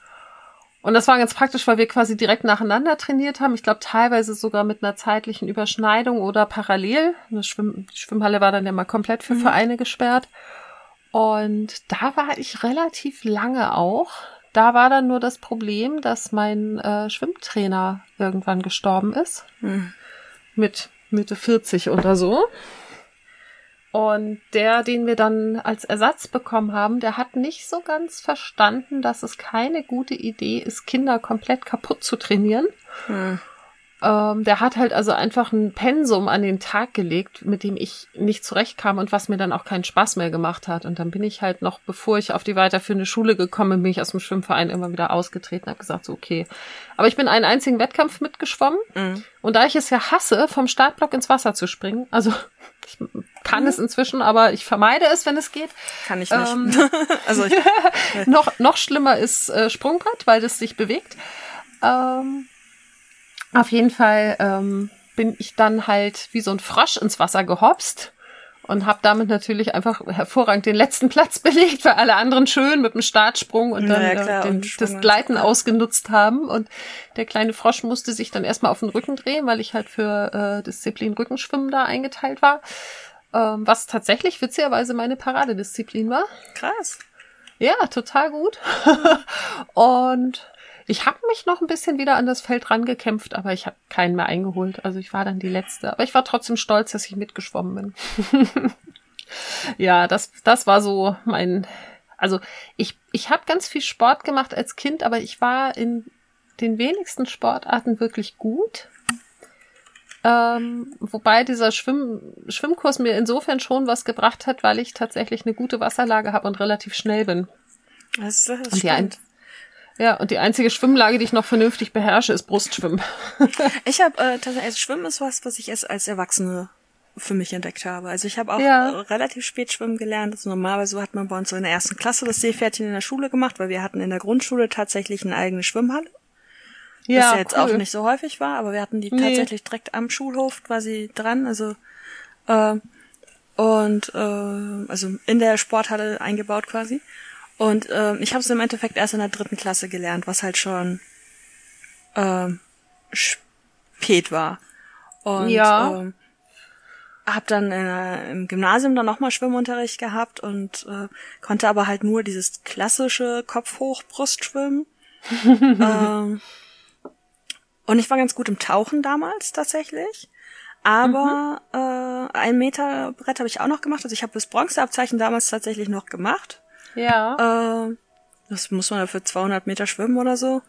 Und das war ganz praktisch, weil wir quasi direkt nacheinander trainiert haben. Ich glaube, teilweise sogar mit einer zeitlichen Überschneidung oder parallel. Eine Schwimm die Schwimmhalle war dann ja mal komplett für mhm. Vereine gesperrt. Und da war ich relativ lange auch. Da war dann nur das Problem, dass mein äh, Schwimmtrainer irgendwann gestorben ist. Mhm. Mit Mitte 40 oder so. Und der, den wir dann als Ersatz bekommen haben, der hat nicht so ganz verstanden, dass es keine gute Idee ist, Kinder komplett kaputt zu trainieren. Hm. Ähm, der hat halt also einfach ein Pensum an den Tag gelegt, mit dem ich nicht zurechtkam und was mir dann auch keinen Spaß mehr gemacht hat. Und dann bin ich halt noch, bevor ich auf die weiterführende Schule gekommen bin, bin ich aus dem Schwimmverein immer wieder ausgetreten, habe gesagt, so okay. Aber ich bin einen einzigen Wettkampf mitgeschwommen. Mhm. Und da ich es ja hasse, vom Startblock ins Wasser zu springen, also ich kann mhm. es inzwischen, aber ich vermeide es, wenn es geht. Kann ich nicht. Ähm, also ich, noch, noch schlimmer ist äh, Sprungbrett, weil das sich bewegt. Ähm, auf jeden Fall ähm, bin ich dann halt wie so ein Frosch ins Wasser gehopst und habe damit natürlich einfach hervorragend den letzten Platz belegt, weil alle anderen schön mit dem Startsprung und dann ja, klar, den, und das Gleiten ausgenutzt haben. Und der kleine Frosch musste sich dann erstmal auf den Rücken drehen, weil ich halt für äh, Disziplin Rückenschwimmen da eingeteilt war. Ähm, was tatsächlich witzigerweise meine Paradedisziplin war. Krass. Ja, total gut. und ich habe mich noch ein bisschen wieder an das Feld rangekämpft, aber ich habe keinen mehr eingeholt. Also ich war dann die letzte. Aber ich war trotzdem stolz, dass ich mitgeschwommen bin. ja, das, das war so mein. Also ich, ich habe ganz viel Sport gemacht als Kind, aber ich war in den wenigsten Sportarten wirklich gut. Ähm, wobei dieser Schwimm Schwimmkurs mir insofern schon was gebracht hat, weil ich tatsächlich eine gute Wasserlage habe und relativ schnell bin. Das, das und die, ein, ja, und die einzige Schwimmlage, die ich noch vernünftig beherrsche, ist Brustschwimmen. ich habe äh, tatsächlich, also Schwimmen ist was, was ich erst als Erwachsene für mich entdeckt habe. Also ich habe auch ja. äh, relativ spät schwimmen gelernt. Also normalerweise hat man bei uns so in der ersten Klasse das Seepferdchen in der Schule gemacht, weil wir hatten in der Grundschule tatsächlich eine eigene Schwimmhalle. Ja, was ja jetzt cool. auch nicht so häufig war, aber wir hatten die nee. tatsächlich direkt am Schulhof quasi dran. Also äh, und äh, also in der Sporthalle eingebaut quasi. Und äh, ich habe es im Endeffekt erst in der dritten Klasse gelernt, was halt schon äh, spät war. Und ja. äh, habe dann äh, im Gymnasium dann nochmal Schwimmunterricht gehabt und äh, konnte aber halt nur dieses klassische Kopf hoch Brustschwimmen. ähm, und ich war ganz gut im Tauchen damals tatsächlich. Aber mhm. äh, ein Meter Brett habe ich auch noch gemacht. Also ich habe das Bronzeabzeichen damals tatsächlich noch gemacht. Ja. Äh, das muss man ja für 200 Meter schwimmen oder so.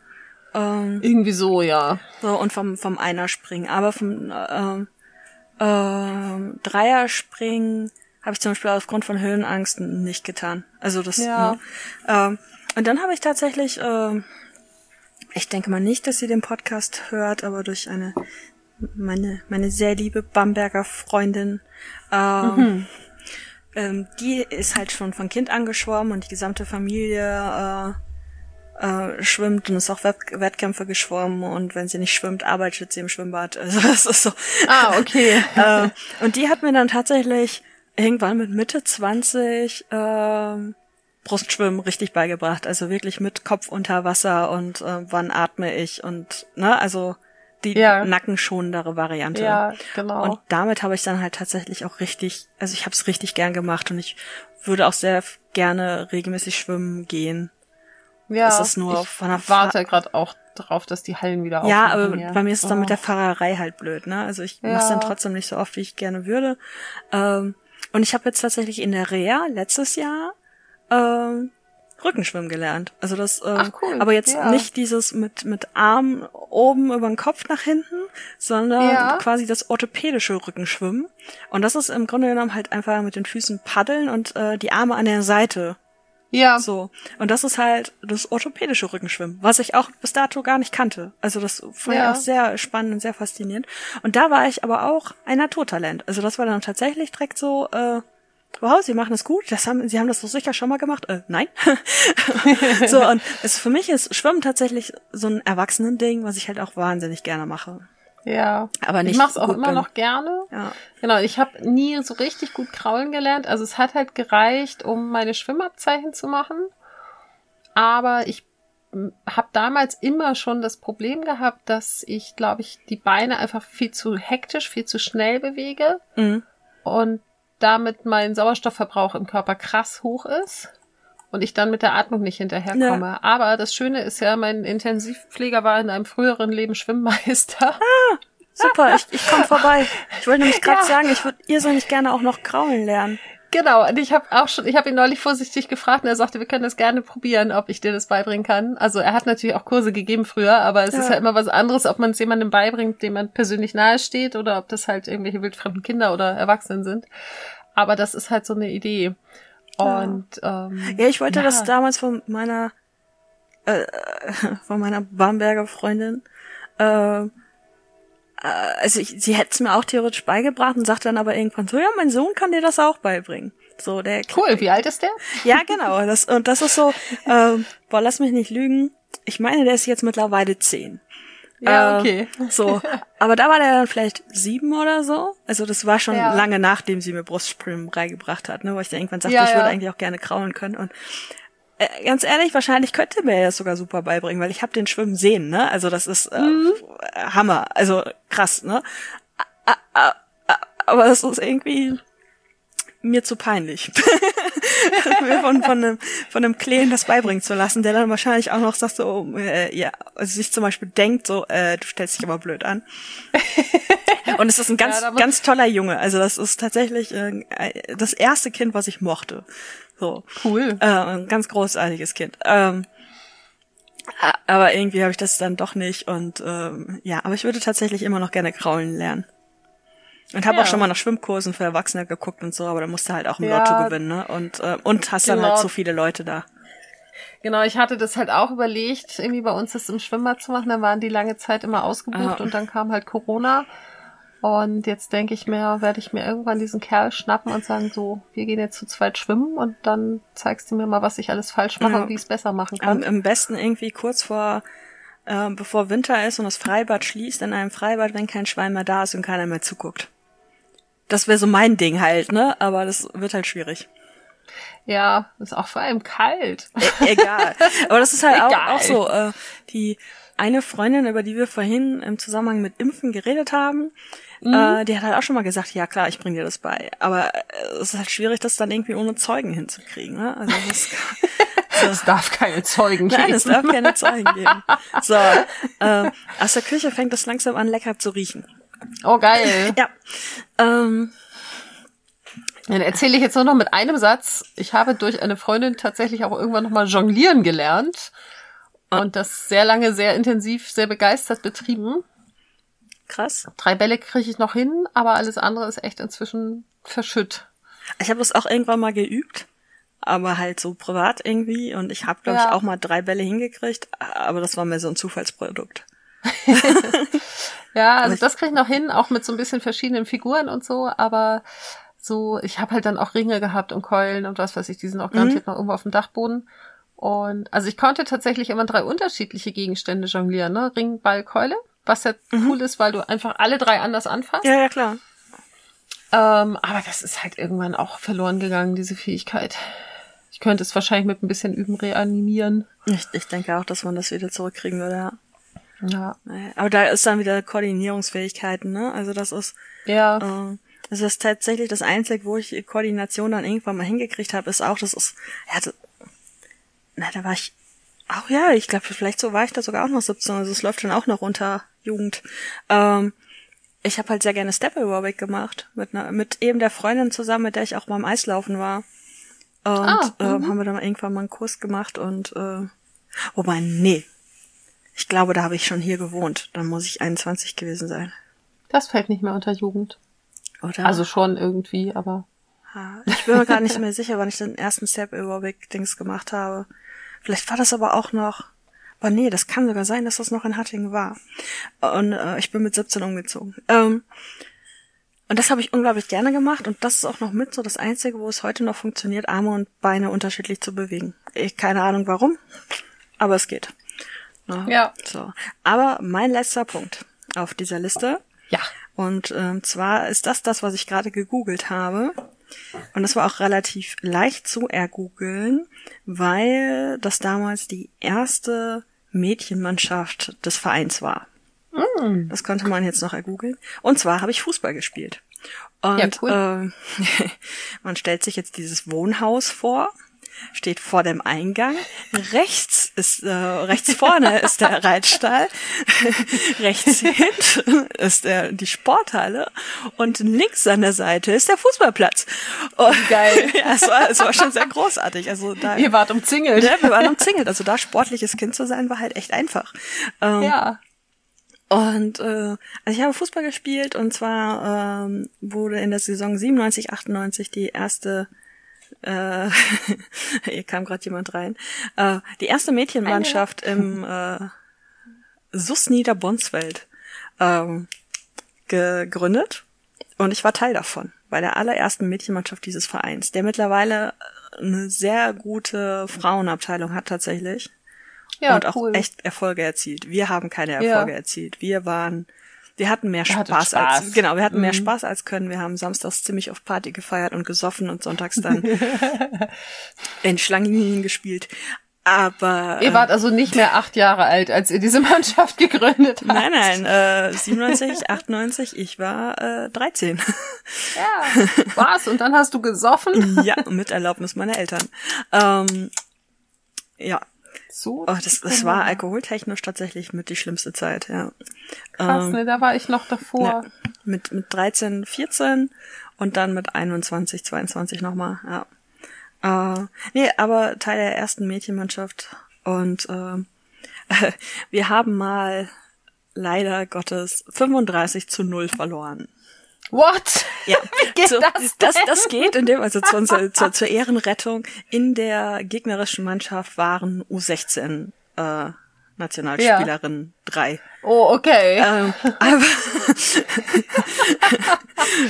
Ähm, Irgendwie so, ja. So, und vom, vom Einer springen. Aber vom äh, äh, Dreier springen habe ich zum Beispiel aufgrund von Höhenangst nicht getan. Also das, ja. Ne? Äh, und dann habe ich tatsächlich, äh, ich denke mal nicht, dass sie den Podcast hört, aber durch eine meine meine sehr liebe Bamberger Freundin äh, mhm ähm, die ist halt schon von Kind an geschwommen und die gesamte Familie äh, schwimmt und ist auch Wett Wettkämpfe geschwommen und wenn sie nicht schwimmt, arbeitet sie im Schwimmbad. Also das ist so. Ah, okay. äh, und die hat mir dann tatsächlich irgendwann mit Mitte 20 äh, Brustschwimmen richtig beigebracht. Also wirklich mit Kopf unter Wasser und äh, wann atme ich und ne, also die ja. nackenschonendere Variante. Ja, genau. Und damit habe ich dann halt tatsächlich auch richtig, also ich habe es richtig gern gemacht und ich würde auch sehr gerne regelmäßig schwimmen gehen. Ja, es ist nur ich von der warte gerade auch drauf, dass die Hallen wieder Ja, aber ja. bei mir ist es dann oh. mit der Fahrerei halt blöd, ne? Also ich ja. mache dann trotzdem nicht so oft, wie ich gerne würde. Ähm, und ich habe jetzt tatsächlich in der Reha letztes Jahr ähm, Rückenschwimmen gelernt. Also das, ähm, Ach, cool. aber jetzt ja. nicht dieses mit mit Arm oben über den Kopf nach hinten, sondern ja. quasi das orthopädische Rückenschwimmen. Und das ist im Grunde genommen halt einfach mit den Füßen paddeln und äh, die Arme an der Seite. Ja. So. Und das ist halt das orthopädische Rückenschwimmen, was ich auch bis dato gar nicht kannte. Also das fand ja. ich auch sehr spannend und sehr faszinierend. Und da war ich aber auch ein Naturtalent. Also das war dann tatsächlich direkt so, äh, wow, sie machen es gut, das haben, sie haben das doch sicher schon mal gemacht. Äh, nein. so, und es, für mich ist Schwimmen tatsächlich so ein Erwachsenen-Ding, was ich halt auch wahnsinnig gerne mache. Ja, aber nicht. Ich mach's auch immer bin. noch gerne. Ja. Genau, ich habe nie so richtig gut kraulen gelernt. Also es hat halt gereicht, um meine Schwimmabzeichen zu machen. Aber ich habe damals immer schon das Problem gehabt, dass ich, glaube ich, die Beine einfach viel zu hektisch, viel zu schnell bewege. Mhm. Und damit mein Sauerstoffverbrauch im Körper krass hoch ist und ich dann mit der Atmung nicht hinterherkomme. Ja. Aber das Schöne ist ja, mein Intensivpfleger war in einem früheren Leben Schwimmmeister. Ah, super, ich, ich komme vorbei. Ich wollte nämlich gerade ja. sagen, ich würde ihr so nicht gerne auch noch kraulen lernen. Genau, und ich habe auch schon, ich habe ihn neulich vorsichtig gefragt und er sagte, wir können das gerne probieren, ob ich dir das beibringen kann. Also er hat natürlich auch Kurse gegeben früher, aber es ja. ist ja immer was anderes, ob man es jemandem beibringt, dem man persönlich nahe steht oder ob das halt irgendwelche wildfremden Kinder oder Erwachsenen sind. Aber das ist halt so eine Idee. Und ähm, ja, ich wollte ja. das damals von meiner äh, von meiner Bamberger Freundin äh, also ich, sie hätte es mir auch theoretisch beigebracht und sagt dann aber irgendwann so, ja, mein Sohn kann dir das auch beibringen. So, der Cool, wie alt ist der? Ja, genau. Das, und das ist so, ähm, boah, lass mich nicht lügen. Ich meine, der ist jetzt mittlerweile zehn. Ja, äh, okay. so. Aber da war der dann vielleicht sieben oder so. Also das war schon ja. lange nachdem sie mir Brustspringen beigebracht hat, ne, wo ich dann irgendwann sagte, ja, ich würde eigentlich auch gerne kraulen können. Und äh, ganz ehrlich, wahrscheinlich könnte mir das sogar super beibringen, weil ich habe den Schwimmen sehen, ne? Also das ist äh, mhm. Hammer, also krass, ne? Aber das ist irgendwie mir zu peinlich, mir von, von, einem, von einem Kleen das beibringen zu lassen, der dann wahrscheinlich auch noch sagt so, äh, ja, also sich zum Beispiel denkt so, äh, du stellst dich aber blöd an. Und es ist ein ganz, ja, ganz toller Junge. Also das ist tatsächlich äh, das erste Kind, was ich mochte. So. Cool. Äh, ein ganz großartiges Kind. Ähm, aber irgendwie habe ich das dann doch nicht und ähm, ja, aber ich würde tatsächlich immer noch gerne kraulen lernen. Und habe ja. auch schon mal nach Schwimmkursen für Erwachsene geguckt und so, aber da musst du halt auch im ja. Lotto gewinnen, ne? Und, äh, und hast genau. dann halt genau. so viele Leute da. Genau, ich hatte das halt auch überlegt, irgendwie bei uns das im Schwimmbad zu machen. Dann waren die lange Zeit immer ausgebucht ah. und dann kam halt Corona. Und jetzt denke ich mir, werde ich mir irgendwann diesen Kerl schnappen und sagen, so, wir gehen jetzt zu zweit schwimmen und dann zeigst du mir mal, was ich alles falsch mache ja. und wie ich es besser machen kann. Am, besten irgendwie kurz vor, äh, bevor Winter ist und das Freibad schließt, in einem Freibad, wenn kein Schwein mehr da ist und keiner mehr zuguckt. Das wäre so mein Ding halt, ne? Aber das wird halt schwierig. Ja, ist auch vor allem kalt. E egal. Aber das ist halt auch, auch so, äh, die eine Freundin, über die wir vorhin im Zusammenhang mit Impfen geredet haben, Mhm. Äh, die hat halt auch schon mal gesagt, ja klar, ich bring dir das bei. Aber äh, es ist halt schwierig, das dann irgendwie ohne Zeugen hinzukriegen. Ne? Also das, so. es darf keine Zeugen geben. Nein, es darf keine Zeugen geben. So, äh, aus der Küche fängt es langsam an, lecker zu riechen. Oh, geil. Ja. Ähm, dann erzähle ich jetzt nur noch mit einem Satz. Ich habe durch eine Freundin tatsächlich auch irgendwann nochmal jonglieren gelernt und das sehr lange, sehr intensiv, sehr begeistert betrieben. Krass. Drei Bälle kriege ich noch hin, aber alles andere ist echt inzwischen verschütt. Ich habe das auch irgendwann mal geübt, aber halt so privat irgendwie. Und ich habe, glaube ja. ich, auch mal drei Bälle hingekriegt, aber das war mir so ein Zufallsprodukt. ja, also das kriege ich noch hin, auch mit so ein bisschen verschiedenen Figuren und so, aber so, ich habe halt dann auch Ringe gehabt und Keulen und was weiß ich, die sind auch garantiert mhm. noch irgendwo auf dem Dachboden. Und also ich konnte tatsächlich immer drei unterschiedliche Gegenstände jonglieren, ne? Ring, Ball, Keule. Was ja mhm. cool ist, weil du einfach alle drei anders anfasst. Ja, ja, klar. Ähm, aber das ist halt irgendwann auch verloren gegangen, diese Fähigkeit. Ich könnte es wahrscheinlich mit ein bisschen Üben reanimieren. Ich, ich denke auch, dass man das wieder zurückkriegen würde, ja. Ja. Aber da ist dann wieder Koordinierungsfähigkeiten, ne? Also das ist. Ja. Äh, das ist tatsächlich das Einzige, wo ich Koordination dann irgendwann mal hingekriegt habe, ist auch, das ist, ja, das, na, da war ich, auch ja, ich glaube, vielleicht so war ich da sogar auch noch 17, also es läuft dann auch noch unter Jugend. Ähm, ich habe halt sehr gerne Step Aerobic gemacht, mit, einer, mit eben der Freundin zusammen, mit der ich auch beim Eislaufen war. Und ah, äh, haben wir dann irgendwann mal einen Kurs gemacht und äh, wobei, nee. Ich glaube, da habe ich schon hier gewohnt. Dann muss ich 21 gewesen sein. Das fällt nicht mehr unter Jugend. Oder? Also schon irgendwie, aber. Ich bin mir gar nicht mehr sicher, wann ich den ersten Step Aerobic Dings gemacht habe. Vielleicht war das aber auch noch. Aber nee, das kann sogar sein, dass das noch in Hattingen war. Und äh, ich bin mit 17 umgezogen. Ähm, und das habe ich unglaublich gerne gemacht und das ist auch noch mit so das Einzige, wo es heute noch funktioniert, Arme und Beine unterschiedlich zu bewegen. Ich keine Ahnung warum, aber es geht. Ja. ja. So. Aber mein letzter Punkt auf dieser Liste. Ja. Und ähm, zwar ist das das, was ich gerade gegoogelt habe. Und das war auch relativ leicht zu ergoogeln, weil das damals die erste Mädchenmannschaft des Vereins war. Mm. Das konnte man jetzt noch ergoogeln. Und zwar habe ich Fußball gespielt. Und ja, cool. äh, man stellt sich jetzt dieses Wohnhaus vor steht vor dem Eingang. Rechts ist äh, rechts vorne ist der Reitstall, rechts hinten ist der die Sporthalle und links an der Seite ist der Fußballplatz. Und, Geil. ja, es war, es war schon sehr großartig. Also da, Ihr wart umzingelt. Ja, wir waren umzingelt. Also da sportliches Kind zu sein war halt echt einfach. Ähm, ja. Und äh, also ich habe Fußball gespielt und zwar ähm, wurde in der Saison 97, 98 die erste äh, hier kam gerade jemand rein, äh, die erste Mädchenmannschaft im äh, SUS Niederbonsfeld ähm, gegründet und ich war Teil davon, bei der allerersten Mädchenmannschaft dieses Vereins, der mittlerweile eine sehr gute Frauenabteilung hat tatsächlich. Ja, und auch cool. echt Erfolge erzielt. Wir haben keine Erfolge ja. erzielt. Wir waren wir hatten mehr Spaß, Spaß, als genau, wir hatten mhm. mehr Spaß als können. Wir haben samstags ziemlich auf Party gefeiert und gesoffen und sonntags dann in Schlangenlinien gespielt. Aber ihr wart also nicht mehr acht Jahre alt, als ihr diese Mannschaft gegründet habt. Nein, nein, äh, 97, 98, ich war äh, 13. Ja, was? Und dann hast du gesoffen? ja, mit Erlaubnis meiner Eltern. Ähm, ja, so. Oh, das, das war alkoholtechnisch tatsächlich mit die schlimmste Zeit, ja. Krass, ähm, ne, da war ich noch davor. Ja, mit, mit 13, 14 und dann mit 21, 22 nochmal, ja. Äh, nee, aber Teil der ersten Mädchenmannschaft und äh, wir haben mal leider Gottes 35 zu 0 verloren. What? Ja, Wie geht so, das, das, das geht, in dem, also zur, zur, zur Ehrenrettung in der gegnerischen Mannschaft waren U16 äh, Nationalspielerinnen ja. drei. Oh, okay. Ähm, aber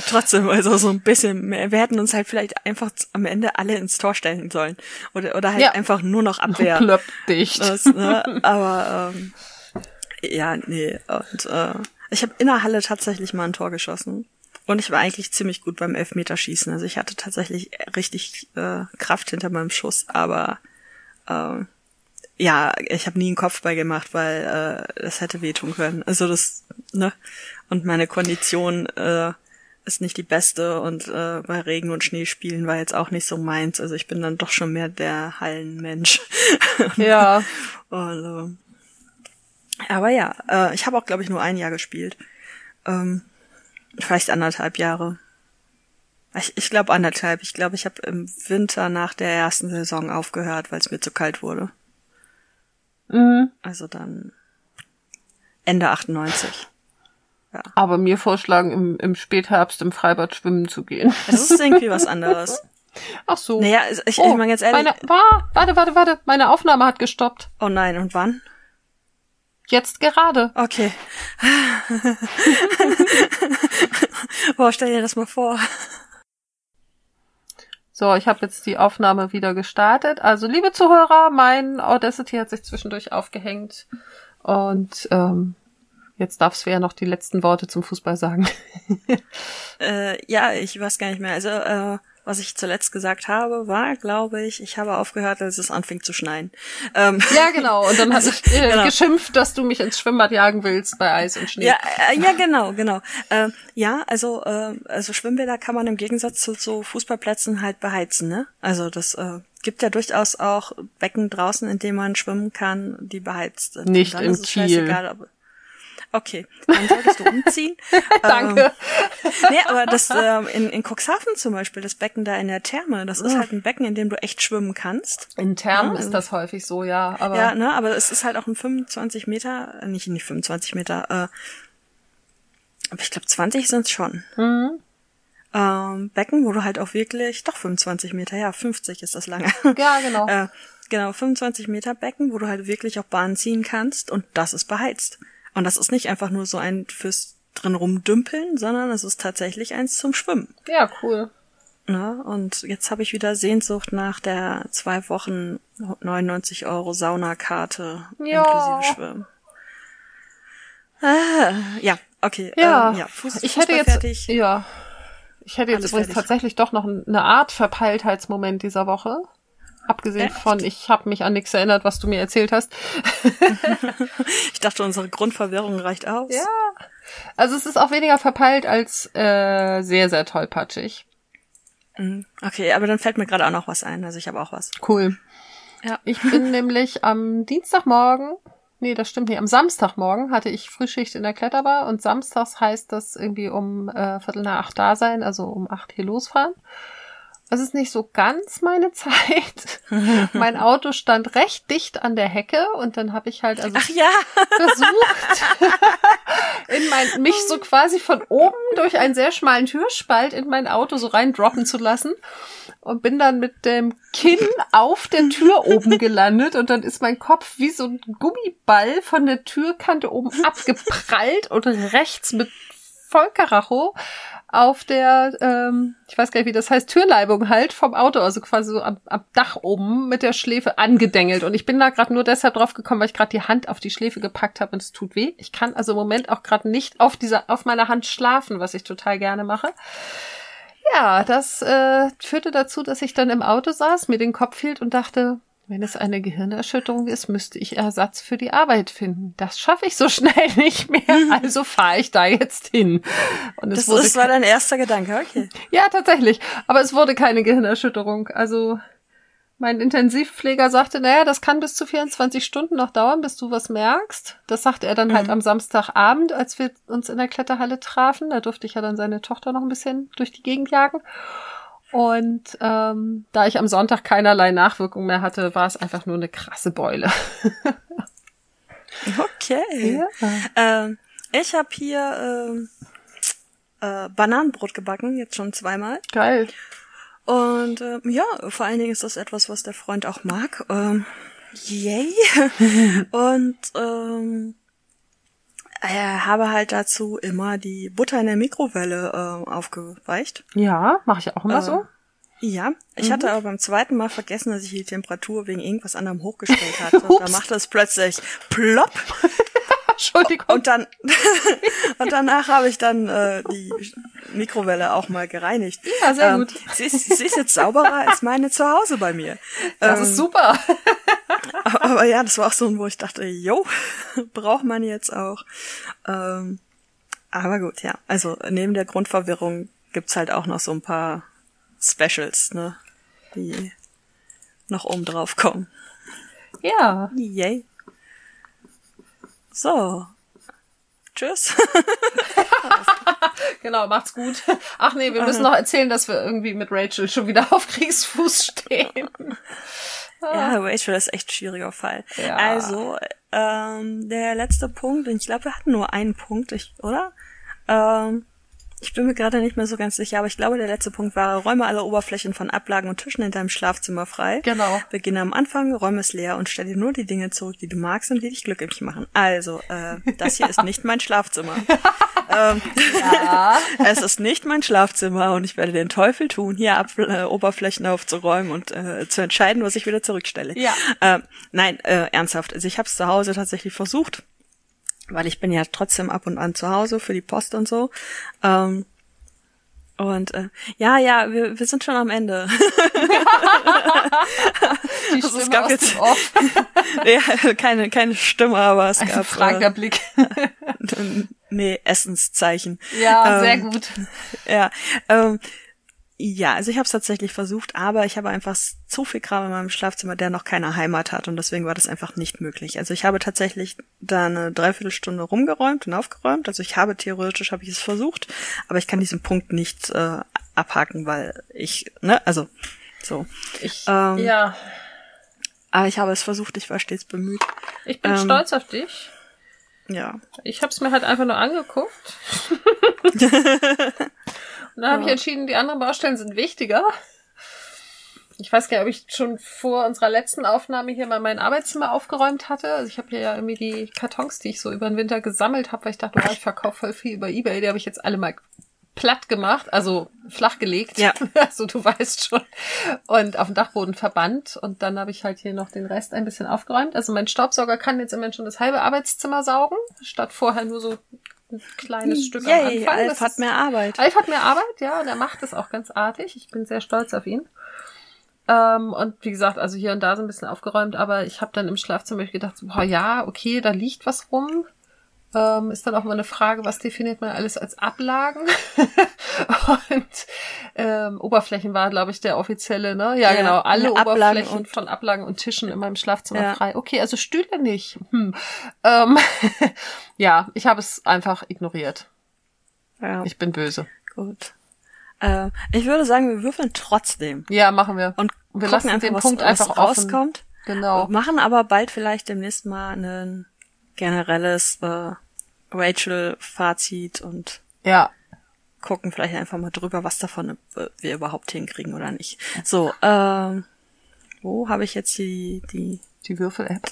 trotzdem, also so ein bisschen mehr. Wir hätten uns halt vielleicht einfach am Ende alle ins Tor stellen sollen. Oder, oder halt ja. einfach nur noch Abwehr. Klöpp dicht. Das, ne? Aber ähm, ja, nee. Und äh, ich habe in der Halle tatsächlich mal ein Tor geschossen. Und ich war eigentlich ziemlich gut beim Elfmeterschießen. Also ich hatte tatsächlich richtig äh, Kraft hinter meinem Schuss, aber äh, ja, ich habe nie einen Kopfball gemacht, weil äh, das hätte wehtun können. Also das, ne? Und meine Kondition äh, ist nicht die beste und äh, bei Regen und Schnee spielen war jetzt auch nicht so meins. Also ich bin dann doch schon mehr der Hallenmensch. Ja. und, äh, aber ja, äh, ich habe auch, glaube ich, nur ein Jahr gespielt. Ähm, Vielleicht anderthalb Jahre. Ich, ich glaube anderthalb. Ich glaube, ich habe im Winter nach der ersten Saison aufgehört, weil es mir zu kalt wurde. Mhm. Also dann Ende 98. Ja. Aber mir vorschlagen, im, im Spätherbst im Freibad schwimmen zu gehen. Das ist irgendwie was anderes. Ach so. Naja, ich, oh, ich meine jetzt ehrlich. Meine, war, warte, warte, warte. Meine Aufnahme hat gestoppt. Oh nein, und wann? Jetzt gerade. Okay. Boah, stell dir das mal vor. So, ich habe jetzt die Aufnahme wieder gestartet. Also, liebe Zuhörer, mein Audacity hat sich zwischendurch aufgehängt. Und ähm, jetzt darfst du ja noch die letzten Worte zum Fußball sagen. äh, ja, ich weiß gar nicht mehr. Also, äh, was ich zuletzt gesagt habe, war, glaube ich, ich habe aufgehört, als es anfing zu schneien. Ähm. Ja, genau. Und dann hast du äh, genau. geschimpft, dass du mich ins Schwimmbad jagen willst bei Eis und Schnee. Ja, äh, ja genau, genau. Äh, ja, also, äh, also Schwimmbäder kann man im Gegensatz zu so Fußballplätzen halt beheizen, ne? Also das äh, gibt ja durchaus auch Becken draußen, in denen man schwimmen kann, die beheizt sind. Nicht in Kiel. Okay, dann solltest du umziehen. Danke. Ähm, nee, aber das ähm, in, in Cuxhaven zum Beispiel, das Becken da in der Therme, das ist halt ein Becken, in dem du echt schwimmen kannst. In Thermen ja, ist das häufig so, ja. Aber ja, ne, aber es ist halt auch ein 25 Meter, äh, nicht nicht 25 Meter, äh, aber ich glaube 20 sind schon. Mhm. Ähm, Becken, wo du halt auch wirklich, doch 25 Meter, ja, 50 ist das lange. Ja, genau. äh, genau, 25 Meter Becken, wo du halt wirklich auch Bahn ziehen kannst und das ist beheizt. Und das ist nicht einfach nur so ein fürs drin rumdümpeln, sondern es ist tatsächlich eins zum Schwimmen. Ja, cool. Na, und jetzt habe ich wieder Sehnsucht nach der zwei Wochen 99 Euro Saunakarte ja. inklusive Schwimmen. Ah, ja, okay. Ja, ähm, ja Fuß, ich hätte jetzt, fertig. ja, ich hätte jetzt übrigens tatsächlich doch noch eine Art Verpeiltheitsmoment dieser Woche. Abgesehen Echt? von, ich habe mich an nichts erinnert, was du mir erzählt hast. ich dachte, unsere Grundverwirrung reicht aus. Ja. Also es ist auch weniger verpeilt als äh, sehr, sehr tollpatschig. Mhm. Okay, aber dann fällt mir gerade auch noch was ein. Also ich habe auch was. Cool. Ja. Ich bin nämlich am Dienstagmorgen, nee, das stimmt nicht, am Samstagmorgen hatte ich Frühschicht in der Kletterbar und samstags heißt das irgendwie um äh, Viertel nach acht da sein, also um acht hier losfahren. Es ist nicht so ganz meine Zeit. mein Auto stand recht dicht an der Hecke und dann habe ich halt also ja. versucht, in mein, mich so quasi von oben durch einen sehr schmalen Türspalt in mein Auto so reindroppen zu lassen und bin dann mit dem Kinn auf der Tür oben gelandet und dann ist mein Kopf wie so ein Gummiball von der Türkante oben abgeprallt und rechts mit Vollkaracho auf der, ähm, ich weiß gar nicht, wie das heißt, Türleibung halt vom Auto, also quasi so am, am Dach oben mit der Schläfe angedengelt. Und ich bin da gerade nur deshalb drauf gekommen, weil ich gerade die Hand auf die Schläfe gepackt habe und es tut weh. Ich kann also im Moment auch gerade nicht auf dieser, auf meiner Hand schlafen, was ich total gerne mache. Ja, das äh, führte dazu, dass ich dann im Auto saß, mir den Kopf hielt und dachte, wenn es eine Gehirnerschütterung ist, müsste ich Ersatz für die Arbeit finden. Das schaffe ich so schnell nicht mehr, also fahre ich da jetzt hin. Und es das, wurde war dein erster Gedanke, okay. Ja, tatsächlich. Aber es wurde keine Gehirnerschütterung. Also mein Intensivpfleger sagte, naja, das kann bis zu 24 Stunden noch dauern, bis du was merkst. Das sagte er dann halt mhm. halt am Samstagabend, als wir uns in der Kletterhalle trafen. Da durfte ich ja dann seine Tochter noch ein bisschen durch die Gegend jagen. Und ähm, da ich am Sonntag keinerlei Nachwirkung mehr hatte, war es einfach nur eine krasse Beule. okay. Ja. Ähm, ich habe hier ähm, äh, Bananenbrot gebacken, jetzt schon zweimal. Geil. Und äh, ja, vor allen Dingen ist das etwas, was der Freund auch mag. Ähm, yay. Und ähm, äh, habe halt dazu immer die Butter in der Mikrowelle äh, aufgeweicht. Ja, mache ich auch immer äh, so. Ja, ich mhm. hatte aber beim zweiten Mal vergessen, dass ich die Temperatur wegen irgendwas anderem hochgestellt hatte. da machte es plötzlich plopp. Entschuldigung. Und dann und danach habe ich dann äh, die Mikrowelle auch mal gereinigt. Ja, sehr ähm, gut. Sie ist, sie ist jetzt sauberer als meine zu Hause bei mir. Das ähm, ist super. aber ja, das war auch so ein, wo ich dachte, jo, braucht man jetzt auch. Ähm, aber gut, ja. Also neben der Grundverwirrung gibt's halt auch noch so ein paar Specials, ne? Die noch oben drauf kommen. Ja. Yay. So. Tschüss. genau, macht's gut. Ach nee, wir müssen noch erzählen, dass wir irgendwie mit Rachel schon wieder auf Kriegsfuß stehen. Ja, Rachel ist echt ein schwieriger Fall. Ja. Also, ähm, der letzte Punkt, und ich glaube, wir hatten nur einen Punkt, ich, oder? Ähm, Ich bin mir gerade nicht mehr so ganz sicher, aber ich glaube, der letzte Punkt war, räume alle Oberflächen von Ablagen und Tischen in deinem Schlafzimmer frei. Genau. Beginne am Anfang, räume es leer und stelle nur die Dinge zurück, die du magst und die dich glücklich machen. Also, äh, das hier ist nicht mein Schlafzimmer. ähm, Ja. es ist nicht mein Schlafzimmer und ich werde den Teufel tun, hier Ab äh, Oberflächen aufzuräumen und äh, zu entscheiden, was ich wieder zurückstelle. Ja. Ähm, nein, äh, ernsthaft. Also ich habe es zu Hause tatsächlich versucht, weil ich bin ja trotzdem ab und an zu Hause für die Post und so. Ähm, und äh, ja, ja, wir, wir sind schon am Ende. Die Also es gab jetzt- ja, keine, keine Stimme, aber es Ein gab fragender äh, Blick. nee, Essenszeichen. Ja, Ähm, sehr gut. Ja, ähm, ja, also ich habe es tatsächlich versucht, aber ich habe einfach zu viel Kram in meinem Schlafzimmer, der noch keine Heimat hat und deswegen war das einfach nicht möglich. Also ich habe tatsächlich da eine Dreiviertelstunde rumgeräumt und aufgeräumt. Also ich habe theoretisch habe ich es versucht, aber ich kann diesen Punkt nicht äh, abhaken, weil ich, ne, also so. Ich, ähm, ja, Aber ich habe es versucht, ich war stets bemüht. ich bin ähm, stolz auf dich. Ja. Ich habe es mir halt einfach nur angeguckt. Dann habe ich entschieden, die anderen Baustellen sind wichtiger. Ich weiß gar nicht, ob ich schon vor unserer letzten Aufnahme hier mal mein Arbeitszimmer aufgeräumt hatte. Also ich habe hier ja irgendwie die Kartons, die ich so über den Winter gesammelt habe, weil ich dachte, oh, ich verkaufe voll viel über Ebay. Die habe ich jetzt alle mal platt gemacht, also flachgelegt. Ja. Also du weißt schon. Und auf dem Dachboden verbannt. Und dann habe ich halt hier noch den Rest ein bisschen aufgeräumt. Also mein Staubsauger kann jetzt immerhin schon das halbe Arbeitszimmer saugen, statt vorher nur so ein kleines Stück am Yay, Anfang. Alf Das hat mehr Arbeit. Alf hat mehr Arbeit, ja, und er macht es auch ganz artig. Ich bin sehr stolz auf ihn. Ähm, und wie gesagt, also hier und da so ein bisschen aufgeräumt, aber ich habe dann im Schlafzimmer gedacht, so, boah, ja, okay, da liegt was rum. Ähm, ist dann auch mal eine Frage, was definiert man alles als Ablagen? und ähm, Oberflächen war, glaube ich, der offizielle, ne? Ja, Ja, genau, alle Oberflächen und- von Ablagen und Tischen in meinem Schlafzimmer Ja. frei. Okay, also Stühle nicht. Hm. Ähm, ja, ich habe es einfach ignoriert. Ja, Ich bin böse. gut. Äh, ich würde sagen, wir würfeln trotzdem. Ja, machen wir. Und wir lassen einfach, den was, Punkt was einfach offen. rauskommt. Genau. Machen aber bald vielleicht demnächst mal ein generelles äh, Rachel-Fazit und Ja. gucken vielleicht einfach mal drüber, was davon wir überhaupt hinkriegen oder nicht. So, ähm, wo habe ich jetzt die, die, Die Würfel-App.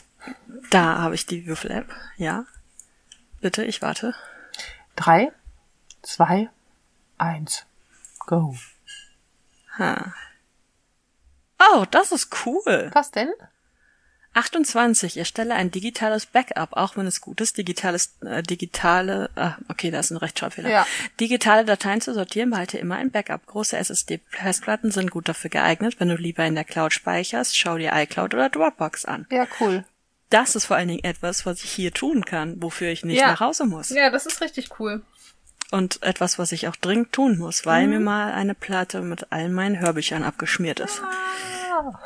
da habe ich die Würfel-App, ja. Bitte, ich warte. Drei, zwei, eins, go. Ha. Oh, das ist cool. Was denn? 28. Erstelle ein digitales Backup, auch wenn es gut ist, digitales, äh, digitale, ah, okay, da ist ein Rechtschreibfehler. Ja. Digitale Dateien zu sortieren, behalte immer ein Backup. Große SSD-Festplatten sind gut dafür geeignet, wenn du lieber in der Cloud speicherst, schau dir iCloud oder Dropbox an. Ja, cool. Das ist vor allen Dingen etwas, was ich hier tun kann, wofür ich nicht Ja. nach Hause muss. Ja, das ist richtig cool. Und etwas, was ich auch dringend tun muss, weil Mhm. mir mal eine Platte mit all meinen Hörbüchern abgeschmiert ist. Ah.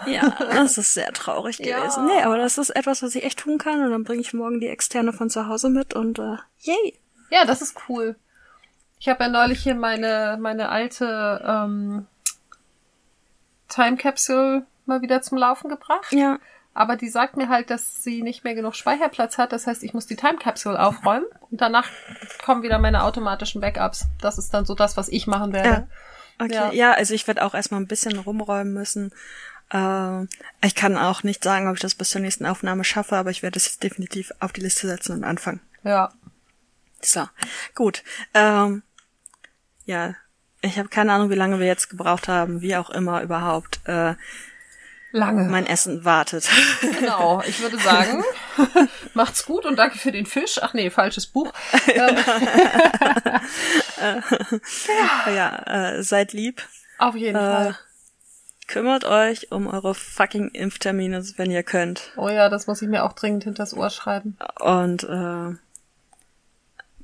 Ja, das ist sehr traurig Ja. gewesen. Nee, aber das ist etwas, was ich echt tun kann und dann bringe ich morgen die externe von zu Hause mit und äh, yay. Ja, das ist cool. Ich habe ja neulich hier meine, meine alte ähm, Time Capsule mal wieder zum Laufen gebracht. Ja. Aber die sagt mir halt, dass sie nicht mehr genug Speicherplatz hat. Das heißt, ich muss die Time Capsule aufräumen und danach kommen wieder meine automatischen Backups. Das ist dann so das, was ich machen werde. Okay. Ja. Ja, also ich werde auch erstmal ein bisschen rumräumen müssen. Äh, ich kann auch nicht sagen, ob ich das bis zur nächsten Aufnahme schaffe, aber ich werde es jetzt definitiv auf die Liste setzen und anfangen. Ja. So, gut. Ähm, ja, ich habe keine Ahnung, wie lange wir jetzt gebraucht haben, wie auch immer überhaupt. Äh, Lange. mein Essen wartet. Genau, ich würde sagen, macht's gut und danke für den Fisch. Ach nee, falsches Buch. Ähm, ja, äh, seid lieb. auf jeden Äh, Fall. Kümmert euch um eure fucking Impftermine, wenn ihr könnt. Oh ja, das muss ich mir auch dringend hinters Ohr schreiben. Und äh,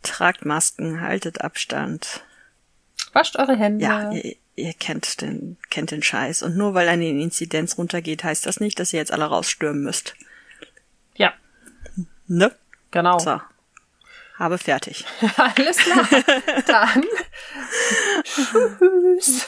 tragt Masken, haltet Abstand. Wascht eure Hände. Ja, ihr, ihr kennt den, kennt den Scheiß. Und nur weil eine Inzidenz runtergeht, heißt das nicht, dass ihr jetzt alle rausstürmen müsst. ja Ne? genau. So. Habe fertig. Alles klar. Dann tschüss.